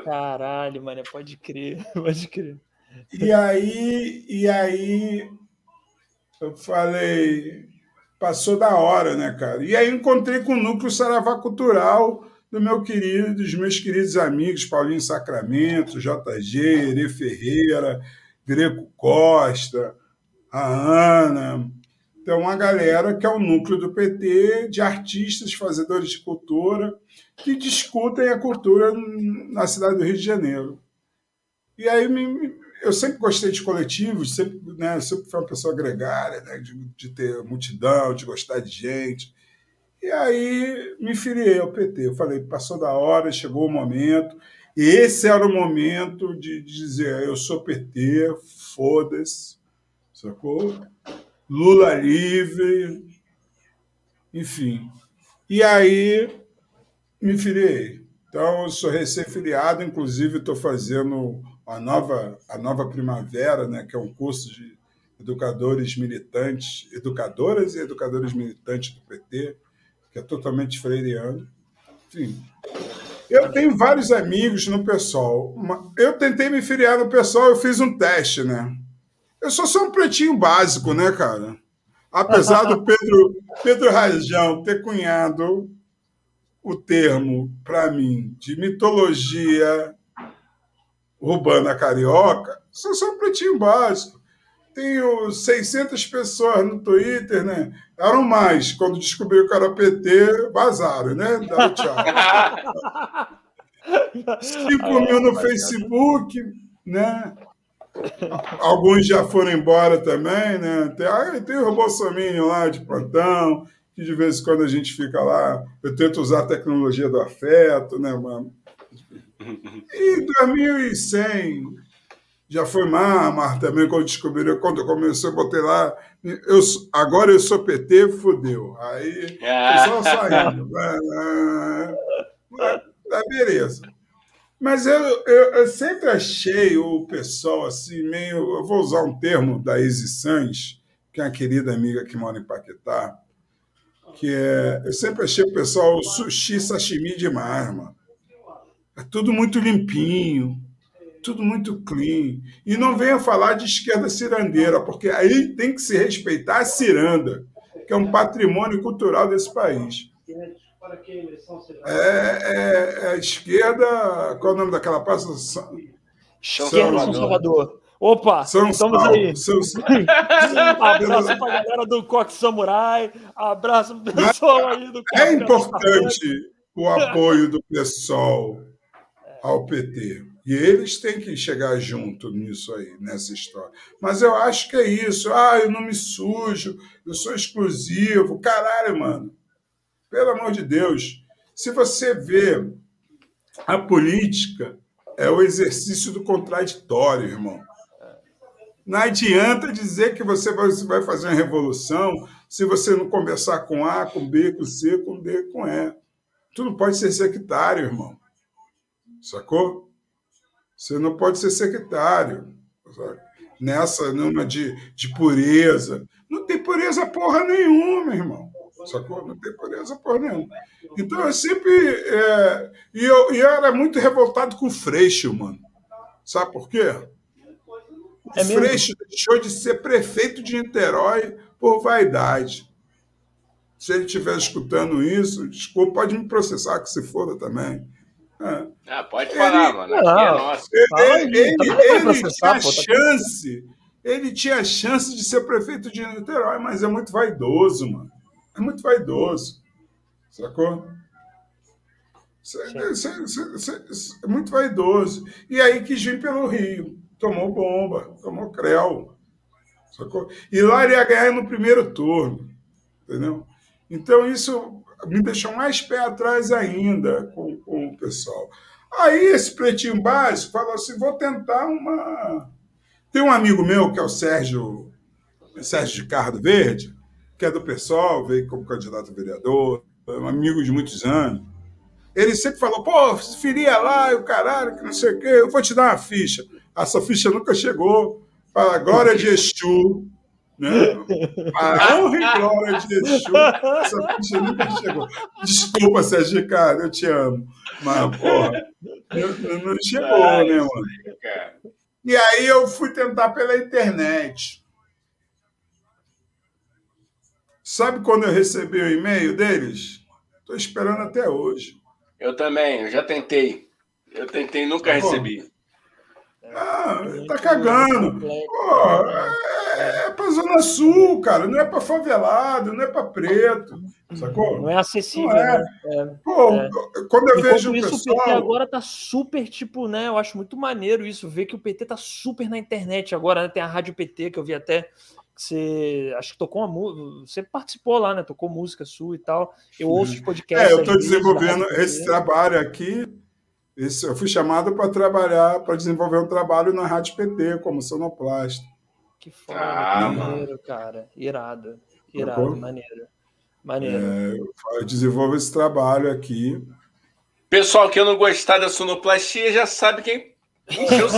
[SPEAKER 2] caralho, mano, pode crer, pode crer.
[SPEAKER 3] E aí, e aí eu falei, passou da hora, né, cara? E aí encontrei com o núcleo Saravá Cultural do meu querido, dos meus queridos amigos Paulinho Sacramento, JG, Ere Ferreira, Greco Costa, a Ana. Então, uma galera que é o núcleo do PT, de artistas, fazedores de cultura, que discutem a cultura na cidade do Rio de Janeiro. E aí eu sempre gostei de coletivos, sempre, né, sempre fui uma pessoa gregária, né, de, de, ter multidão, de gostar de gente. E aí me filiei ao PT. Eu falei, passou da hora, chegou o momento. E esse era o momento de dizer, eu sou PT, foda-se, sacou? Lula livre, enfim. E aí me filiei. Então, eu sou recém-filiado, inclusive estou fazendo a nova, a nova primavera, né, que é um curso de educadores militantes, educadoras e educadores militantes do PT, que é totalmente freiriano. Enfim, eu tenho vários amigos no pessoal. Eu tentei me filiar no pessoal, eu fiz um teste, né? Eu sou só um pretinho básico, né, cara? Apesar do Pedro, Pedro Rajão ter cunhado o termo, para mim, de mitologia urbana carioca, sou só um pretinho básico. Tenho 600 pessoas no Twitter, né? Eram mais. Quando descobriu que era PT, vazaram, né? Deram tchau. 5 mil no Facebook, né? Alguns já foram embora também, né? Tem, ah, tem o Bolsonaro lá de plantão, que de vez em quando a gente fica lá. Eu tento usar a tecnologia do afeto, né, mano? E 2100 já foi Mar também, quando descobriram, quando eu botei lá, eu, agora eu sou PT, fudeu. Aí, só saindo. Tá beleza. Mas eu, eu, eu, sempre achei o pessoal assim, meio. Eu vou usar um termo da Izzy Sanz, que é uma querida amiga que mora em Paquetá, que é. Eu sempre achei o pessoal sushi sashimi demais, mano. É tudo muito limpinho, tudo muito clean. E não venha falar de esquerda cirandeira, porque aí tem que se respeitar a ciranda, que é um patrimônio cultural desse país. É, é, é a esquerda. Qual é o nome daquela praça? São,
[SPEAKER 2] esquerda São Salvador. Opa, São estamos aí. São abraço para a galera do Coque Samurai. Abraço pro pessoal aí do
[SPEAKER 3] É importante o apoio do pessoal ao PT. E eles têm que chegar junto nisso aí, nessa história. Mas eu acho que é isso. Ah, eu não me sujo, eu sou exclusivo. Caralho, mano. Pelo amor de Deus. Se você vê a política, é o exercício do contraditório, irmão. Não adianta dizer que você vai fazer uma revolução se você não conversar com A, com B, com C, com D, com E. Tu não pode ser sectário, irmão. Sacou? Você não pode ser sectário. Sabe? Nessa numa de, de pureza. Não tem pureza porra nenhuma, irmão. Sacou? Não tem pureza porra nenhuma. Então eu sempre. É, e eu, eu era muito revoltado com o Freixo, mano. Sabe por quê? O é Freixo deixou de ser prefeito de Niterói por vaidade. Se ele estiver escutando isso, desculpa, pode me processar que se foda também.
[SPEAKER 1] É. Ah, pode falar, ele, mano. Aqui não, é nosso.
[SPEAKER 3] Ele, ele, ele tinha chance, ele tinha chance de ser prefeito de Niterói, mas é muito vaidoso, mano. É muito vaidoso. Sacou? É muito vaidoso. E aí quis vir pelo Rio. Tomou bomba, tomou creu. Sacou? E lá ele ia ganhar no primeiro turno. Entendeu? Então isso me deixou mais pé atrás ainda com, com o pessoal. Aí esse pretinho básico falou assim: vou tentar uma. Tem um amigo meu que é o Sérgio, Sérgio de Cardo Verde, que é do pessoal, veio como candidato a vereador, um amigo de muitos anos. Ele sempre falou: pô, filia lá, o caralho, que não sei o quê, eu vou te dar uma ficha. Essa ficha nunca chegou. Para a glória de Exu, né? A honra e glória de Exu, essa ficha nunca chegou. Desculpa, Sérgio, cara, eu te amo. Mas, porra, não, chegou, Ai, né, mano? E aí eu fui tentar pela internet. Sabe quando eu recebi o e-mail deles? Estou esperando até hoje.
[SPEAKER 1] Eu também, eu já tentei. Eu tentei nunca tá recebi.
[SPEAKER 3] Ah, tá cagando. Pô, é, é pra Zona Sul, cara. Não é pra favelado, não é pra preto. Sacou?
[SPEAKER 2] Não é acessível. Não é.
[SPEAKER 3] Né? É, Pô, é. quando eu vejo o
[SPEAKER 2] isso,
[SPEAKER 3] pessoal...
[SPEAKER 2] o PT agora tá super, tipo, né? Eu acho muito maneiro isso, ver que o PT tá super na internet agora, né? Tem a Rádio PT, que eu vi até você acho que tocou uma música, você participou lá, né? Tocou música sua e tal. Eu ouço os podcasts.
[SPEAKER 3] É, eu estou desenvolvendo esse trabalho aqui isso, eu fui chamado para trabalhar, para desenvolver um trabalho na Rádio PT, como sonoplasta.
[SPEAKER 2] Que foda, ah, maneiro, cara. Irado. Irado, tá maneiro. Maneiro. É,
[SPEAKER 3] eu desenvolvo esse trabalho aqui.
[SPEAKER 1] Pessoal que não gostar da sonoplastia já sabe quem o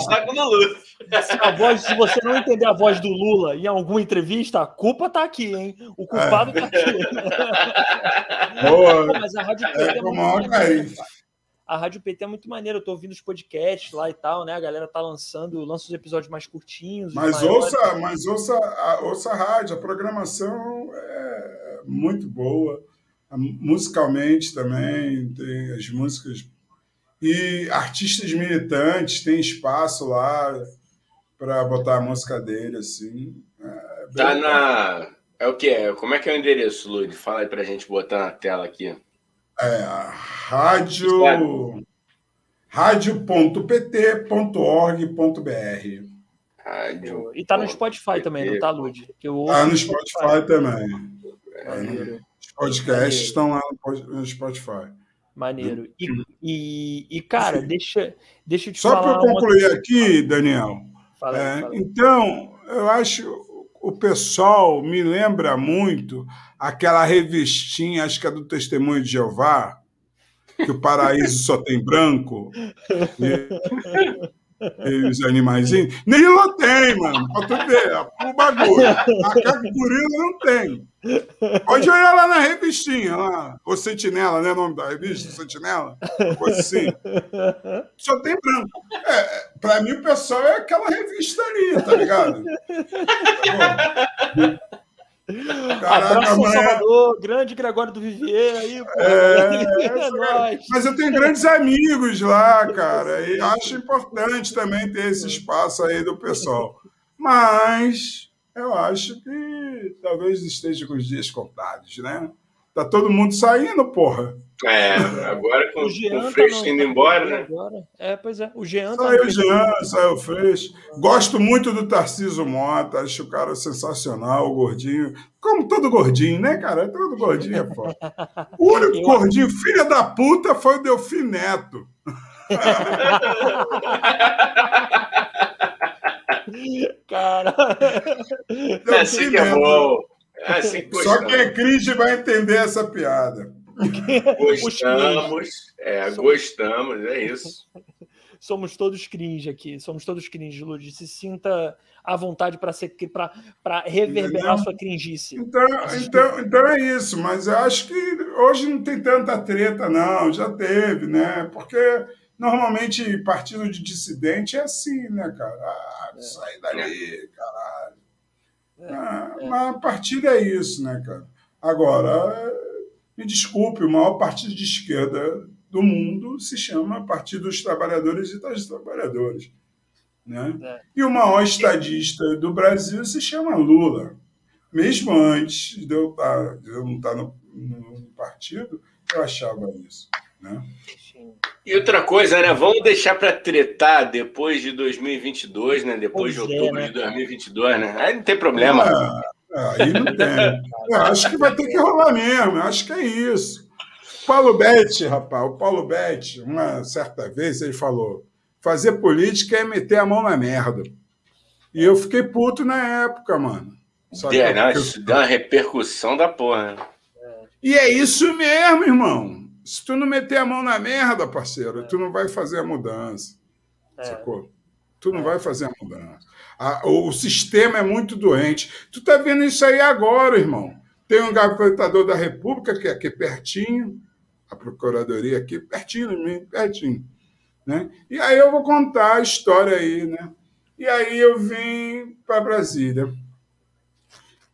[SPEAKER 1] saco do Lula.
[SPEAKER 2] Se, a voz, se você não entender a voz do Lula em alguma entrevista, a culpa tá aqui, hein? O culpado é. tá aqui.
[SPEAKER 3] Boa. Pô, mas a Rádio é, é maneiro,
[SPEAKER 2] a Rádio PT é muito maneira. Eu tô ouvindo os podcasts lá e tal, né? A galera tá lançando, lança os episódios mais curtinhos.
[SPEAKER 3] Mas ouça, mas ouça, a, ouça a rádio, a programação é muito boa. Musicalmente também, tem as músicas. E artistas militantes têm espaço lá para botar a música dele, assim.
[SPEAKER 1] É tá na. É o que? Como é que é o endereço, Lud? Fala aí pra gente botar na tela aqui.
[SPEAKER 3] É, rádio. rádio.pt.org.br.
[SPEAKER 1] Rádio.
[SPEAKER 2] E tá no Spotify também, não tá, Lud?
[SPEAKER 3] Tá no Spotify, também. É, os podcasts estão lá no Spotify.
[SPEAKER 2] Maneiro. E, e, e, cara, deixa, deixa eu te
[SPEAKER 3] Só
[SPEAKER 2] falar.
[SPEAKER 3] Só para concluir uma... aqui, Daniel. Fala, é, fala. Então, eu acho o pessoal me lembra muito aquela revistinha, acho que é do Testemunho de Jeová, que o paraíso só tem branco. E, e os animaizinhos. Nem lá tem, mano, pra tu ver. O bagulho. A gorila não tem. Pode olhar lá na revistinha, lá. O Sentinela, né? O nome da revista? Sentinela? Assim. Só tem branco. É, pra mim, o pessoal é aquela revista ali, tá ligado?
[SPEAKER 2] Caraca, Abraço amanhã... Salvador, grande Gregório do Vivier aí, pô. É,
[SPEAKER 3] é mas eu tenho grandes amigos lá, cara, e acho importante também ter esse espaço aí do pessoal. Mas eu acho que talvez esteja com os dias contados, né? Tá todo mundo saindo, porra.
[SPEAKER 1] É, agora com o, Jean o Freixo tá indo embora, né?
[SPEAKER 2] Agora. É, pois é. O Jean
[SPEAKER 3] tá Saiu o Jean, saiu o Freixo. Gosto muito do Tarciso Mota, acho o cara sensacional, o gordinho. Como todo gordinho, né, cara? Todo gordinho é foda. O único Eu... gordinho, filha da puta, foi o Delfim Neto.
[SPEAKER 2] cara.
[SPEAKER 1] Delfim assim que é bom.
[SPEAKER 3] É assim, Só quem é cringe vai entender essa piada.
[SPEAKER 1] Gostamos, é, gostamos, é isso.
[SPEAKER 2] Somos todos cringe aqui, somos todos cringe, Lud. Se sinta à vontade para ser para reverberar sua cringice.
[SPEAKER 3] Então, então, então é isso, mas eu acho que hoje não tem tanta treta, não, já teve, né? Porque normalmente partido de dissidente é assim, né, cara? Ah, é. sai dali, caralho. É, ah, é. Mas a partida é isso, né, cara? Agora, me desculpe, o maior partido de esquerda do mundo se chama Partido dos Trabalhadores e das Trabalhadoras. Né? É. E o maior estadista do Brasil se chama Lula. Mesmo antes de eu, estar, de eu não estar no, no partido, eu achava isso. Né?
[SPEAKER 1] E outra coisa, né? Vamos deixar para tretar depois de 2022, né? Depois pois de é, outubro é, né? de 2022, né? Aí não tem problema.
[SPEAKER 3] É, aí não tem. Eu acho que vai ter que rolar mesmo. Eu acho que é isso. Paulo Betti, rapaz, o Paulo Betti, uma certa vez, ele falou: fazer política é meter a mão na merda. E eu fiquei puto na época, mano.
[SPEAKER 1] É, não, isso deu uma repercussão da porra. Né?
[SPEAKER 3] E é isso mesmo, irmão se tu não meter a mão na merda, parceiro, é. tu não vai fazer a mudança. É. Sacou? Tu não é. vai fazer a mudança. A, o, sistema é muito doente. Tu tá vendo isso aí agora, irmão. Tem um gavetador da República, que é aqui pertinho, a Procuradoria aqui, pertinho de mim, pertinho. Né? E aí eu vou contar a história aí, né? E aí eu vim para Brasília.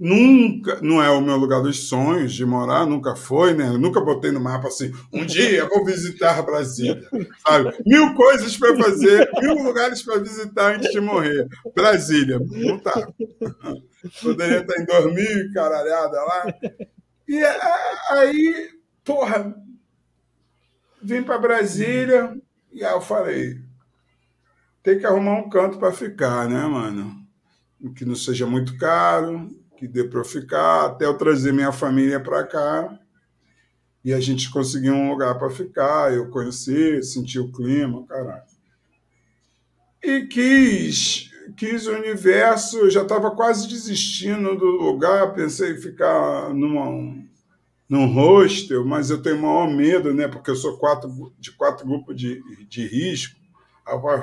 [SPEAKER 3] Nunca, não é o meu lugar dos sonhos de morar, nunca foi, né? Eu nunca botei no mapa assim, um dia vou visitar Brasília, sabe? Mil coisas para fazer, mil lugares para visitar antes de morrer. Brasília, não tá. Poderia estar em dormir, caralhada lá. E é, aí, porra, vim para Brasília e aí eu falei, tem que arrumar um canto para ficar, né, mano? Que não seja muito caro, que deu para eu ficar, até eu trazer minha família para cá. E a gente conseguiu um lugar para ficar, eu conheci, senti o clima, caralho. E quis, quis o universo, eu já estava quase desistindo do lugar, pensei em ficar numa, num hostel, mas eu tenho maior medo, né? Porque eu sou quatro, de quatro grupos de, de risco.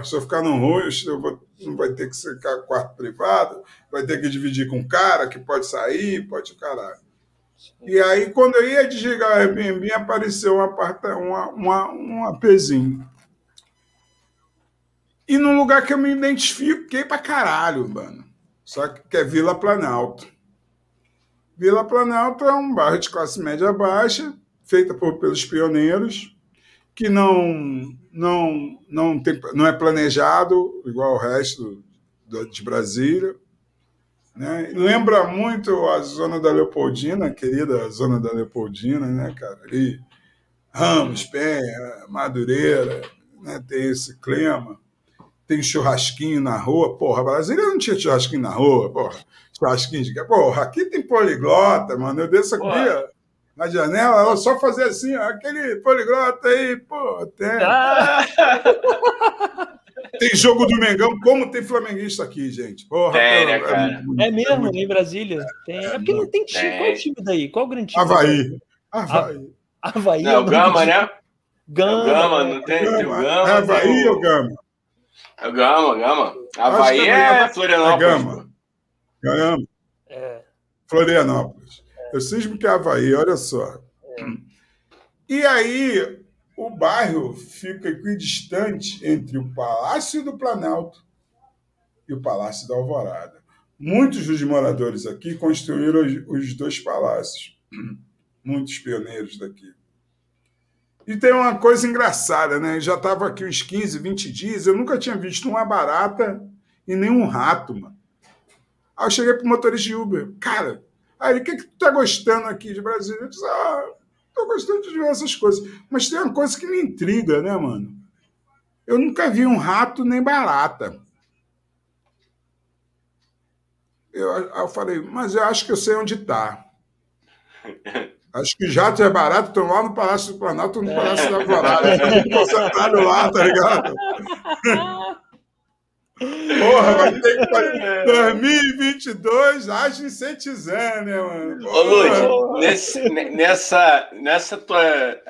[SPEAKER 3] Se eu ficar num rosto, não vai ter que ficar quarto privado, vai ter que dividir com um cara que pode sair, pode o caralho. E aí, quando eu ia desligar o Airbnb, apareceu um, aparta, uma, uma, um APzinho. E num lugar que eu me identifiquei pra caralho, mano. Só que, que é Vila Planalto. Vila Planalto é um bairro de classe média baixa, feita por, pelos pioneiros, que não, não, não, tem, não é planejado igual o resto de Brasília. Né? Lembra muito a zona da Leopoldina, querida zona da Leopoldina, né, cara? Ali, Ramos, Penha, Madureira, né? tem esse clima. Tem churrasquinho na rua. Porra, Brasília não tinha churrasquinho na rua, porra. Churrasquinho de. Porra, aqui tem poliglota, mano. Eu desço aqui, na janela, ela só fazer assim, ó, aquele poliglota aí, pô, tem. Ah! Tem jogo do Mengão, como tem flamenguista aqui, gente. Porra,
[SPEAKER 2] tem, né, cara? É, é mesmo, em Brasília. Tem. É porque não tem time. Tem. Qual é o time daí? Qual o grande time?
[SPEAKER 3] Havaí. Havaí.
[SPEAKER 1] Havaí. Não, é o Gama, né?
[SPEAKER 2] Gama.
[SPEAKER 1] Gama, não tem, Gama. tem o Gama.
[SPEAKER 3] É Havaí ou Gama?
[SPEAKER 1] É o Gama, Gama. Havaí é, é Florianópolis. É
[SPEAKER 3] Gama. Gama. É. Florianópolis. Eu cismo que é Havaí, olha só. É. E aí, o bairro fica equidistante entre o Palácio do Planalto e o Palácio da Alvorada. Muitos dos moradores aqui construíram os dois palácios, muitos pioneiros daqui. E tem uma coisa engraçada, né? Eu já estava aqui uns 15, 20 dias, eu nunca tinha visto uma barata e nem um rato, mano. Aí eu cheguei para o motorista de Uber. Cara, aí o que, que tu tá gostando aqui de Brasília? Eu disse, ah, Estou gostando de ver essas coisas. Mas tem uma coisa que me intriga, né, mano? Eu nunca vi um rato nem barata. Eu, eu falei, mas eu acho que eu sei onde está. Acho que jato é barato, estão lá no Palácio do Planalto, no Palácio da Alvorada. Concentrado lá, tá ligado? Porra, vai ter que 2022, age Sentizan, né, mano? Ô,
[SPEAKER 1] Lud, nesse, nessa, nessa tua,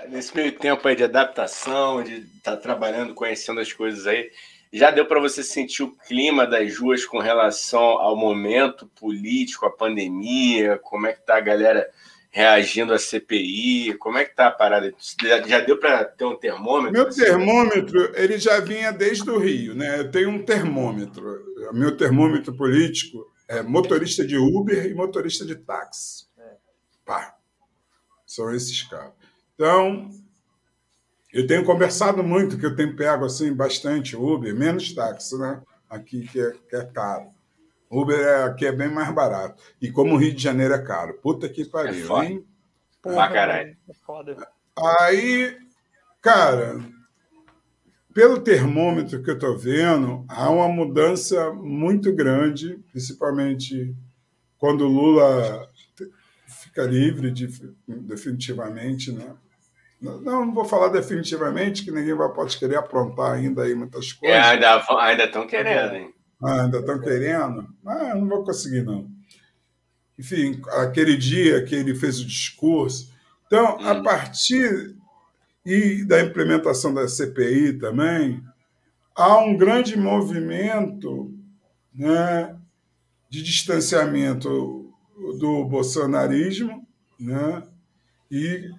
[SPEAKER 1] nesse meio tempo aí de adaptação, de estar tá trabalhando, conhecendo as coisas aí, já deu para você sentir o clima das ruas com relação ao momento político, a pandemia, como é que tá a galera reagindo à CPI? Como é que tá a parada? Já deu para ter um termômetro?
[SPEAKER 3] Meu termômetro, ele já vinha desde o Rio, né? Eu tenho um termômetro. Meu termômetro político é motorista de Uber e motorista de táxi. Pá. São esses caras. Então, eu tenho conversado muito, que eu tenho pego assim bastante Uber, menos táxi, né? Aqui que é, que é caro. Uber é, aqui é bem mais barato. E como o Rio de Janeiro é caro. Puta que pariu, é foda. hein?
[SPEAKER 1] Porra, caralho. É
[SPEAKER 3] foda. Aí, cara, pelo termômetro que eu tô vendo, há uma mudança muito grande, principalmente quando o Lula fica livre de, definitivamente, né? Não, não vou falar definitivamente, que ninguém vai, pode querer aprontar ainda aí muitas coisas. É,
[SPEAKER 1] ainda estão querendo, hein?
[SPEAKER 3] Ah, ainda estão querendo? Ah, não vou conseguir, não. Enfim, aquele dia que ele fez o discurso. Então, a hum. partir e da implementação da CPI também, há um grande movimento né, de distanciamento do bolsonarismo né, e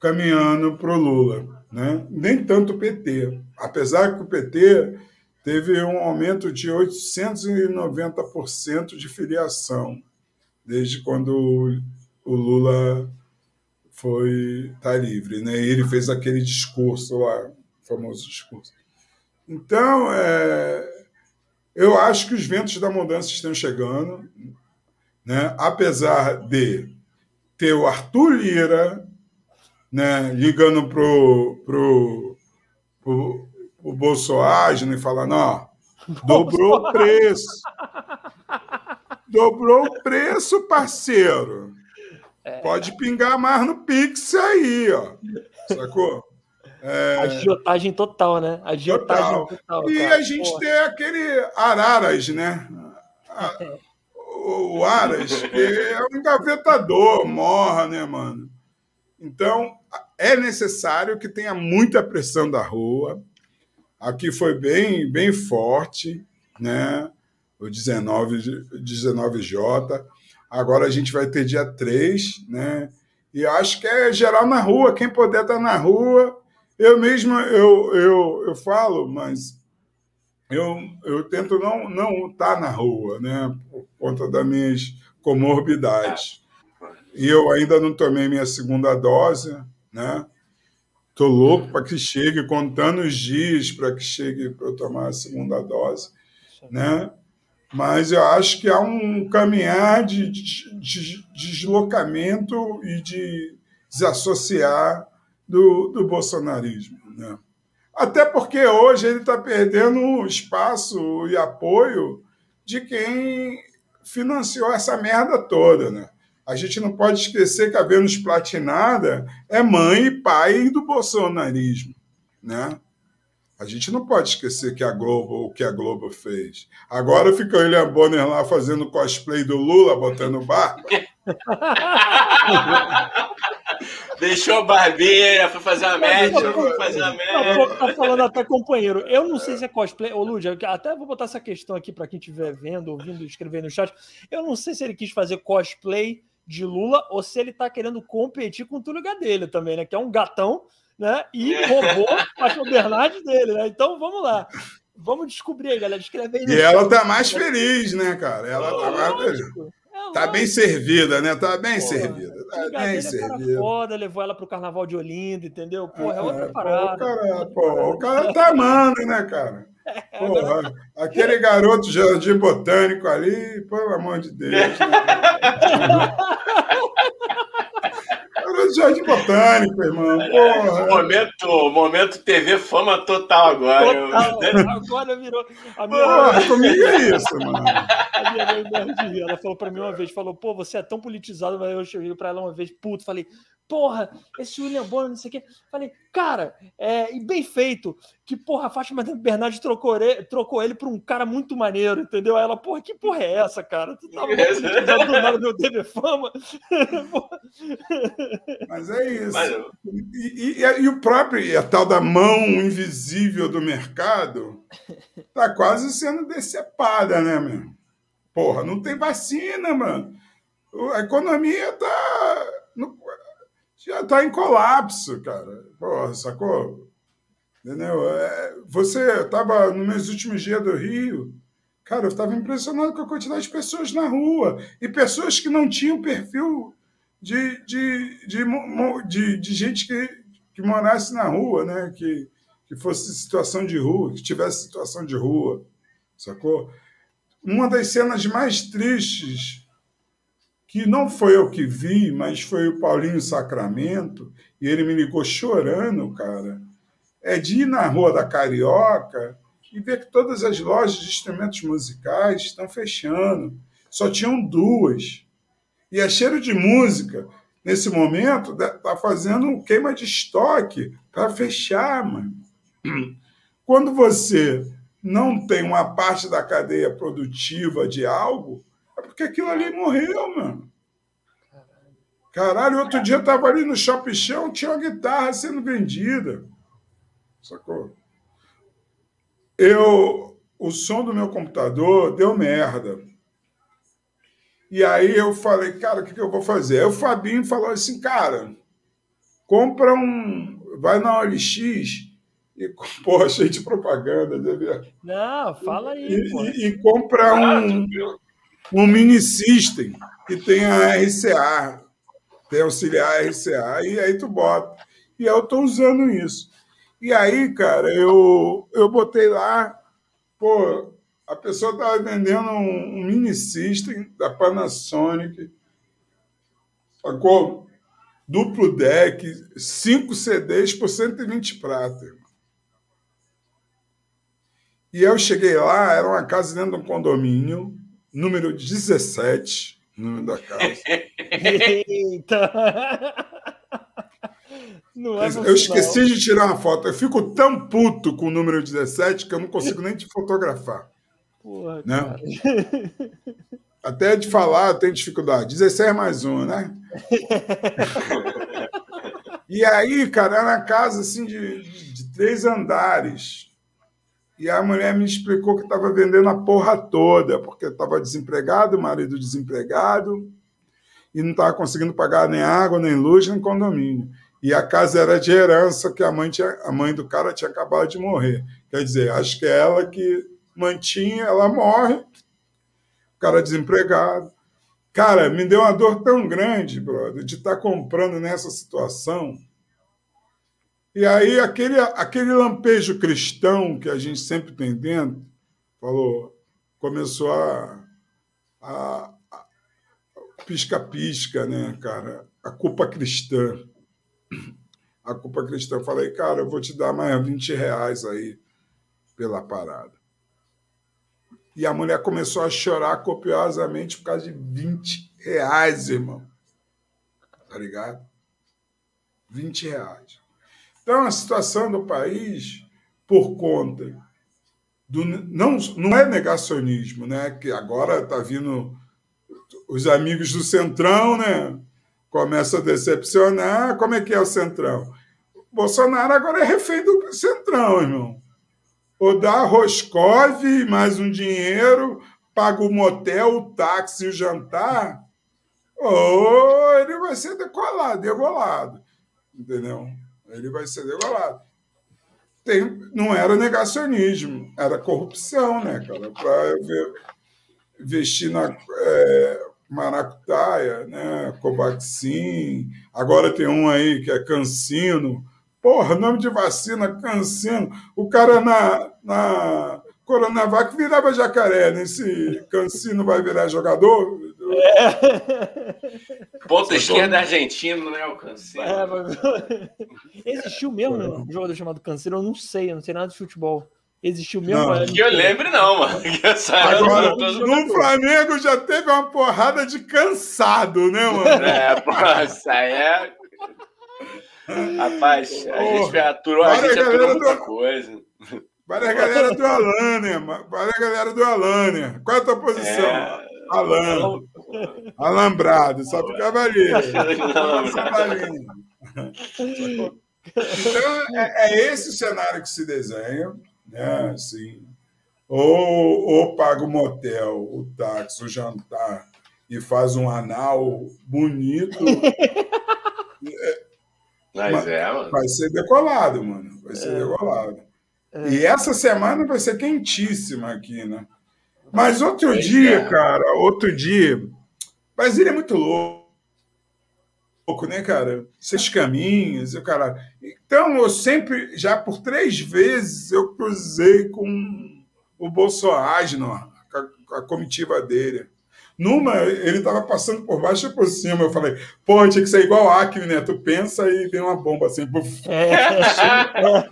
[SPEAKER 3] caminhando para o Lula. Né? Nem tanto o PT. Apesar que o PT teve um aumento de 890% de filiação desde quando o Lula foi tá livre, né? Ele fez aquele discurso lá, famoso discurso. Então, é, eu acho que os ventos da mudança estão chegando, né? Apesar de ter o Arthur Lira, né? Ligando pro pro, pro o Bolsonaro e falar, não, dobrou o preço. Dobrou o preço, parceiro. É. Pode pingar mais no Pix aí, ó. Sacou?
[SPEAKER 2] É... Agiotagem total, né? Agiotagem total. total
[SPEAKER 3] e a gente Porra. tem aquele Araras, né? É. O Aras, que é um engavetador, morra, né, mano? Então, é necessário que tenha muita pressão da rua, Aqui foi bem, bem forte, né? o 19, 19J. Agora a gente vai ter dia 3, né? E acho que é geral na rua, quem puder estar tá na rua. Eu mesmo, eu, eu, eu falo, mas eu, eu tento não não estar tá na rua, né? Por conta das minhas comorbidades. E eu ainda não tomei minha segunda dose, né? Tô louco para que chegue, contando os dias para que chegue para eu tomar a segunda dose, né? Mas eu acho que há um caminhar de, de, de deslocamento e de desassociar do, do bolsonarismo, né? Até porque hoje ele está perdendo espaço e apoio de quem financiou essa merda toda, né? A gente não pode esquecer que a Vênus Platinada é mãe e pai do bolsonarismo, né? A gente não pode esquecer que a Globo, o que a Globo fez. Agora fica o William Bonner lá fazendo cosplay do Lula, botando barba.
[SPEAKER 1] Deixou barbeira, foi fazer uma média, foi fazer uma média.
[SPEAKER 2] Tá falando até companheiro. Eu não sei se é cosplay. Ô, Lúdia, até vou botar essa questão aqui para quem estiver vendo, ouvindo, escrevendo no chat. Eu não sei se ele quis fazer cosplay de Lula ou se ele está querendo competir com o Túlio Gadelha também, né? Que é um gatão, né? E é. roubou a Bernardes dele, né? Então vamos lá. Vamos descobrir aí, galera. Escreve aí.
[SPEAKER 3] E ela tá mais feliz, né, cara? Ela oh, tá mais feliz. É tá bem servida, né? Tá bem Porra, servida. Tá bem servida.
[SPEAKER 2] É foda, levou ela pro carnaval de Olinda, entendeu? Porra, é, é outra parada.
[SPEAKER 3] Pô, o, cara, pô, o cara tá amando, né, cara? Porra, aquele garoto jardim botânico ali, pelo amor de Deus. Né? garoto jardim botânico, irmão. Porra.
[SPEAKER 1] Momento, momento TV fama total agora.
[SPEAKER 2] Total, agora virou. A
[SPEAKER 3] minha Porra, mãe... comigo é isso, mano.
[SPEAKER 2] A minha mãe ela falou pra mim uma vez, falou, pô, você é tão politizado, mas eu cheguei pra ela uma vez, puto, falei, porra, esse William Bonner, não sei o quê. Falei, cara, é, e bem feito, que porra, a Fátima Bernardes trocou, trocou ele por um cara muito maneiro, entendeu? Aí ela, porra, que porra é essa, cara? Tu tava do nada meu TV Fama.
[SPEAKER 3] Mas é isso. Mas... E, e, e, o próprio, e a tal da mão invisível do mercado, tá quase sendo decepada, né, meu? Porra, não tem vacina, mano. A economia tá já está em colapso, cara. Porra, sacou? Entendeu? É, você estava nos meus últimos dias do Rio, cara, eu estava impressionado com a quantidade de pessoas na rua e pessoas que não tinham perfil de, de, de, de, de gente que, que morasse na rua, né? Que, que fosse situação de rua, que tivesse situação de rua, sacou? Uma das cenas mais tristes que não foi eu que vi, mas foi o Paulinho Sacramento, e ele me ligou chorando, cara, é de ir na Rua da Carioca e ver que todas as lojas de instrumentos musicais estão fechando. Só tinham duas. E a Cheiro de Música, nesse momento, está fazendo queima de estoque para fechar, mano. Quando você não tem uma parte da cadeia produtiva de algo, é porque aquilo ali morreu, mano. Caralho, outro dia eu tava ali no shopping chão, tinha uma guitarra sendo vendida. Sacou? Eu, o som do meu computador deu merda. E aí eu falei, cara, o que, que eu vou fazer? Aí o Fabinho falou assim, cara, compra um. Vai na OLX e, porra, cheio de propaganda,
[SPEAKER 2] né? Não, fala aí. E,
[SPEAKER 3] e, e compra um um mini system que tem a RCA, tem auxiliar RCA, e aí tu bota. E eu estou usando isso. E aí, cara, eu, eu botei lá, pô, a pessoa estava vendendo um, um, mini system da Panasonic, sacou? Duplo deck, 5 CDs por 120 prata. E eu cheguei lá, era uma casa dentro de um condomínio, número 17, número da casa. Eita! Não é eu esqueci não. de tirar uma foto. Eu fico tão puto com o número 17 que eu não consigo nem te fotografar. Porra, né? Até de falar eu tenho dificuldade. 16 mais um, né? e aí, cara, era uma casa assim de, de, de três andares. E a mulher me explicou que estava vendendo a porra toda, porque estava desempregado, marido desempregado, e não estava conseguindo pagar nem água, nem luz, nem condomínio. E a casa era de herança que a mãe, tinha, a mãe do cara tinha acabado de morrer. Quer dizer, acho que é ela que mantinha, ela morre, o cara desempregado. Cara, me deu uma dor tão grande, brother, de estar tá comprando nessa situação. E aí, aquele, aquele lampejo cristão que a gente sempre tem dentro, falou, começou a, pisca-pisca, né, cara? A culpa cristã. A culpa cristã. Eu falei, cara, eu vou te dar mais 20 reais aí pela parada. E a mulher começou a chorar copiosamente por causa de 20 reais, irmão. Tá ligado? 20 reais. Então, a situação do país, por conta do. Não, não é negacionismo, né? Que agora está vindo os amigos do Centrão, né? Começa a decepcionar. Como é que é o Centrão? Bolsonaro agora é refém do Centrão, irmão ou dá Roscov mais um dinheiro, paga o motel, o táxi, o jantar, ou ele vai ser decolado, degolado. Entendeu? Ele vai ser degolado. Tem, não era negacionismo, era corrupção, né, cara? Para investir na é, maracutaia, né? Covaxin. Agora tem um aí que é Cancino Porra, nome de vacina, cancino. O cara na, na Coronavac virava jacaré. Nesse cancino vai virar jogador? É.
[SPEAKER 1] Ponta esquerda argentino, né? O cancino. É,
[SPEAKER 2] mas... Existiu mesmo um jogador chamado cancino? Eu não sei, eu não sei nada de futebol. Existiu mesmo?
[SPEAKER 1] Não. Que eu lembro, não, mano.
[SPEAKER 3] Agora, no Flamengo já teve uma porrada de cansado, né, mano?
[SPEAKER 1] É, pô, isso aí é Rapaz, a gente aturou, a gente aturou muita do... coisa.
[SPEAKER 3] Várias galera do Alânia, várias galera do Alânia. Qual é a tua posição? É... Alan. Alambrado, só ficava ali. então, é, é, esse o cenário que se desenha, né? Assim, ou, ou paga o motel, o táxi, o jantar e faz um anal bonito.
[SPEAKER 1] Mas é, mano.
[SPEAKER 3] Vai ser decolado, mano. Vai ser é. decolado. É. E essa semana vai ser quentíssima aqui, né? Mas outro é, dia, cara, outro dia. Brasília é muito louco, né, cara? Seis caminhos, o cara. Então, eu sempre, já por três vezes, eu cruzei com o Bolsonaro, a comitiva dele. Numa, ele estava passando por baixo e por cima. Eu falei, pô, tinha que ser igual Acme, né? Tu pensa e vem uma bomba assim.
[SPEAKER 2] É,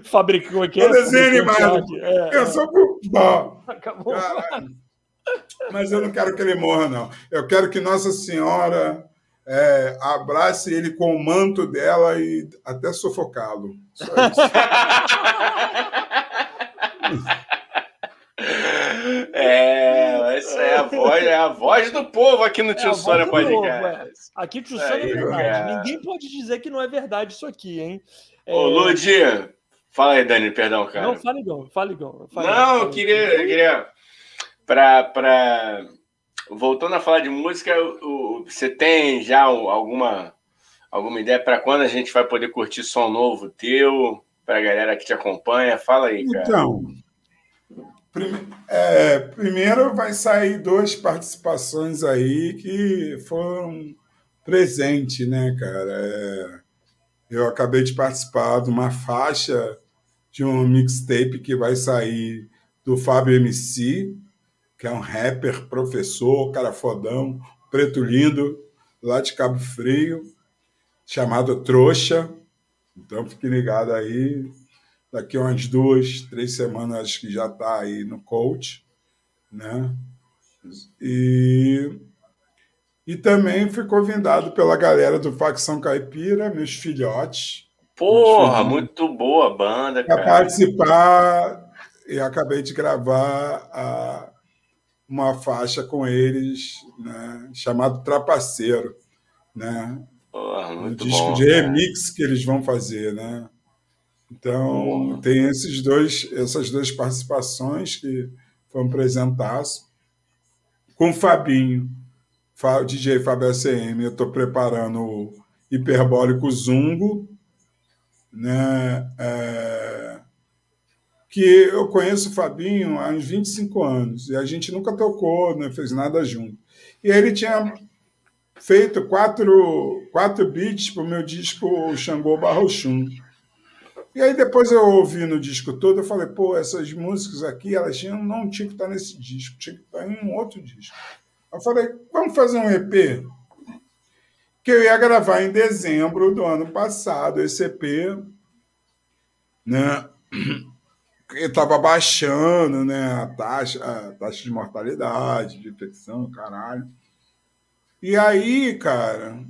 [SPEAKER 2] Fabricou aqui.
[SPEAKER 3] O desenho animado. É, Pensou por. Acabou. Mas eu não quero que ele morra, não. Eu quero que Nossa Senhora é, abrace ele com o manto dela e até sufocá-lo. Só isso.
[SPEAKER 1] É, essa é a voz, é a voz do povo aqui no é Tio Sônia Podcast.
[SPEAKER 2] É. Aqui Tio Sônia é verdade. É. Ninguém pode dizer que não é verdade isso aqui, hein?
[SPEAKER 1] É... Ô, Ludi, fala aí, Dani, perdão, cara.
[SPEAKER 2] Não, fale igual, fale igual.
[SPEAKER 1] não, eu queria, eu queria pra, pra... Voltando a falar de música, o, você tem já alguma, alguma ideia para quando a gente vai poder curtir som novo teu? Para a galera que te acompanha? Fala aí, cara.
[SPEAKER 3] Então, é, primeiro vai sair duas participações aí que foram presente, né, cara? É, eu acabei de participar de uma faixa de um mixtape que vai sair do Fábio MC, que é um rapper, professor, cara fodão, preto lindo, lá de Cabo Frio, chamado Trouxa. Então fique ligado aí, daqui a umas duas, três semanas acho que já está aí no coach, né? E, e também fui convidado pela galera do Facção Caipira, meus filhotes.
[SPEAKER 1] Porra, meus muito boa banda,
[SPEAKER 3] cara. Para participar, e acabei de gravar a, uma faixa com eles, né, chamado Trapaceiro, né?
[SPEAKER 1] Porra,
[SPEAKER 3] um disco
[SPEAKER 1] bom,
[SPEAKER 3] de remix que eles vão fazer, né? Então, tem esses dois, essas duas participações que foram apresentadas com o Fabinho. DJ Fábio ACM, eu estou preparando o hiperbólico Zungo, né? É, que eu conheço o Fabinho há uns 25 anos, e a gente nunca tocou, não fez nada junto. E ele tinha feito quatro, quatro beats para o meu disco Xangô Barrochum. E aí depois eu ouvi no disco todo, eu falei, pô, essas músicas aqui, elas tinham, não tinham que estar nesse disco, tinha que estar em um outro disco. Eu falei, vamos fazer um EP? Que eu ia gravar em dezembro do ano passado, esse EP, né? Estava baixando né, a, taxa, a taxa de mortalidade, de infecção, caralho. E aí, cara,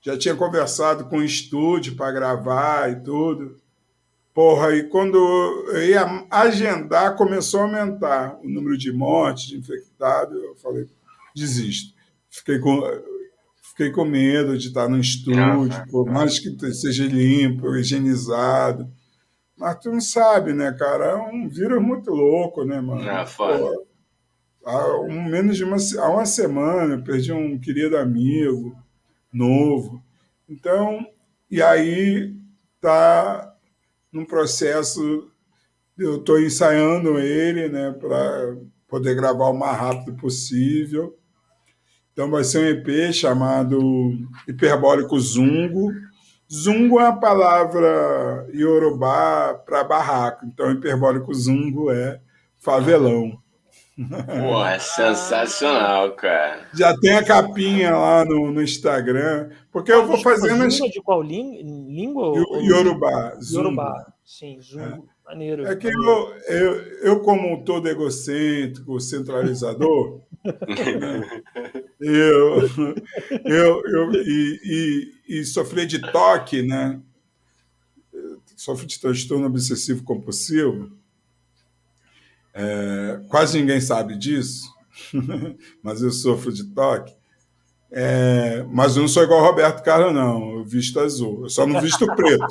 [SPEAKER 3] já tinha conversado com o estúdio para gravar e tudo. Porra, e quando eu ia agendar, começou a aumentar o número de mortes, de infectados. Eu falei, desisto. Fiquei com, fiquei com medo de estar no estúdio, por mais que seja limpo, higienizado. Mas tu não sabe, né, cara? É um vírus muito louco, né, mano?
[SPEAKER 1] Ah, foda
[SPEAKER 3] há um, menos de uma, há uma semana eu perdi um querido amigo novo. Então, e aí tá num processo, eu estou ensaiando ele, né, para poder gravar o mais rápido possível. Então vai ser um EP chamado Hiperbólico Zungo. Zungo é a palavra iorubá para barraco, então hiperbólico zungo é favelão.
[SPEAKER 1] Pô, é sensacional, cara.
[SPEAKER 3] Já tem a capinha lá no, no Instagram. Porque eu vou fazendo. As...
[SPEAKER 2] De qual língua?
[SPEAKER 3] Yorubá.
[SPEAKER 2] Yorubá, sim, Zungo. É. Maneiro.
[SPEAKER 3] É que eu, eu, eu, como todo egocêntrico, centralizador, eu, eu, eu e, e, e sofri de toque, né? Sofri de transtorno obsessivo compulsivo. É, quase ninguém sabe disso, mas eu sofro de toque. É, mas eu não sou igual ao Roberto Carlos, não. Eu visto azul. Eu só não visto preto.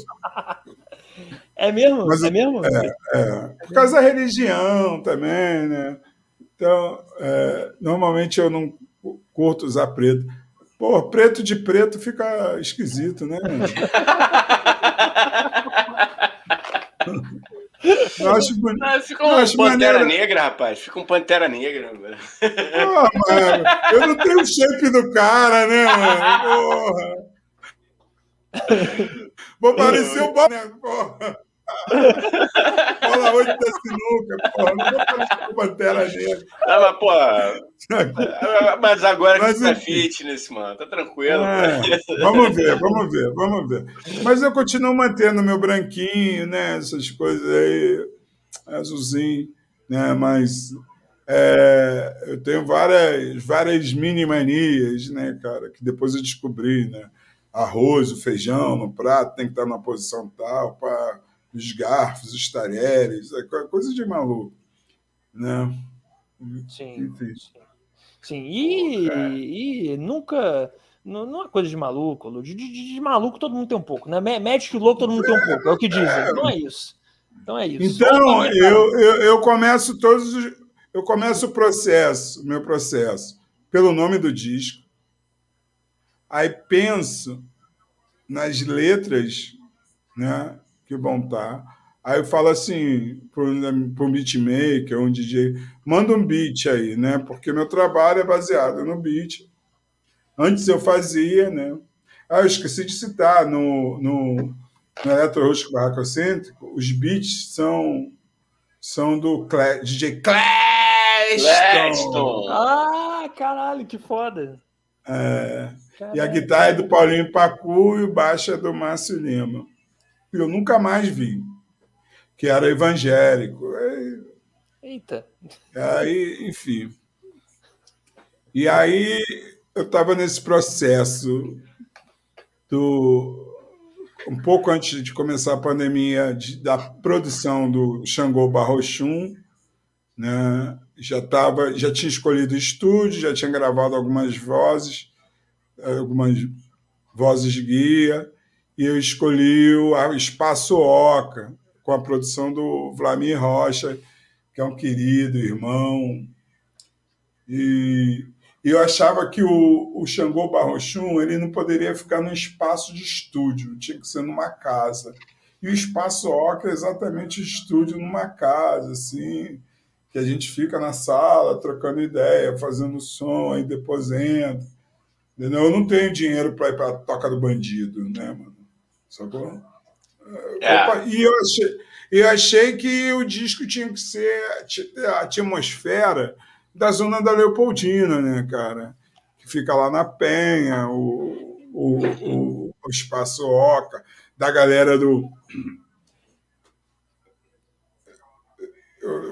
[SPEAKER 2] É mesmo? Mas, é mesmo?
[SPEAKER 3] É, é, Por causa da religião também, né? Então, é, normalmente eu não curto usar preto. Pô, preto de preto fica esquisito, né?
[SPEAKER 1] Eu acho bonito. Ah, fica um acho Pantera maneiro. Negra, rapaz. Fica um Pantera Negra, mano.
[SPEAKER 3] mano. Eu não tenho o shape do cara, né, mano? Porra. Vou parecer o Bob, né? Porra. Bola 8 da sinuca, porra. Não vou parecer o Pantera Negra.
[SPEAKER 1] Não, mas, porra. Mas agora mas, que tá fitness, mano. Tá tranquilo. É,
[SPEAKER 3] vamos ver, vamos ver, vamos ver. Mas eu continuo mantendo meu branquinho, né? Essas coisas aí, azulzinho, né? Mas é, eu tenho várias, várias mini manias, né, cara? Que depois eu descobri, né? Arroz, o feijão no prato tem que estar na posição tal, para os garfos, os talheres, é coisa de maluco, né?
[SPEAKER 2] Sim. Enfim. sim. Sim, e, e nunca. Não, não é coisa de maluco, de, de, de, maluco todo mundo tem um pouco, né? Médico louco todo mundo tem um pouco, é o que dizem. Não é isso. Então é isso.
[SPEAKER 3] Então, eu, eu, eu começo todos os, Eu começo o processo, o meu processo, pelo nome do disco. Aí penso nas letras né, que vão estar. Tá. Aí eu falo assim para um beatmaker, um DJ, manda um beat aí, né? Porque meu trabalho é baseado no beat. Antes eu fazia, né? Ah, eu esqueci de citar, no, no, no Eletro Rústico Barracocêntrico, os beats são, são do Cla DJ Claston.
[SPEAKER 2] Ah, caralho, que foda.
[SPEAKER 3] É, e a guitarra é do Paulinho Pacu e o baixo é do Márcio Lima. Eu nunca mais vi que era evangélico.
[SPEAKER 2] Eita!
[SPEAKER 3] Aí, enfim. E aí eu estava nesse processo do um pouco antes de começar a pandemia de, da produção do Xangô Barrochum, né? Já tava, já tinha escolhido o estúdio, já tinha gravado algumas vozes, algumas vozes guia, e eu escolhi o Espaço Oca, com a produção do Vlamir Rocha, que é um querido irmão. E, eu achava que o, o Xangô Barrochum ele não poderia ficar num espaço de estúdio, tinha que ser numa casa. E o espaço Oca é exatamente estúdio numa casa, assim, que a gente fica na sala trocando ideia, fazendo som, aí depois entra. Entendeu? Eu não tenho dinheiro para ir para a toca do bandido, né? Sacou? É. Opa, e eu achei, eu achei que o disco tinha que ser a atmosfera da zona da Leopoldina, né, cara? Que fica lá na Penha, o, o, o, o Espaço Oca, da galera do.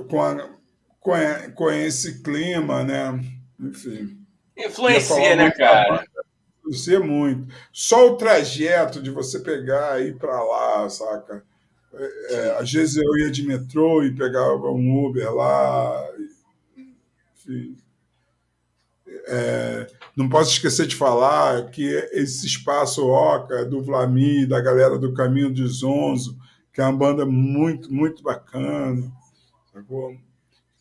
[SPEAKER 3] Com, a, com, a, com esse clima, né? Enfim.
[SPEAKER 1] Influencia, né, cara?
[SPEAKER 3] Influencia muito. Só o trajeto de você pegar e ir para lá, saca? É, é, às vezes eu ia de metrô e pegava um Uber lá. Enfim. É, não posso esquecer de falar que esse espaço Oca, do Vlami, da galera do Caminho de Zonzo, que é uma banda muito, muito bacana, sacou?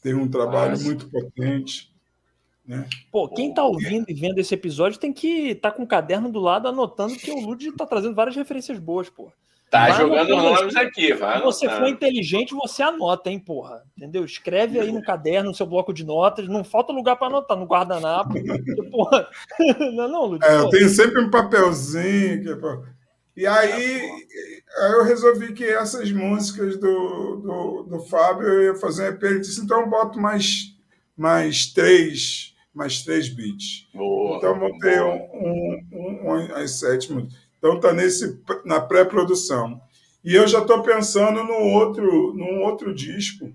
[SPEAKER 3] tem um trabalho Nossa. muito potente. Né?
[SPEAKER 2] Pô, quem tá ouvindo e vendo esse episódio tem que estar tá com o caderno do lado anotando que o Lud tá trazendo várias referências boas, pô.
[SPEAKER 1] Tá vai jogando nomes aqui, vai.
[SPEAKER 2] Se você for inteligente, você anota, hein, porra. Entendeu? Escreve aí no caderno, no seu bloco de notas. Não falta lugar para anotar no guardanapo. porra.
[SPEAKER 3] Não, não, Lud, é, eu tenho sempre um papelzinho. Que, pô. E aí, aí eu resolvi que essas músicas do, do, do Fábio eu ia fazer um EP. Ele disse, então eu boto mais, mais três mais três beats. Boa, então, montei um, um, um, um, as sete Então, está nesse, na pré-produção. E eu já estou pensando no outro, num outro disco,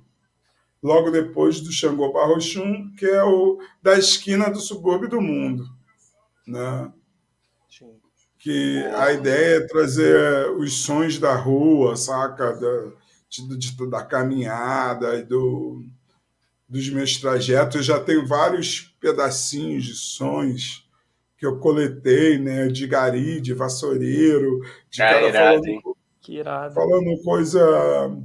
[SPEAKER 3] logo depois do Xangô Barrochum, que é o da esquina do subúrbio do mundo. Né? Que a ideia é trazer os sons da rua, saca? Da, de, de, da caminhada e do, dos meus trajetos. Eu já tenho vários pedacinhos de sons que eu coletei, né? De gari, de vassoureiro, de
[SPEAKER 1] ah, cara irado, falando,
[SPEAKER 2] que irado.
[SPEAKER 3] falando coisa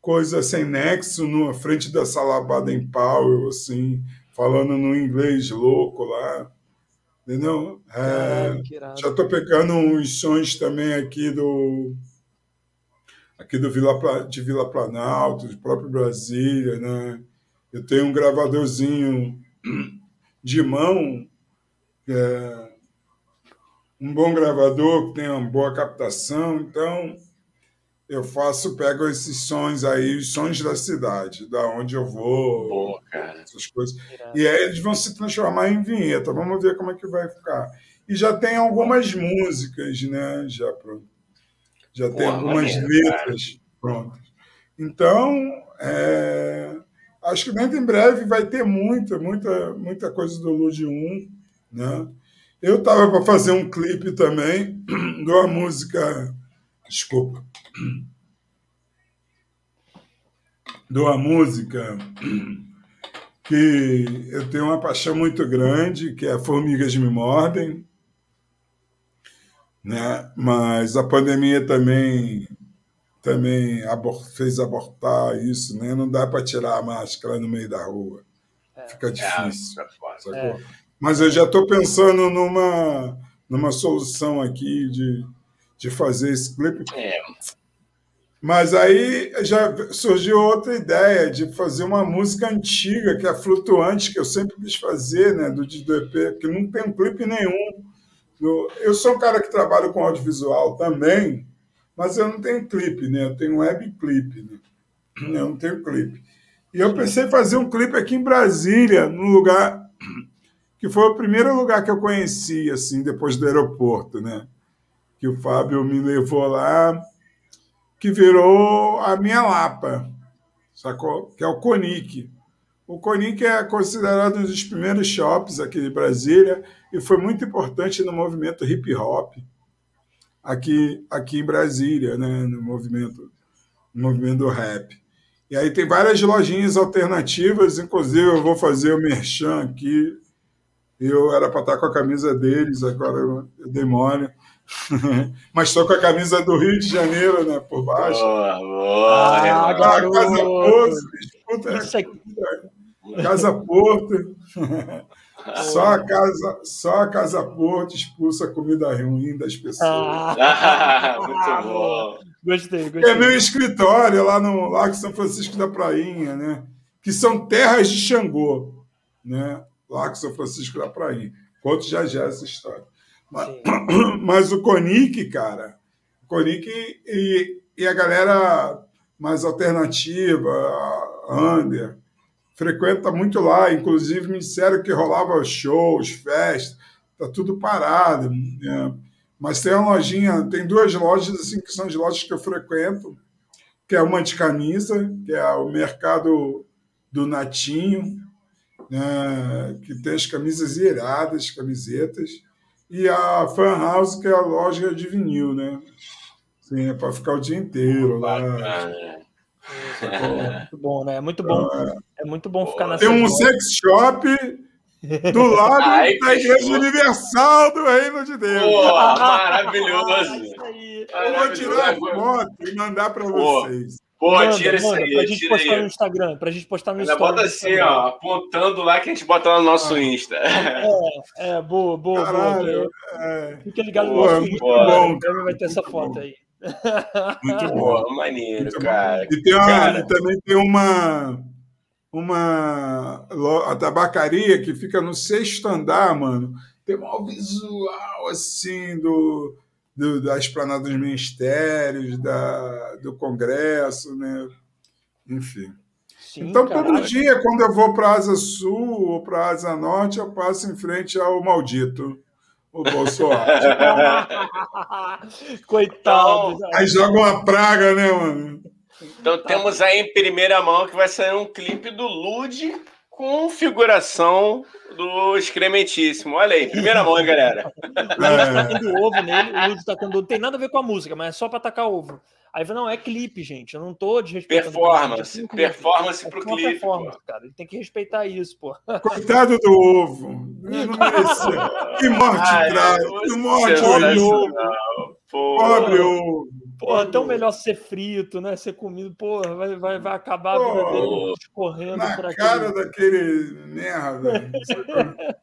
[SPEAKER 3] coisa sem nexo na frente da sala Baden Powell, assim, falando no inglês louco lá, entendeu? É, já estou pegando uns sons também aqui do aqui do Vila de Vila Planalto, de próprio Brasília, né? Eu tenho um gravadorzinho de mão, é um bom gravador que tem uma boa captação, então eu faço, pego esses sons aí, os sons da cidade, da onde eu vou,
[SPEAKER 1] Boa, cara.
[SPEAKER 3] essas coisas. E aí eles vão se transformar em vinheta. Vamos ver como é que vai ficar. E já tem algumas músicas, né? Já pronto. Já Boa, tem algumas maneiro, letras cara. prontas. Então, é acho que dentro em breve vai ter muita, muita, muita coisa do Lud 1, né? Eu estava para fazer um clipe também de uma música, desculpa, de uma música que eu tenho uma paixão muito grande, que é Formigas Me Mordem, né? Mas a pandemia também também abor fez abortar isso, né? Não dá para tirar a máscara no meio da rua. É. Fica é, difícil. É, Mas eu já estou pensando numa, numa solução aqui de, de fazer esse clipe.
[SPEAKER 1] É.
[SPEAKER 3] Mas aí já surgiu outra ideia de fazer uma música antiga, que é flutuante, que eu sempre quis fazer, né, do, do EP, que não tem um clipe nenhum. Eu sou um cara que trabalha com audiovisual também, mas eu não tenho clipe, né? Eu tenho web clipe, né? Eu não tenho clipe. E eu pensei em fazer um clipe aqui em Brasília, num lugar que foi o primeiro lugar que eu conheci, assim, depois do aeroporto, né? Que o Fábio me levou lá, que virou a minha Lapa, sacou? Que é o Conic. O Conic é considerado um dos primeiros shops aqui de Brasília e foi muito importante no movimento hip hop aqui, aqui em Brasília, né, no movimento, no movimento do rap. E aí tem várias lojinhas alternativas, inclusive eu vou fazer o merchan aqui. Eu era para estar com a camisa deles, agora eu, mole. Mas estou com a camisa do Rio de Janeiro, né, por baixo.
[SPEAKER 1] Boa, boa.
[SPEAKER 3] Ah, Casa Porto, escuta, Isso aqui. Casa Porto. Só a casa, só a casa Porto expulsa a comida ruim das pessoas.
[SPEAKER 1] Ah, muito bom.
[SPEAKER 2] Gostei, gostei.
[SPEAKER 3] É meu escritório lá no Largo São Francisco da Prainha, né? Que são terras de Xangô, né? Largo São Francisco da Prainha. Conto já já essa história. Mas, mas o Conic, cara, o Conic e, e a galera mais alternativa, under, frequenta muito lá. Inclusive, me disseram que rolava shows, festas, tá tudo parado. Né? Mas tem uma lojinha, tem duas lojas assim que são as lojas que eu frequento, que é uma de camisa, que é o mercado do Natinho, né? que tem as camisas iradas, camisetas, e a Fan House, que é a loja de vinil, né? Sim, é para ficar o dia inteiro lá.
[SPEAKER 1] Bacana.
[SPEAKER 2] Muito bom, né? É muito bom. É muito bom ficar nessa.
[SPEAKER 3] Tem um sex shop do lado
[SPEAKER 1] Ai,
[SPEAKER 3] da Igreja
[SPEAKER 1] fechou.
[SPEAKER 3] Universal do Reino de Deus.
[SPEAKER 2] Ah,
[SPEAKER 1] maravilhoso.
[SPEAKER 3] Eu vou tirar a foto e mandar para
[SPEAKER 1] Pô,
[SPEAKER 3] vocês.
[SPEAKER 1] Pô,
[SPEAKER 2] Manda,
[SPEAKER 1] tira isso aí,
[SPEAKER 2] pra gente postar no
[SPEAKER 1] aí.
[SPEAKER 2] Instagram, pra gente postar no
[SPEAKER 1] Ainda
[SPEAKER 2] Instagram.
[SPEAKER 1] bota assim, ó, apontando lá que a gente bota lá no nosso Insta.
[SPEAKER 2] É, é, boa, boa,
[SPEAKER 3] Caralho,
[SPEAKER 2] boa.
[SPEAKER 3] é,
[SPEAKER 2] Fica ligado no
[SPEAKER 3] Pô,
[SPEAKER 2] nosso
[SPEAKER 3] é muito
[SPEAKER 2] Insta,
[SPEAKER 3] bom,
[SPEAKER 2] também vai ter essa foto aí.
[SPEAKER 3] Muito bom.
[SPEAKER 1] Pô, maneiro,
[SPEAKER 3] Muito
[SPEAKER 1] cara.
[SPEAKER 3] E, tem uma-
[SPEAKER 1] Cara.
[SPEAKER 3] também tem uma uma a tabacaria que fica no sexto andar, mano. Tem um visual assim do, do da esplanada dos ministérios, da, do Congresso, né? Enfim.
[SPEAKER 2] Sim,
[SPEAKER 3] então, todo dia, quando eu vou para a Asa Sul ou para a Asa Norte, eu passo em frente ao maldito, o Bolsonaro.
[SPEAKER 2] Coitado.
[SPEAKER 3] Aí joga uma praga, né, mano?
[SPEAKER 1] Então temos aí em primeira mão que vai sair um clipe do Lude com figuração do excrementíssimo. Olha aí, primeira mão, hein, galera.
[SPEAKER 2] tá tendo ovo nele, o Lúcio tá tendo ovo. Tem nada a ver com a música, mas é só pra tacar ovo. Aí fala, não, é clipe, gente. Eu não tô desrespeitando.
[SPEAKER 1] Performance,
[SPEAKER 2] clipe,
[SPEAKER 1] performance
[SPEAKER 2] é
[SPEAKER 1] pro
[SPEAKER 2] uma
[SPEAKER 1] clipe,
[SPEAKER 2] performance, cara. Ele tem que respeitar isso, pô.
[SPEAKER 3] Coitado do ovo. Não merecia. Que morte
[SPEAKER 1] Ai, você
[SPEAKER 3] Que morte
[SPEAKER 1] é. Pô.
[SPEAKER 3] Pobre ovo.
[SPEAKER 2] Porra, tão melhor ser frito, né? Ser comido, porra, vai, vai, vai acabar a vida
[SPEAKER 3] Pô,
[SPEAKER 2] dele escorrendo
[SPEAKER 3] Na
[SPEAKER 2] por
[SPEAKER 3] cara
[SPEAKER 2] aquele.
[SPEAKER 3] daquele merda.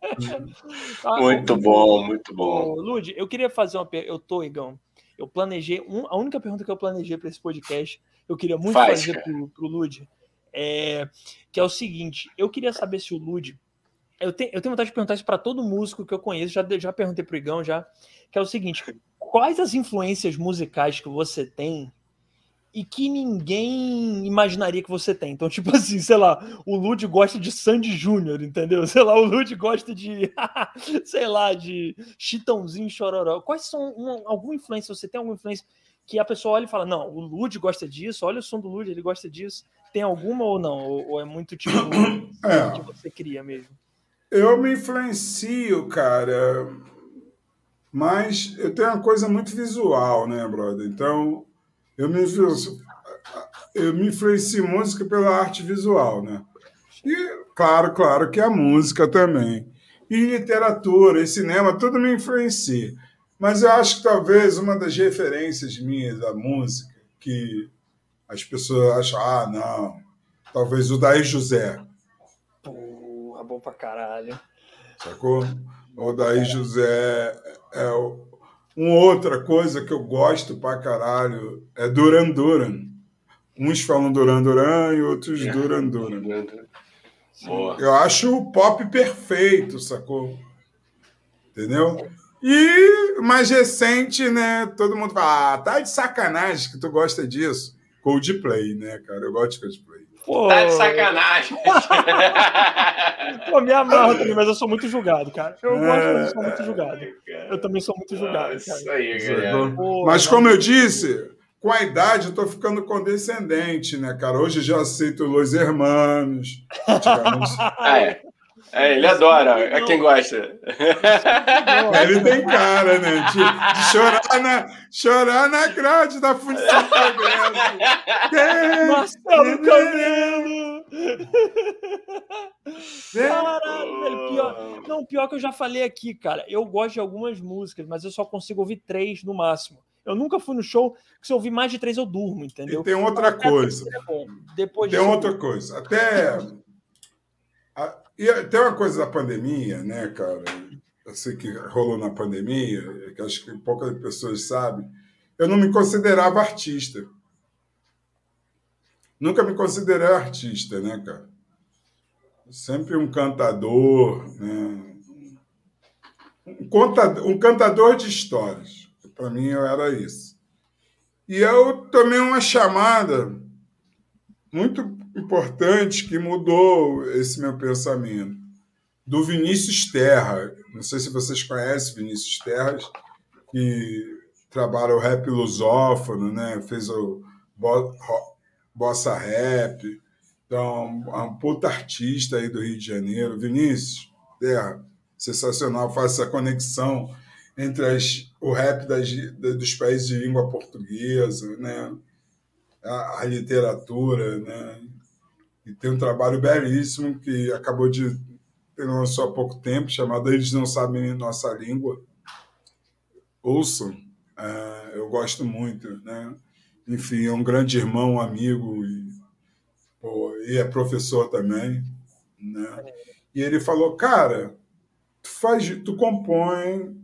[SPEAKER 2] Ah,
[SPEAKER 1] Muito bom, muito bom.
[SPEAKER 2] Lud, eu queria fazer uma pergunta. Eu tô, Igão. Eu planejei. um- a única pergunta que eu planejei para esse podcast, eu queria muito
[SPEAKER 1] Faz,
[SPEAKER 2] fazer pro, pro Lud, é, que é o seguinte: eu queria saber se o Lud. Eu tenho, eu tenho vontade de perguntar isso para todo músico que eu conheço, já, já perguntei pro Igão já, que é o seguinte: quais as influências musicais que você tem e que ninguém imaginaria que você tem? Então, tipo assim, sei lá, o Lud gosta de Sandy Júnior, entendeu? Sei lá, o Lud gosta de, sei lá, de Chitãozinho Chororó. Quais são uma, alguma influência? Você tem alguma influência que a pessoa olha e fala, não, o Lud gosta disso, olha o som do Lud, ele gosta disso. Tem alguma ou não? Ou, ou é muito tipo
[SPEAKER 3] É.
[SPEAKER 2] que você cria mesmo?
[SPEAKER 3] Eu me influencio, cara. Mas eu tenho uma coisa muito visual, né, brother? Então, eu me, influencio- eu me influencio em música pela arte visual, né? E, claro, claro que a música também. E literatura, e cinema, tudo me influencia. Mas eu acho que talvez uma das referências minhas da música, que as pessoas acham, ah, não, talvez o Daí José,
[SPEAKER 2] Porra, bom pra caralho.
[SPEAKER 3] sacou? O Daí José é o- uma outra coisa que eu gosto pra caralho é Duran Duran. Uns falam Duran Duran e outros Duran Duran.
[SPEAKER 1] Boa.
[SPEAKER 3] Eu acho o pop perfeito, sacou? Entendeu? E mais recente, né? Todo mundo fala, ah, tá de sacanagem que tu gosta disso. Coldplay, né, cara? Eu gosto de Coldplay.
[SPEAKER 2] Pô,
[SPEAKER 1] Tá de sacanagem.
[SPEAKER 2] Pô, me amarro também, mas eu sou muito julgado, cara. Eu gosto,
[SPEAKER 3] É.
[SPEAKER 2] mas eu sou muito julgado. Eu também sou muito julgado,
[SPEAKER 1] Isso
[SPEAKER 2] cara.
[SPEAKER 1] aí, galera.
[SPEAKER 2] Pô,
[SPEAKER 3] Mas como eu disse, com a idade eu tô ficando condescendente, né, cara? Hoje já aceito Los Hermanos. Antigamente,
[SPEAKER 1] Ah, é. É, ele adora, é quem gosta.
[SPEAKER 3] ele tem cara, né? De, de chorar, na, chorar na grade da função do Congresso.
[SPEAKER 2] Marcelo Camelo! Caralho, velho, pior. Não, pior que eu já falei aqui, cara. Eu gosto de algumas músicas, mas eu só consigo ouvir três no máximo. Eu nunca fui no show que se eu ouvir mais de três eu durmo, entendeu?
[SPEAKER 3] E tem outra coisa.
[SPEAKER 2] é bom. Depois
[SPEAKER 3] Tem
[SPEAKER 2] disso,
[SPEAKER 3] outra coisa. Até a- E tem uma coisa da pandemia, né, cara? Eu sei que rolou na pandemia, que acho que poucas pessoas sabem. Eu não me considerava artista. Nunca me considerei artista, né, cara? Sempre um cantador, né? um, contador, um cantador de histórias. Para mim, eu era isso. E eu tomei uma chamada muito importante que mudou esse meu pensamento, do Vinícius Terra. Não sei se vocês conhecem Vinícius Terra, que trabalha o rap lusófono, né? fez o bossa rap. Então, é um puta artista aí do Rio de Janeiro. Vinícius Terra, sensacional, faz essa conexão entre as, o rap das, dos países de língua portuguesa, né? a, a literatura, né? E tem um trabalho belíssimo que acabou de ter lançou há pouco tempo, chamado Eles Não Sabem Nossa Língua. Ouçam, uh, eu gosto muito. Né? Enfim, é um grande irmão, um amigo, e, pô, e é professor também. Né? E ele falou, cara, tu, faz, tu compõe,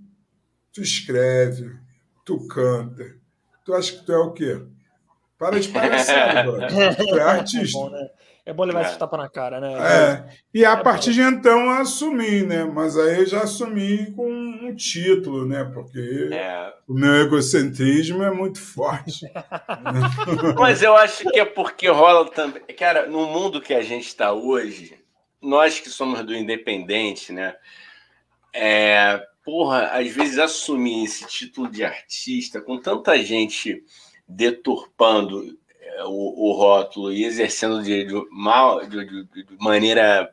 [SPEAKER 3] tu escreve, tu canta. Tu acha que tu é o quê? Para de palhaçada, Tu é artista. É bom, né?
[SPEAKER 2] É bom levar é. esse tapa na cara, né?
[SPEAKER 3] É. E a é partir bom. de então eu assumi, né? Mas aí eu já assumi com um título, né? Porque é. o meu egocentrismo é muito forte.
[SPEAKER 1] Mas eu acho que é porque rola também. Cara, no mundo que a gente está hoje, nós que somos do independente, né? É, porra, às vezes assumir esse título de artista com tanta gente deturpando o, o rótulo e exercendo de, de mal, de, de, de, maneira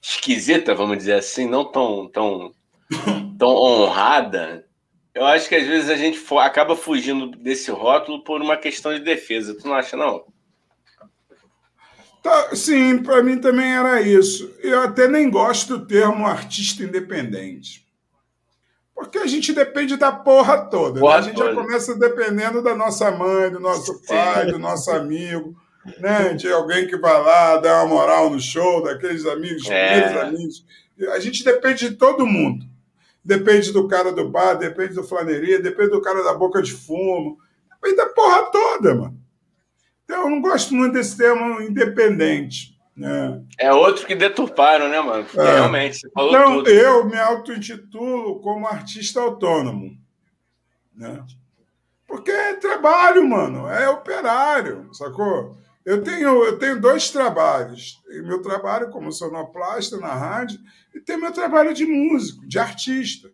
[SPEAKER 1] esquisita, vamos dizer assim, não tão, tão, tão honrada, eu acho que às vezes a gente acaba fugindo desse rótulo por uma questão de defesa. Tu não acha, não?
[SPEAKER 3] Tá, sim, para mim também era isso. Eu até nem gosto do termo artista independente. Porque a gente depende da porra toda. Né? A gente já começa dependendo da nossa mãe, do nosso pai, do nosso amigo, né? de alguém que vai lá dar uma moral no show, daqueles amigos, é. primeiros amigos. A gente depende de todo mundo. Depende do cara do bar, depende do flaneria, depende do cara da boca de fumo, depende da porra toda, mano. Então, eu não gosto muito desse termo independente. Né?
[SPEAKER 1] É outro que deturparam, né, mano? É. Realmente, você falou
[SPEAKER 3] então,
[SPEAKER 1] tudo.
[SPEAKER 3] eu me auto-intitulo como artista autônomo. Né? Porque é trabalho, mano, é operário, sacou? Eu tenho, eu tenho dois trabalhos. Meu trabalho como sonoplasta na rádio e tem meu trabalho de músico, de artista.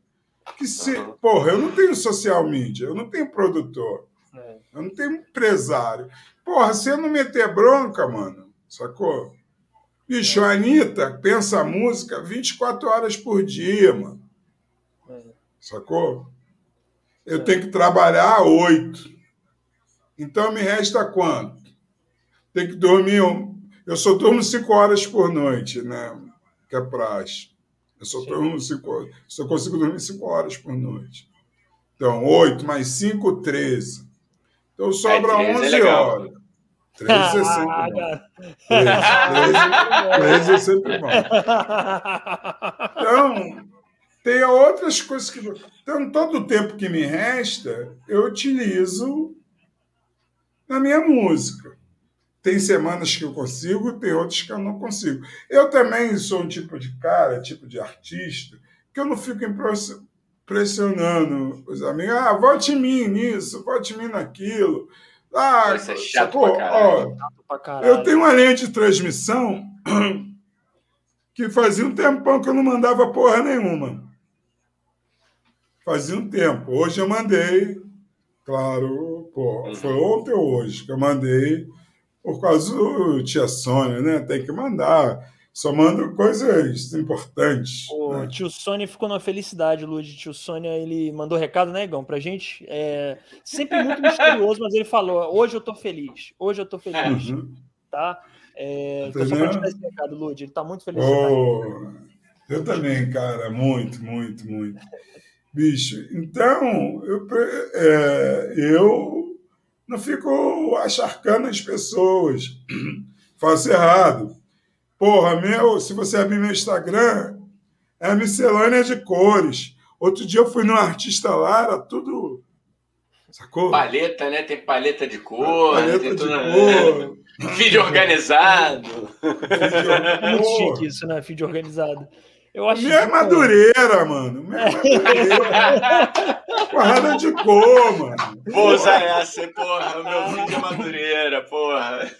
[SPEAKER 3] Que se. Porra, eu não tenho social media, eu não tenho produtor, é. eu não tenho empresário. Porra, se eu não meter bronca, mano, sacou? Bicho, a Anitta pensa a música 24 horas por dia, mano. É. Sacou? Eu é. tenho que trabalhar oito. Então me resta quanto? Tem que dormir. Eu só durmo cinco horas por noite, né? Que é praxe. Eu só, durmo cinco, só consigo dormir cinco horas por noite. Então, oito mais cinco, treze. Então sobra é, 11 é horas. 13 é sempre bom. 13, é sempre bom. Então, tem outras coisas que. Então, todo o tempo que me resta, eu utilizo na minha música. Tem semanas que eu consigo, tem outras que eu não consigo. Eu também sou um tipo de cara, tipo de artista, que eu não fico pressionando os amigos. Ah, vote em mim nisso, vote em mim naquilo. Ah, Isso é chato sacou? pra Ó, pra caralho. Eu tenho uma linha de transmissão que fazia um tempão que eu não mandava porra nenhuma. Fazia um tempo. Hoje eu mandei, claro, pô, uhum. foi ontem ou hoje que eu mandei, por causa do tia Sônia, né? Tem que mandar só mando coisas importantes.
[SPEAKER 2] O né? tio Sônia ficou numa felicidade, Lud. Tio Sônia, ele mandou recado, né, Igão, pra gente. É, sempre muito misterioso, mas ele falou: hoje eu tô feliz, hoje eu tô feliz. Uhum. Tá? É, então, só pra te dar esse recado, Lud. Ele tá muito feliz.
[SPEAKER 3] Oh, eu também, cara, muito, muito, muito. Bicho, então, eu, é, eu não fico acharcando as pessoas. Faço errado Porra, meu, se você abrir meu Instagram, é miscelânea de cores. Outro dia eu fui num artista lá, era tudo.
[SPEAKER 1] Sacou? Paleta, né? Tem paleta de cor. Paleta tem de tudo... cor. Vídeo organizado.
[SPEAKER 2] Vídeo... Muito chique isso, né? Vídeo organizado.
[SPEAKER 3] Eu acho Minha que... madureira, mano. Minha madureira. Porrada de cor, mano.
[SPEAKER 1] Vou usar essa, porra. O meu vídeo é madureira, porra.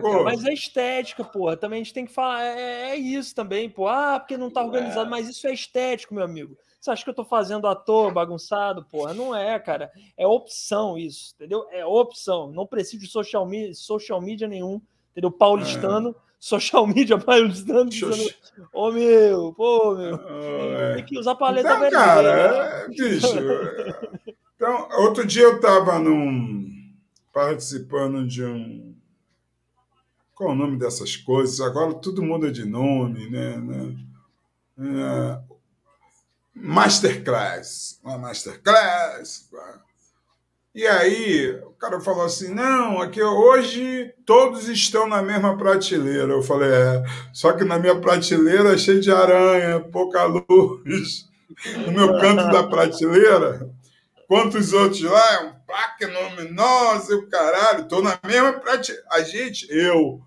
[SPEAKER 2] porra mas é estética, porra. Também a gente tem que falar. É, é isso também, pô. Ah, porque não tá organizado. É. Mas isso é estético, meu amigo. Você acha que eu tô fazendo à toa, bagunçado? Porra, não é, cara. É opção isso, entendeu? É opção. Não preciso de social media, social media nenhum, entendeu? Paulistano. É social media paulistano dizendo, ô oh, meu, pô, meu, tem que usar paleta
[SPEAKER 3] então, vermelha. Cara, é, bicho. então, outro dia eu tava num participando de um qual é o nome dessas coisas? Agora tudo muda de nome, né? né? É, masterclass, uma masterclass. E aí o cara falou assim: não, aqui hoje todos estão na mesma prateleira. Eu falei: é, só que na minha prateleira é cheio de aranha, pouca luz. No meu canto da prateleira, quantos outros lá? É um plaque luminosa o caralho, estou na mesma prateleira. A gente, eu,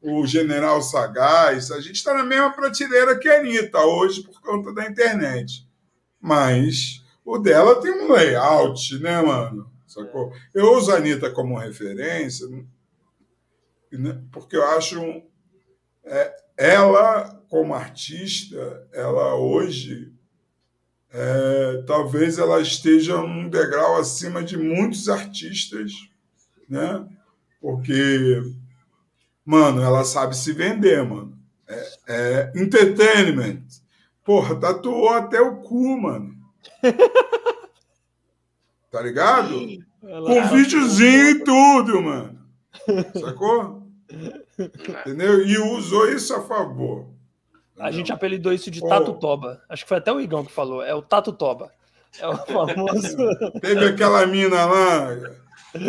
[SPEAKER 3] o general Sagaz, a gente está na mesma prateleira que a Anitta hoje por conta da internet. Mas o dela tem um layout, né, mano? Sacou? Eu uso a Anitta como referência, né, porque eu acho é, ela, como artista, ela hoje é, talvez ela esteja um degrau acima de muitos artistas, né? Porque, mano, ela sabe se vender, mano. É, é entertainment. Porra, tatuou até o cu, mano. Tá ligado? Com videozinho e tudo, mano. Sacou? Entendeu? E usou isso a favor.
[SPEAKER 2] A gente apelidou isso de Tatu Toba. Acho que foi até o Igão que falou. É o Tatu Toba. É o famoso.
[SPEAKER 3] Teve aquela mina lá,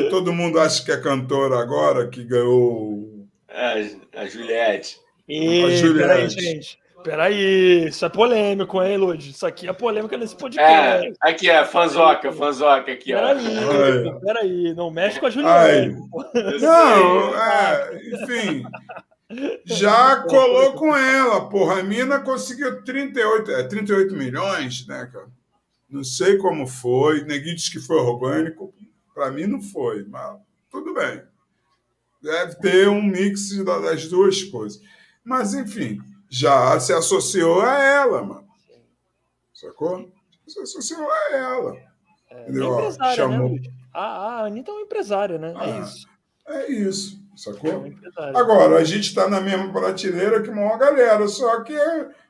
[SPEAKER 3] todo mundo acha que é cantora agora, que ganhou.
[SPEAKER 1] É, a Juliette.
[SPEAKER 2] E, a Juliette. Peraí, gente. Peraí, isso é polêmico, hein, Lud? Isso aqui é polêmica nesse podcast.
[SPEAKER 1] É, aqui é, fanzoca, fanzoca aqui, ó.
[SPEAKER 2] Peraí, peraí, não mexe com a Juliana.
[SPEAKER 3] Não, é, enfim, já colou com ela, porra, a mina conseguiu 38, é, 38 milhões, né, cara? Não sei como foi, neguinho disse que foi orgânico, para mim não foi, mas tudo bem. Deve ter um mix das duas coisas. Mas, enfim, já se associou a ela, mano. Sacou? Se associou a ela.
[SPEAKER 2] É, entendeu? É Chamou. Né? A, a Anitta é uma empresária, né? É ah, é isso.
[SPEAKER 3] É isso, sacou? É Agora, a gente está na mesma prateleira que uma galera, só que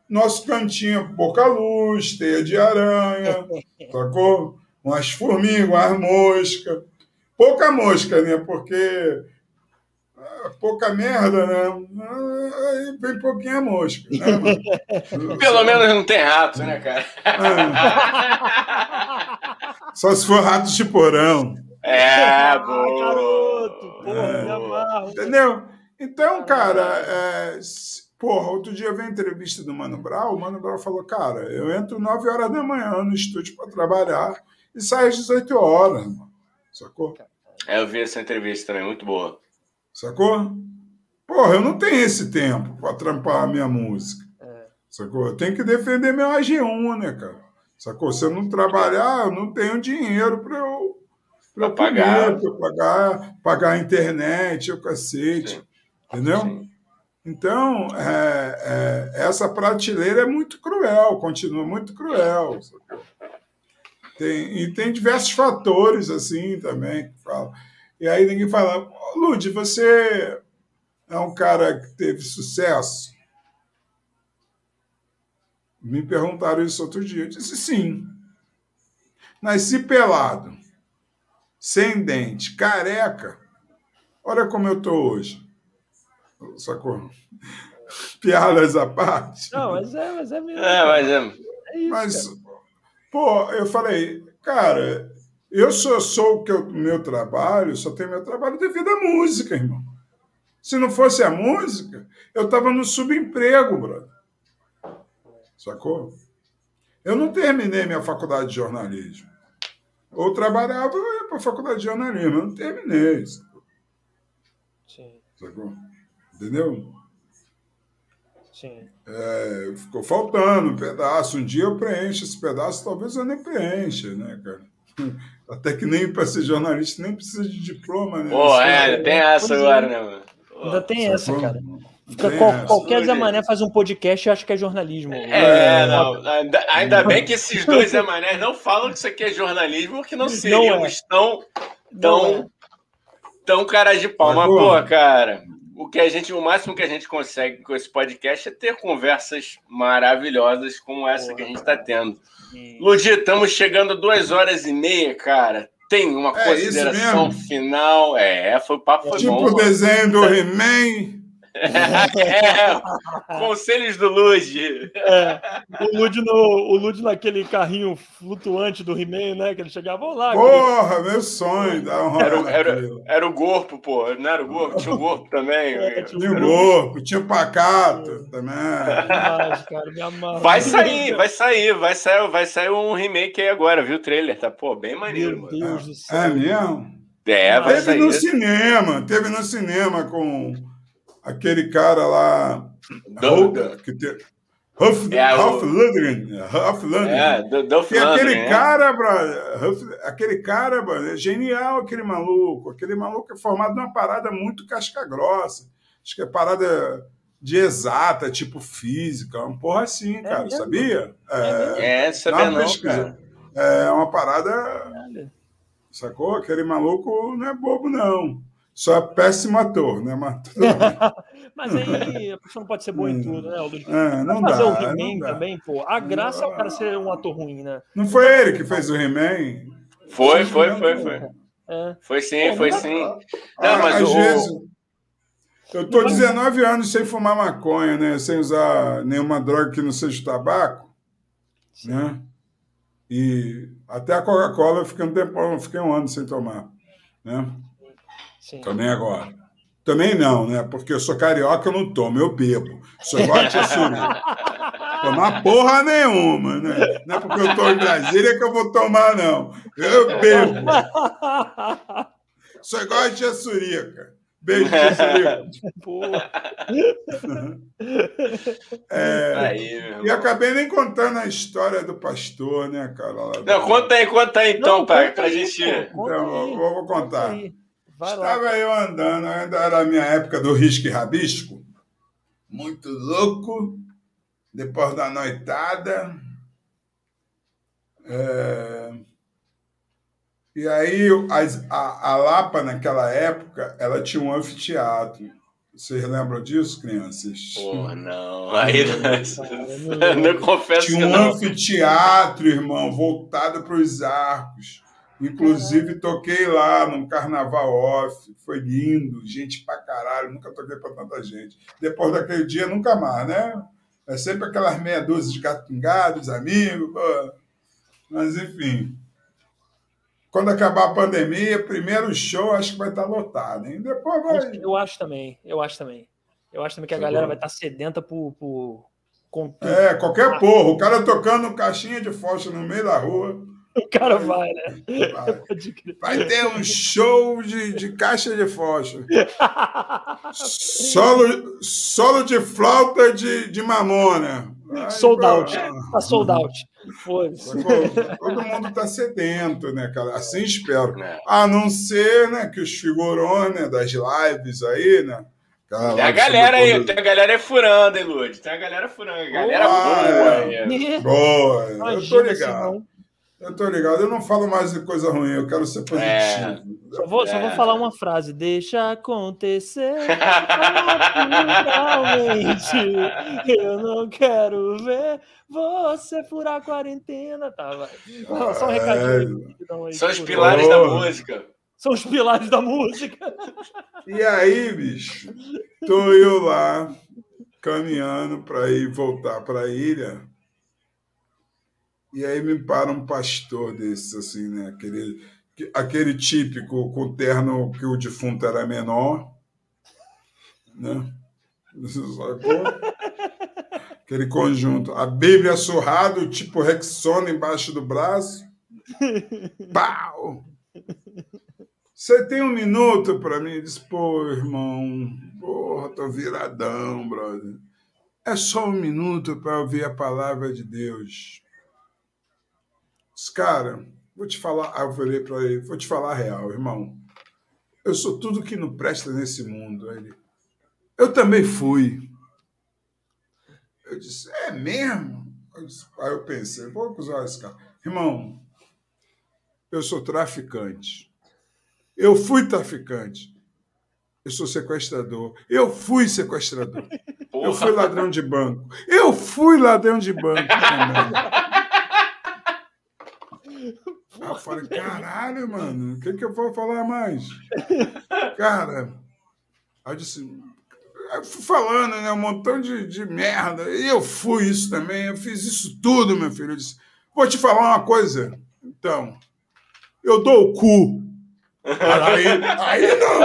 [SPEAKER 3] nosso cantinho é pouca luz, teia de aranha, sacou? Umas formigas, umas moscas. Pouca mosca, né? Porque pouca merda, né? Aí vem pouquinha mosca. Né,
[SPEAKER 1] Pelo menos não tem rato, né, cara?
[SPEAKER 3] É. Só se for rato de porão.
[SPEAKER 1] É, boa. garoto,
[SPEAKER 3] porra, é. Entendeu? Então, cara, é, porra, outro dia eu vi a entrevista do Mano Brown, o Mano Brown falou, cara, eu entro 9 horas da manhã no estúdio para trabalhar e saio às 18 horas, mano. Sacou?
[SPEAKER 1] É, eu vi essa entrevista também, muito boa.
[SPEAKER 3] Sacou? Porra, eu não tenho esse tempo para trampar a minha música. É. Sacou? Eu tenho que defender meu AG1, né, cara? Sacou? Se eu não trabalhar, eu não tenho dinheiro para eu, pra eu pagar. Pra pagar, pagar a internet, o cacete. Sim. Entendeu? Sim. Então, é, é, essa prateleira é muito cruel, continua muito cruel. Tem, e tem diversos fatores assim também que falam. E aí ninguém fala, Lud, você é um cara que teve sucesso? Me perguntaram isso outro dia. Eu disse sim. Nasci pelado, sem dente, careca. Olha como eu tô hoje. Sacou? Piadas à parte.
[SPEAKER 2] Não, mas é, mas é mesmo.
[SPEAKER 1] É, mas é.
[SPEAKER 3] é isso, mas, cara. pô, eu falei, cara, eu só sou o que o meu trabalho, só tenho meu trabalho devido à música, irmão. Se não fosse a música, eu estava no subemprego, brother. Sacou? Eu não terminei minha faculdade de jornalismo. Ou trabalhava ou ia para a faculdade de jornalismo. Eu não terminei. Sacou? Sim. Sacou? Entendeu?
[SPEAKER 2] Sim.
[SPEAKER 3] É, ficou faltando um pedaço. Um dia eu preencho esse pedaço, talvez eu nem preencha, né, cara? Até que nem para ser jornalista nem precisa de diploma, né?
[SPEAKER 1] Pô, é, tem essa agora, né, mano?
[SPEAKER 2] Ainda tem essa, cara. Fica qual, qualquer Zé Mané faz um podcast e acha que é jornalismo.
[SPEAKER 1] É, é não. Ainda, ainda, bem que esses dois Zé Mané não falam que isso aqui é jornalismo, porque não seríamos não é. tão, tão, é. tão cara de pau. Mas, pô, cara, o que a gente, o máximo que a gente consegue com esse podcast é ter conversas maravilhosas como essa que a gente está tendo. Ludi, estamos chegando a duas horas e meia, cara. Tem uma é consideração final? É, foi o papo foi
[SPEAKER 3] tipo
[SPEAKER 1] bom.
[SPEAKER 3] Tipo o desenho do He-Man.
[SPEAKER 1] É, conselhos do Lud.
[SPEAKER 2] É, o, Lud no, o Lud naquele carrinho flutuante do He-Man, né? Que ele chegava lá.
[SPEAKER 3] Porra, aquele... meu sonho.
[SPEAKER 1] Era, era, era, o Gorpo, pô. Não era o Gorpo? Tinha o Gorpo também. É,
[SPEAKER 3] tinha o Gorpo, tinha o Pacato também.
[SPEAKER 2] Demais, cara,
[SPEAKER 1] vai sair, vai sair, vai sair, vai sair um remake aí agora, viu o trailer? Tá, pô, bem maneiro.
[SPEAKER 2] Meu Deus
[SPEAKER 3] mano.
[SPEAKER 2] do céu.
[SPEAKER 3] É mesmo?
[SPEAKER 1] É, vai
[SPEAKER 3] teve
[SPEAKER 1] sair.
[SPEAKER 3] no cinema, teve no cinema com aquele cara lá.
[SPEAKER 1] Do,
[SPEAKER 3] que tem, Huff, é, Huff Lundgren. Huff Lundgren.
[SPEAKER 1] É,
[SPEAKER 3] e aquele é. cara, Huff, aquele cara, é genial, aquele maluco. Aquele maluco é formado numa parada muito casca grossa. Acho que é parada de exata, tipo física, uma porra assim, cara, é sabia?
[SPEAKER 1] É, é sabia não, cara.
[SPEAKER 3] É uma parada. Sacou? Aquele maluco não é bobo, não. Só é péssimo ator, né? Mas,
[SPEAKER 2] Mas aí a pessoa não pode ser boa em tudo, né, Aldo?
[SPEAKER 3] É, não
[SPEAKER 2] fazer
[SPEAKER 3] dá,
[SPEAKER 2] o He-Man também, pô. A graça é o cara ser um ator ruim, né?
[SPEAKER 3] Não foi ele que fez o He-Man?
[SPEAKER 1] Foi, foi, foi, foi. É. Foi sim, foi sim. Não, mas
[SPEAKER 3] Às
[SPEAKER 1] o...
[SPEAKER 3] vezes, eu tô 19 anos sem fumar maconha, né? Sem usar nenhuma droga que não seja tabaco, sim. né? E até a Coca-Cola eu fiquei um tempo, eu fiquei um ano sem tomar, né? Sim. Também agora. Também não, né? Porque eu sou carioca, eu não tomo, eu bebo. Sou igual a tia Tomar porra nenhuma, né? Não é porque eu estou em Brasília que eu vou tomar, não. Eu bebo. Sou igual a tia Surica. Beijo, tia Surica. É, aí, e acabei nem contando a história do pastor, né, cara?
[SPEAKER 1] Não, conta aí, conta aí então, pai, pra gente.
[SPEAKER 3] Então, vou, vou contar. Vai Estava lá. eu andando, ainda era a minha época do risco e rabisco, muito louco, depois da noitada. É... E aí a, a Lapa, naquela época, ela tinha um anfiteatro. Vocês lembram disso, crianças?
[SPEAKER 1] Pô, não. Aí não, não confesso
[SPEAKER 3] Tinha um anfiteatro, irmão, voltado para os arcos. Inclusive, toquei lá num carnaval off, foi lindo, gente pra caralho, nunca toquei pra tanta gente. Depois daquele dia, nunca mais, né? É sempre aquelas meia dúzia de gato amigos, pô. mas enfim. Quando acabar a pandemia, primeiro show acho que vai estar lotado, hein? Depois vai.
[SPEAKER 2] Eu acho também, eu acho também. Eu acho também que a galera vai estar sedenta por, por
[SPEAKER 3] É, qualquer porra. O cara tocando caixinha de fósforo no meio da rua.
[SPEAKER 2] O cara vai, né?
[SPEAKER 3] Vai, vai ter um show de, de caixa de fósforo. Solo, solo de flauta de, de mamona.
[SPEAKER 2] sold out. Tá sold out. Foi.
[SPEAKER 3] Todo mundo tá sedento, né, cara? Assim espero. É. A não ser né, que os figurões né, das lives aí, né?
[SPEAKER 1] tem a galera aí, tem a galera furando, hein, Lud? Tem a galera furando, a galera boa.
[SPEAKER 3] É. Aí. Boa, eu tô ligado. Eu tô ligado, eu não falo mais de coisa ruim, eu quero ser positivo. É.
[SPEAKER 2] Só, vou, é. só vou falar uma frase: deixa acontecer naturalmente. Eu não quero ver você furar a quarentena. Tá, vai. só um recadinho.
[SPEAKER 1] Aí, São os pilares da música.
[SPEAKER 2] São os pilares da música.
[SPEAKER 3] E aí, bicho, tô eu lá caminhando para ir voltar para a ilha. E aí me para um pastor desses, assim, né? Aquele, aquele típico com terno que o defunto era menor. né? Aquele conjunto. A Bíblia surrada, tipo Rexona embaixo do braço. Pau! Você tem um minuto para mim? Diz, pô, irmão, porra, tô viradão, brother. É só um minuto para ouvir a palavra de Deus. Cara, vou te falar, eu falei para ele, vou te falar a real, irmão. Eu sou tudo que não presta nesse mundo. Ele, eu também fui. Eu disse, é mesmo? Eu disse, aí eu pensei, vou usar esse cara. Irmão, eu sou traficante. Eu fui traficante. Eu sou sequestrador. Eu fui sequestrador. Porra. Eu fui ladrão de banco. Eu fui ladrão de banco também. Aí eu falei, caralho, mano, o que, que eu vou falar mais? Cara, aí eu disse, eu fui falando, né, um montão de, de merda. E eu fui isso também, eu fiz isso tudo, meu filho. Eu disse, vou te falar uma coisa. Então, eu dou o cu. Aí, aí não! Aí não!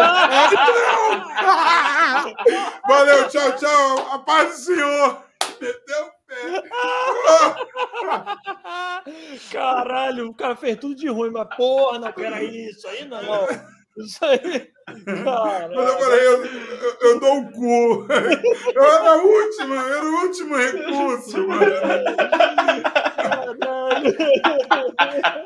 [SPEAKER 3] Valeu, tchau, tchau. A paz do Senhor. Meteu
[SPEAKER 2] Caralho, o cara fez tudo de ruim, mas porra, não, peraí, isso aí não. Isso aí.
[SPEAKER 3] Caralho. Mas agora eu, eu, eu, dou o cu. Eu era a última, eu era o último recurso, mano.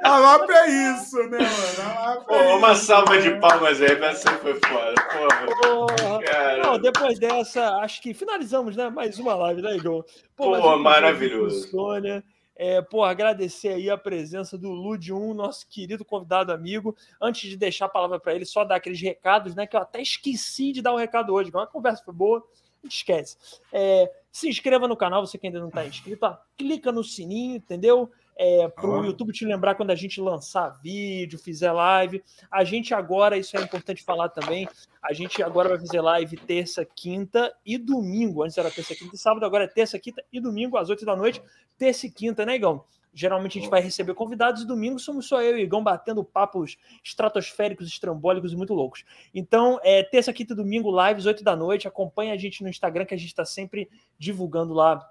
[SPEAKER 3] A Lapa é isso, né, mano?
[SPEAKER 1] Pô, é uma isso, salva mano. de palmas aí, essa foi foda. Porra.
[SPEAKER 2] Porra. Não, depois dessa, acho que finalizamos, né? Mais uma live, né, Igor?
[SPEAKER 1] Pô, Pô maravilhoso.
[SPEAKER 2] Sônia. É, pô, agradecer aí a presença do Lud 1, nosso querido convidado amigo. Antes de deixar a palavra para ele, só dar aqueles recados, né? Que eu até esqueci de dar um recado hoje, a conversa foi boa, esquece. É, se inscreva no canal, você que ainda não está inscrito, ó, clica no sininho, entendeu? é, para o YouTube te lembrar quando a gente lançar vídeo, fizer live. A gente agora, isso é importante falar também, a gente agora vai fazer live terça, quinta e domingo. Antes era terça, quinta e sábado, agora é terça, quinta e domingo, às oito da noite. Terça e quinta, né, Igão? Geralmente a gente vai receber convidados e domingo somos só eu e Igão batendo papos estratosféricos, estrambólicos e muito loucos. Então, é terça, quinta e domingo, lives, oito da noite. Acompanha a gente no Instagram, que a gente está sempre divulgando lá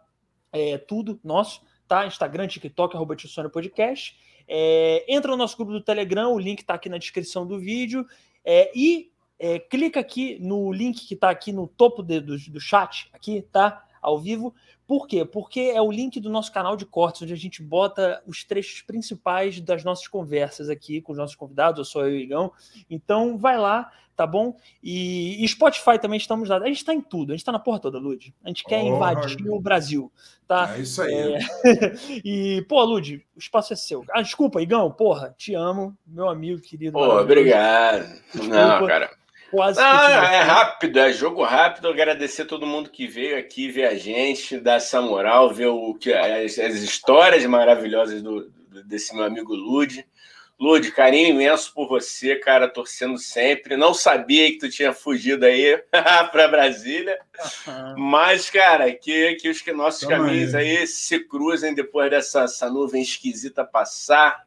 [SPEAKER 2] é, tudo nosso tá? Instagram, TikTok, arroba Podcast. É, entra no nosso grupo do Telegram, o link está aqui na descrição do vídeo. É, e é, clica aqui no link que está aqui no topo de, do, do chat, aqui, tá? Ao vivo. Por quê? Porque é o link do nosso canal de cortes, onde a gente bota os trechos principais das nossas conversas aqui com os nossos convidados, eu sou eu e o Igão. Então, vai lá, tá bom? E, e Spotify também estamos lá. A gente está em tudo, a gente está na porra toda, Lud. A gente quer oh, invadir o Brasil, tá?
[SPEAKER 3] É isso aí. É...
[SPEAKER 2] e, pô, Lud, o espaço é seu. Ah, desculpa, Igão, porra, te amo, meu amigo querido.
[SPEAKER 1] Pô, obrigado. Desculpa. Não, cara. Quase ah, é rápido, é jogo rápido. Agradecer todo mundo que veio aqui ver a gente, dar essa moral, ver o que as, as histórias maravilhosas do, desse meu amigo Lude. Lude, carinho imenso por você, cara, torcendo sempre. Não sabia que tu tinha fugido aí para Brasília, uhum. mas, cara, que, que os que nossos Tamo caminhos aí. aí se cruzem depois dessa nuvem esquisita passar.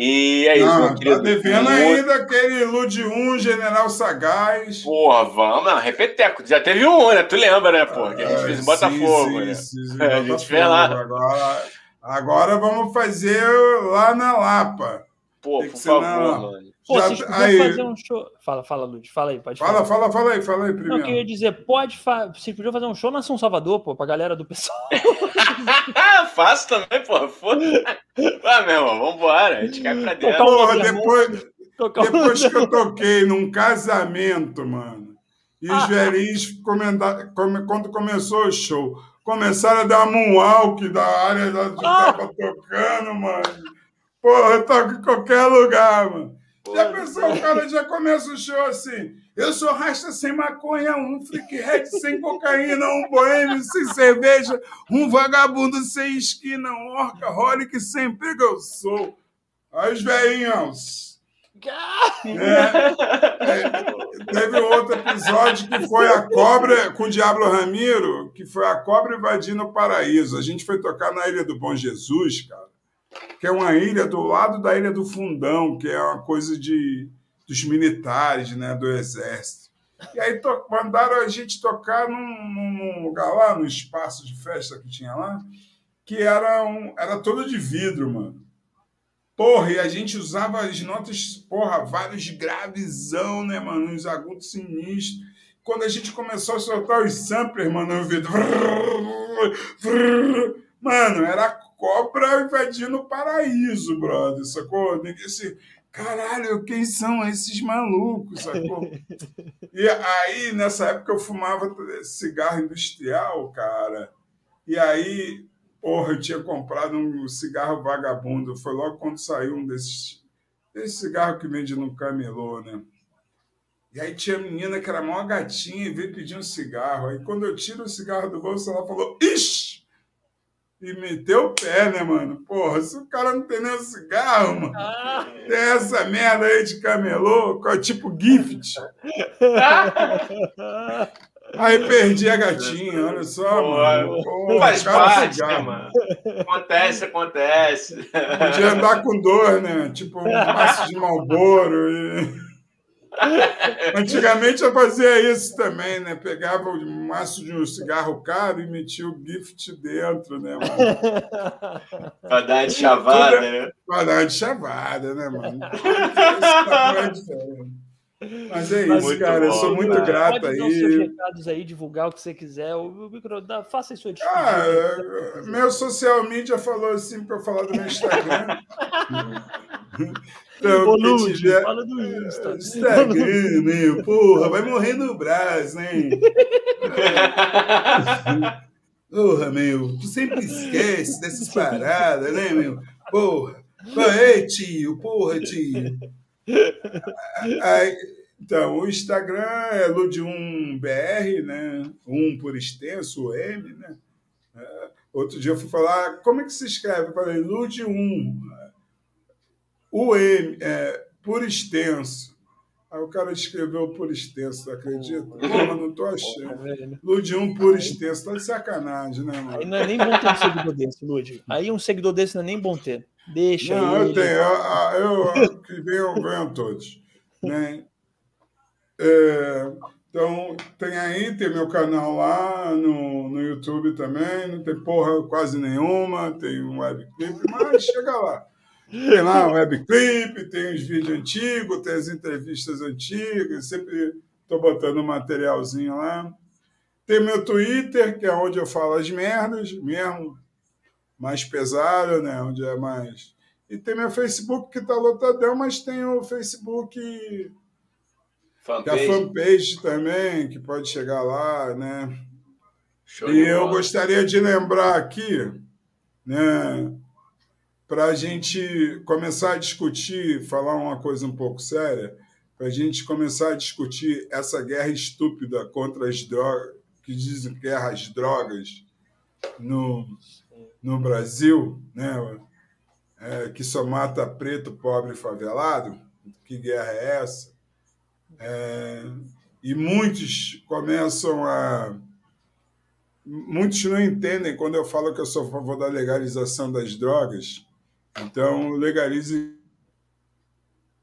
[SPEAKER 1] E é isso, não, meu querido.
[SPEAKER 3] Tá devendo ainda aquele Lude 1, General Sagaz.
[SPEAKER 1] Porra, vamos, não, repeteco. Já teve um, né? Tu lembra, né, porra? Que a gente fez em Botafogo, sim, né? Sim, sim, a gente fez lá.
[SPEAKER 3] Agora, agora vamos fazer lá na Lapa.
[SPEAKER 1] Pô, por favor, mano.
[SPEAKER 2] Pô, Já, aí... fazer um show. Fala, fala, Lud, fala aí, pode
[SPEAKER 3] fala. Fala, fala, fala aí, fala aí primeiro. Não, eu
[SPEAKER 2] queria dizer, pode fa... vocês podiam fazer um show na São Salvador, pô, pra galera do pessoal.
[SPEAKER 1] Faço também, pô. Foda. Vai, meu irmão, vambora, a gente cai pra dentro.
[SPEAKER 3] Porra, depois, depois que eu toquei num casamento, mano, e os ah. velhinhos, quando começou o show, começaram a dar moonwalk da área da que ah. tava tocando, mano. Porra, eu toco em qualquer lugar, mano. Já pensou, o cara já começa o show assim. Eu sou rasta sem maconha, um freakhead sem cocaína, um boêmio sem cerveja, um vagabundo sem esquina, um orca sem pega eu sou. Aí os velhinhos. É, é, teve outro episódio que foi a cobra com o Diablo Ramiro, que foi a cobra invadindo o paraíso. A gente foi tocar na Ilha do Bom Jesus, cara que é uma ilha do lado da Ilha do Fundão, que é uma coisa de, dos militares, né, do exército. E aí to, mandaram a gente tocar num, num, lugar lá, no espaço de festa que tinha lá, que era, um, era todo de vidro, mano. Porra, e a gente usava as notas, porra, vários gravesão, né, mano? Uns agudos sinistros. Quando a gente começou a soltar os samplers, mano, eu vi. Mano, era cobra invadindo o paraíso, brother, sacou? Ninguém se. Caralho, quem são esses malucos, sacou? E aí, nessa época, eu fumava cigarro industrial, cara. E aí, Porra, eu tinha comprado um cigarro vagabundo. Foi logo quando saiu um desses. Esse cigarro que vende no camelô, né? E aí tinha menina que era mó gatinha e veio pedir um cigarro. Aí quando eu tiro o cigarro do bolso, ela falou, ixi! E meteu o pé, né, mano? Porra, se o cara não tem nem um cigarro, mano. Ah. Tem essa merda aí de camelô, tipo gift. Aí perdi a gatinha, olha só. Pô, mano.
[SPEAKER 1] Pô, faz parte, né, mano? Acontece, acontece.
[SPEAKER 3] Podia andar com dor, né? Tipo um maço de malboro. E... Antigamente eu fazia isso também, né? Pegava o maço de um cigarro caro e metia o gift dentro, né, mano?
[SPEAKER 1] Pra dar de chavada, né?
[SPEAKER 3] Pra dar de chavada, né, mano? Mas é isso, muito cara. Bom, eu sou muito cara. grato Pode aí. Pode
[SPEAKER 2] seus recados aí, divulgar o que você quiser. O, micro, dá, faça isso aí.
[SPEAKER 3] Ah, meu social media falou assim para eu falar do meu Instagram.
[SPEAKER 2] então, Ô, Lud, tiver... fala do Insta.
[SPEAKER 3] Instagram, meu. Porra, vai morrer no braço, né? Porra, meu. Tu sempre esquece dessas paradas, né, meu? Porra. Ei, tio. Porra, tio. Aí, então, o Instagram é Lud1BR, né? Um por extenso, o M, né? É, outro dia eu fui falar, como é que se escreve? Eu falei, Lud1, o M, é, por extenso. Aí o cara escreveu por extenso, acredita? Pô, não tô achando. Lud 1 por extenso, tá de sacanagem, né, mano?
[SPEAKER 2] Aí não é nem bom ter um seguidor desse, Lud. Aí um seguidor desse não é nem bom ter. Deixa
[SPEAKER 3] Não, ele. eu tenho. Eu, que venham, venham todos. Né? É, então, tem aí, tem meu canal lá no, no YouTube também. Não tem porra quase nenhuma, tem um webclip, mas chega lá. Tem lá um webclip, tem os vídeos antigos, tem as entrevistas antigas, sempre estou botando um materialzinho lá. Tem meu Twitter, que é onde eu falo as merdas mesmo, mais pesada, né? Onde é mais. E tem meu Facebook que está lotadão, mas tem o Facebook. Fanpage. a fanpage também, que pode chegar lá, né? Show e eu gostaria de lembrar aqui, né? Para a gente começar a discutir, falar uma coisa um pouco séria, para a gente começar a discutir essa guerra estúpida contra as drogas, que dizem guerra às drogas no, no Brasil, né? É, que só mata preto, pobre e favelado. Que guerra é essa? É, e muitos começam a. Muitos não entendem quando eu falo que eu sou a favor da legalização das drogas. Então, legalize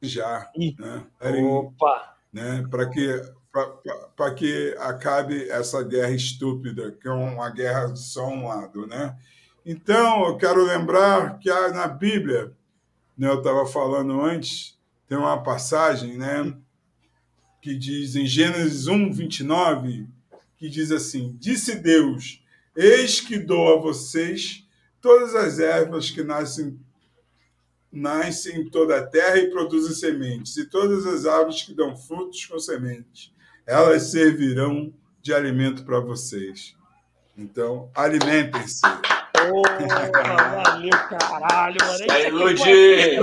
[SPEAKER 3] já. Né?
[SPEAKER 2] Opa!
[SPEAKER 3] Né? Para que que acabe essa guerra estúpida, que é uma guerra só um lado, né? Então, eu quero lembrar que na Bíblia, né, eu estava falando antes, tem uma passagem né, que diz em Gênesis 1, 29, que diz assim: Disse Deus: Eis que dou a vocês todas as ervas que nascem, nascem em toda a terra e produzem sementes, e todas as árvores que dão frutos com sementes. Elas servirão de alimento para vocês. Então, alimentem-se.
[SPEAKER 2] Porra, valeu, caralho, mano.
[SPEAKER 1] Aí, Ludi!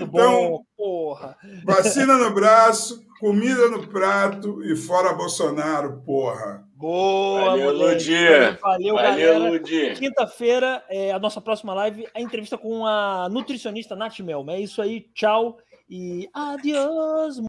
[SPEAKER 3] Então, porra. Vacina no braço, comida no prato e fora Bolsonaro, porra.
[SPEAKER 2] Boa,
[SPEAKER 1] Valeu, Ludi.
[SPEAKER 2] Valeu, valeu galera. Quinta-feira, é, a nossa próxima live, a entrevista com a nutricionista Nath Melma. É isso aí, tchau e adiós.